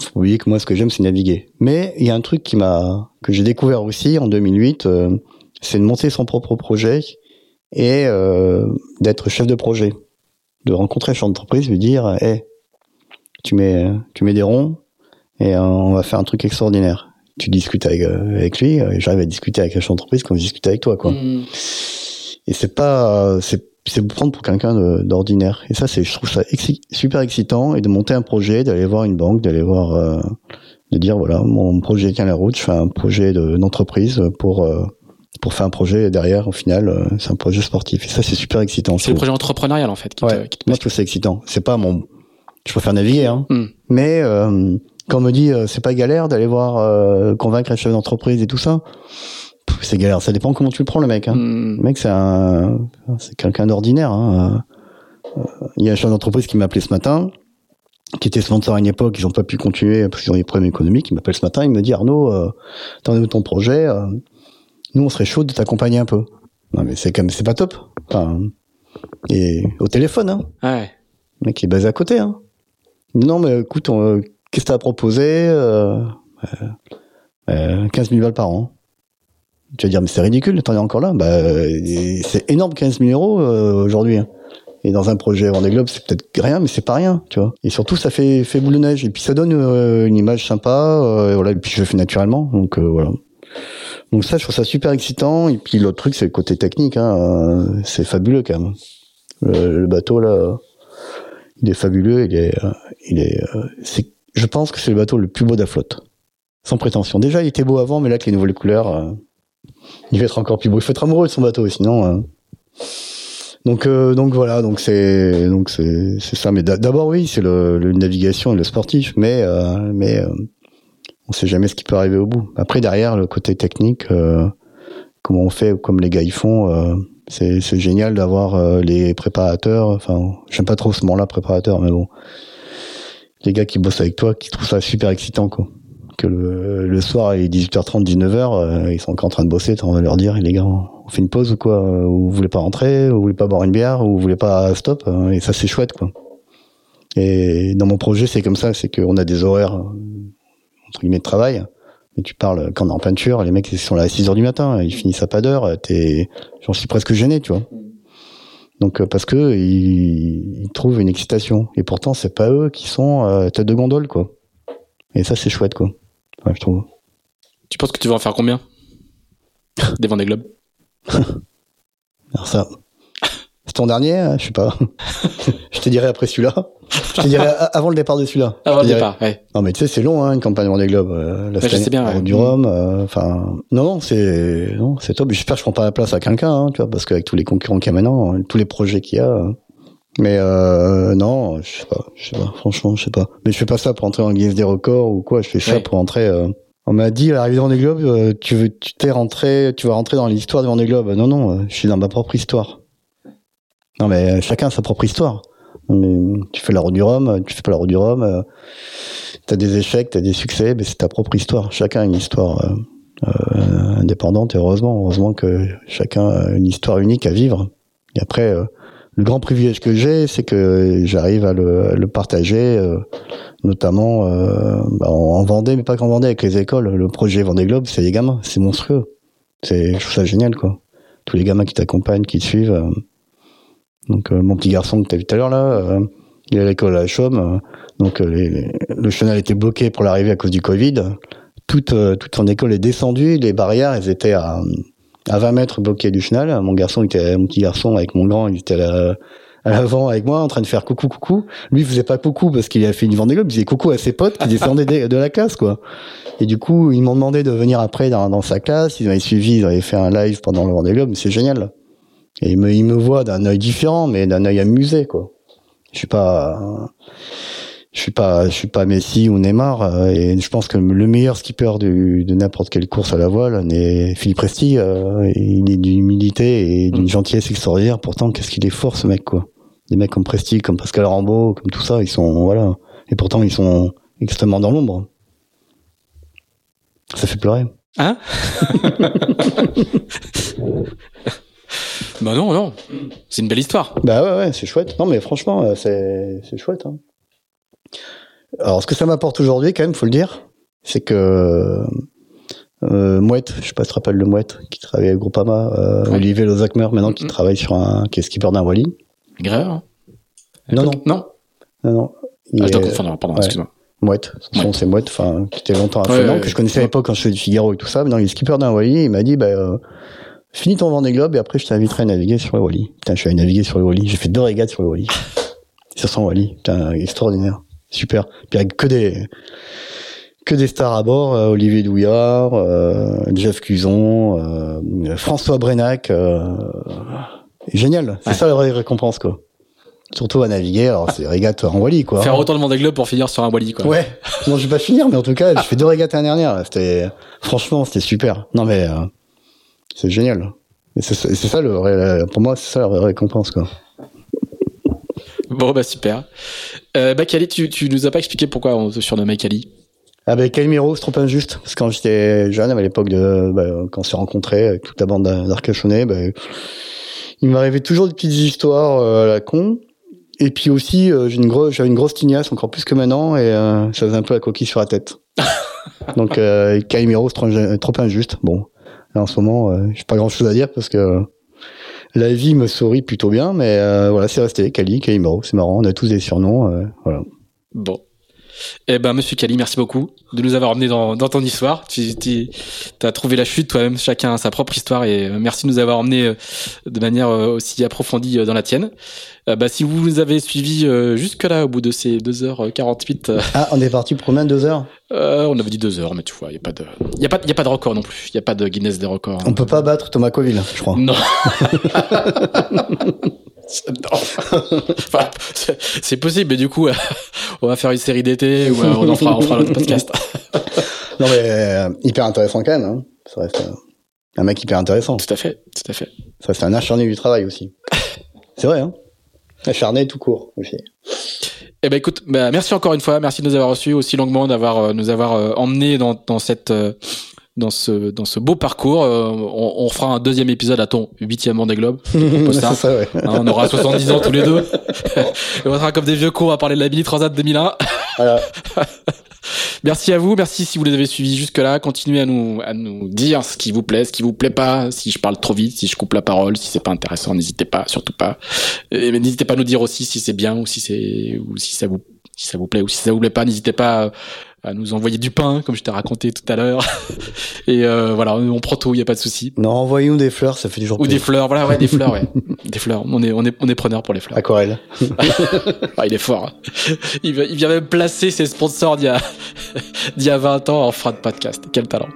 faut oublier que moi, ce que j'aime, c'est naviguer. Mais il y a un truc qui m'a que j'ai découvert aussi en 2008, euh, c'est de monter son propre projet et euh, d'être chef de projet. de rencontrer un chef d'entreprise, lui dire, hé, tu mets, tu mets des ronds et on va faire un truc extraordinaire. Tu discutes avec, avec lui, et j'arrive à discuter avec un chef d'entreprise comme je discute avec toi, quoi. Mm. Et c'est pas, c'est c'est prendre pour quelqu'un d'ordinaire. Et ça, c'est, je trouve ça super excitant et de monter un projet, d'aller voir une banque, d'aller voir, euh, de dire voilà, mon projet tient la route, je fais un projet d'entreprise pour euh, pour faire un projet derrière. Au final, euh, c'est un projet sportif. Et ça, c'est super excitant. C'est le projet entrepreneurial en fait. Qui ouais. te, Moi, je trouve ça excitant. C'est pas mon, je préfère naviguer, hein. Mm. Mais quand on me dit c'est pas galère d'aller voir convaincre un chef d'entreprise et tout ça c'est galère. Ça dépend comment tu le prends, le mec. Hein. Hmm. Le mec, c'est un, c'est quelqu'un d'ordinaire. Hein. Euh, il y a un chef d'entreprise qui m'a appelé ce matin, qui était sponsor à une époque, ils n'ont pas pu continuer parce qu'ils ont des problèmes économiques. Il m'appelle ce matin, il me dit Arnaud, euh, t'en es où ton projet euh, Nous, on serait chaud de t'accompagner un peu. Non, mais c'est quand même, c'est pas top. Enfin, et au téléphone, hein. Ouais. Le mec, il est basé à côté, hein. Non, mais écoute, qu'est-ce que t'as proposé euh, 15 000 balles par an. Tu vas dire, mais c'est ridicule, t'en es encore là. Bah, c'est énorme, 15 000 euros euh, aujourd'hui. Hein. Et dans un projet Vendée Globe, c'est peut-être rien, mais c'est pas rien, tu vois. Et surtout, ça fait, fait boule de neige. Et puis, ça donne euh, une image sympa. Euh, et voilà. Et puis, je le fais naturellement. Donc, voilà. Donc ça, je trouve ça super excitant. Et puis, l'autre truc, c'est le côté technique. Hein. C'est fabuleux, quand même. Le, bateau, là, il est fabuleux. Il est, il est, c'est, je pense que c'est le bateau le plus beau de la flotte. Sans prétention. Déjà, il était beau avant, mais là, avec les nouvelles couleurs, il va être encore plus beau. Il faut être amoureux de son bateau, sinon. Euh. Donc, euh, donc voilà, donc c'est, donc c'est, ça. Mais d'abord, oui, c'est le, le, navigation et le sportif, mais, euh, mais euh, on sait jamais ce qui peut arriver au bout. Après, derrière, le côté technique, comment on fait, comme les gars ils font, c'est, c'est génial d'avoir les préparateurs. Enfin, j'aime pas trop ce mot-là, préparateur, mais bon, les gars qui bossent avec toi, qui trouvent ça super excitant, quoi que le, le soir, il est 18h30, 19h, euh, ils sont encore en train de bosser, on va leur dire, les gars, on fait une pause ou quoi Ou vous voulez pas rentrer Ou vous voulez pas boire une bière Ou vous voulez pas stop euh, Et ça, c'est chouette, quoi. Et dans mon projet, c'est comme ça, c'est qu'on a des horaires, entre guillemets, de travail. Mais tu parles, quand on est en peinture, les mecs, ils sont là à 6 h du matin, ils finissent à pas d'heure, t'es, j'en suis presque gêné, tu vois. Donc, euh, parce que ils, trouvent une excitation. Et pourtant, c'est pas eux qui sont euh, tête de gondole, quoi. Et ça, c'est chouette, quoi. Ouais, je trouve. Tu penses que tu vas en faire combien? Des Vendée Globe Alors ça. Ton dernier hein, Je sais pas. je te dirai après celui-là. Je te dirai avant le départ de celui-là. Avant le départ, ouais. Non mais tu sais, c'est long, hein, une campagne Vendée Globe. Euh, la ouais, je sais bien, ouais. Du Rhum, euh, enfin, non, non, c'est, non, c'est top. J'espère que je prends pas la place à quelqu'un, hein, tu vois, parce qu'avec tous les concurrents qu'il y a maintenant, tous les projets qu'il y a, euh, mais euh, non, je sais pas, je sais pas, franchement, je sais pas. Mais je fais pas ça pour entrer en guise des records ou quoi. Je fais ça pour entrer. Euh... On m'a dit à l'arrivée de Vendée Globe, euh, tu veux, tu t'es rentré, tu vas rentrer dans l'histoire de Vendée Globe. Non, non, euh, je suis dans ma propre histoire. Non, mais chacun a sa propre histoire. tu fais la roue du Rhum, tu fais pas la roue du Rhum. Euh, t'as des échecs, t'as des succès, mais c'est ta propre histoire. Chacun a une histoire indépendante. Et heureusement, heureusement que chacun a une histoire unique à vivre. Et après le grand privilège que j'ai, c'est que j'arrive à le, partager, euh, notamment euh, bah, en Vendée, mais pas qu'en Vendée, avec les écoles. Le projet Vendée Globe, c'est les gamins, c'est monstrueux. C'est, je trouve ça génial, quoi. Tous les gamins qui t'accompagnent, qui te suivent. Euh. Donc mon petit garçon que tu as vu tout à l'heure là, il est à l'école à la Chaume, donc le chenal était bloqué pour l'arrivée à cause du Covid. Toute, toute son école est descendue, les barrières, elles étaient à à 20 mètres bloqué du chenal. Mon garçon était, mon petit garçon avec mon grand, il était à l'avant avec moi en train de faire coucou coucou. Lui faisait pas coucou parce qu'il a fait une Vendée Globe, il faisait coucou à ses potes qui descendaient de, la classe quoi. Et du coup, ils m'ont demandé de venir après dans, dans, sa classe, ils avaient suivi, ils avaient fait un live pendant le Vendée Globe, c'est génial. Et il me, il me voit d'un œil différent, mais d'un œil amusé quoi. Je suis pas je suis pas, je suis pas Messi ou Neymar, euh, et je pense que le meilleur skipper de, de n'importe quelle course à la voile n'est Philippe Presti. Euh, il est d'une humilité et d'une mm. gentillesse extraordinaire. Pourtant, qu'est-ce qu'il est fort ce mec, quoi. Des mecs comme Presti, comme Pascal Rambaud, comme tout ça, ils sont voilà. Et pourtant, ils sont extrêmement dans l'ombre. Ça fait pleurer. Hein? Bah non, non. C'est une belle histoire. Bah ouais, ouais, c'est chouette. Non, mais franchement, euh, c'est, c'est chouette. Hein. Alors, ce que ça m'apporte aujourd'hui, quand même, faut le dire, c'est que euh, Mouette, je sais pas si tu te rappelles de Mouette, qui travaille avec Groupama, euh, Olivier Lozakmer, maintenant, qui travaille sur un, qui est skipper d'un Wally. Greur. Non, non. Non Non, non. Ah, je dois est- confondre, pardon, ouais. excuse-moi. Mouette. Son c'est Mouette, enfin, qui était longtemps à Ouais, que je connaissais à l'époque quand je faisais du Figaro et tout ça. Maintenant, il est skipper d'un Wally. Il m'a dit, bah, euh, finis ton Vendée Globe et après, je t'inviterai à naviguer sur le Wally. Putain, je suis allé naviguer sur le Wally. J'ai fait deux régates sur le Wally. Sur son Wally. Putain, extraordinaire. Super. Puis avec que des, que des stars à bord. euh, Olivier Douillard, euh, Jeff Cuson, euh, François Brenac. euh, génial. C'est Ouais. ça la vraie récompense, quoi. Surtout à naviguer. Alors, c'est régate en Wally, quoi. Faire autant de Vendée Globe pour finir sur un Wally, quoi. Ouais. Non, je vais pas finir, mais en tout cas, j'ai fait deux régates l'année dernière. C'était, franchement, c'était super. Non, mais euh, c'est génial. Et c'est ça le pour moi, c'est ça la vraie récompense, quoi. Bon, bah super. Euh, bah, Kali, tu, tu nous as pas expliqué pourquoi on te surnommait Kali? Avec Calimero, c'est trop injuste. Parce que quand j'étais jeune, à l'époque de, bah, quand on s'est rencontrés avec toute la bande d'Arcachonnais, bah, il m'arrivait toujours des petites histoires euh, à la con. Et puis aussi, euh, j'ai une grosse, j'avais une grosse tignasse, encore plus que maintenant, et euh, ça faisait un peu la coquille sur la tête. Donc, euh, Calimero, c'est trop injuste. Bon, en ce moment, euh, j'ai pas grand chose à dire parce que la vie me sourit plutôt bien, mais euh, voilà, c'est resté. Cali, Calimero, c'est marrant, on a tous des surnoms, euh. Bon. Eh ben, monsieur Kali, merci beaucoup de nous avoir emmenés dans, dans ton histoire. Tu as trouvé la chute toi-même, chacun a sa propre histoire et euh, merci de nous avoir emmenés euh, de manière euh, aussi approfondie dans la tienne. Euh, bah, si vous nous avez suivis jusque-là, au bout de ces 2h48, euh, Ah, on est parti pour combien Deux heures? Euh, on avait dit 2 heures, mais tu vois, il n'y a, pas de- y a, pas- y a pas de record non plus. Il n'y a pas de Guinness des records. On peut pas battre Thomas Coville, je crois. Non. Enfin, c'est- possible, mais du coup, euh, on va faire une série d'été ou euh, on en fera, on fera l'autre podcast. Non, mais euh, hyper intéressant quand même. Hein. Ça reste euh, un mec hyper intéressant. Tout à fait, tout à fait. Ça, c'est un acharné du travail aussi. c'est vrai, hein. Acharné tout court aussi. Eh ben écoute, bah, merci encore une fois, merci de nous avoir reçus aussi longuement, d'avoir euh, nous avoir emmenés dans, dans cette dans ce dans ce beau parcours. Euh, on, on fera un deuxième épisode à ton huitième Vendée Globe. propose ça. ça, ouais. Hein, on aura 70 ans tous les deux. Et on sera comme des vieux cons à parler de la Mini Transat 2001. Voilà. Merci à vous, merci si vous les avez suivis jusque-là. Continuez à nous, à nous dire ce qui vous plaît, ce qui vous plaît pas, si je parle trop vite, si je coupe la parole, si c'est pas intéressant, n'hésitez pas, surtout pas. Et mais n'hésitez pas à nous dire aussi si c'est bien ou si c'est, ou si ça vous, si ça vous plaît ou si ça vous plaît pas. N'hésitez pas à, à nous envoyer du pain, comme je t'ai raconté tout à l'heure. Et euh, voilà, on prend tout, y a pas de souci. Non, envoyez-nous des fleurs, ça fait toujours Ou des fleurs, voilà, ouais, des fleurs, ouais. Des fleurs. On est, on est, on est preneur pour les fleurs. Aquarelle. Ah, il est fort. Il, il vient même placer ses sponsors d'il y a, d'il y a 20 ans en fin de podcast. Quel talent.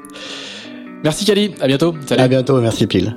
Merci Kali, à bientôt. Salut. À bientôt, merci Pile.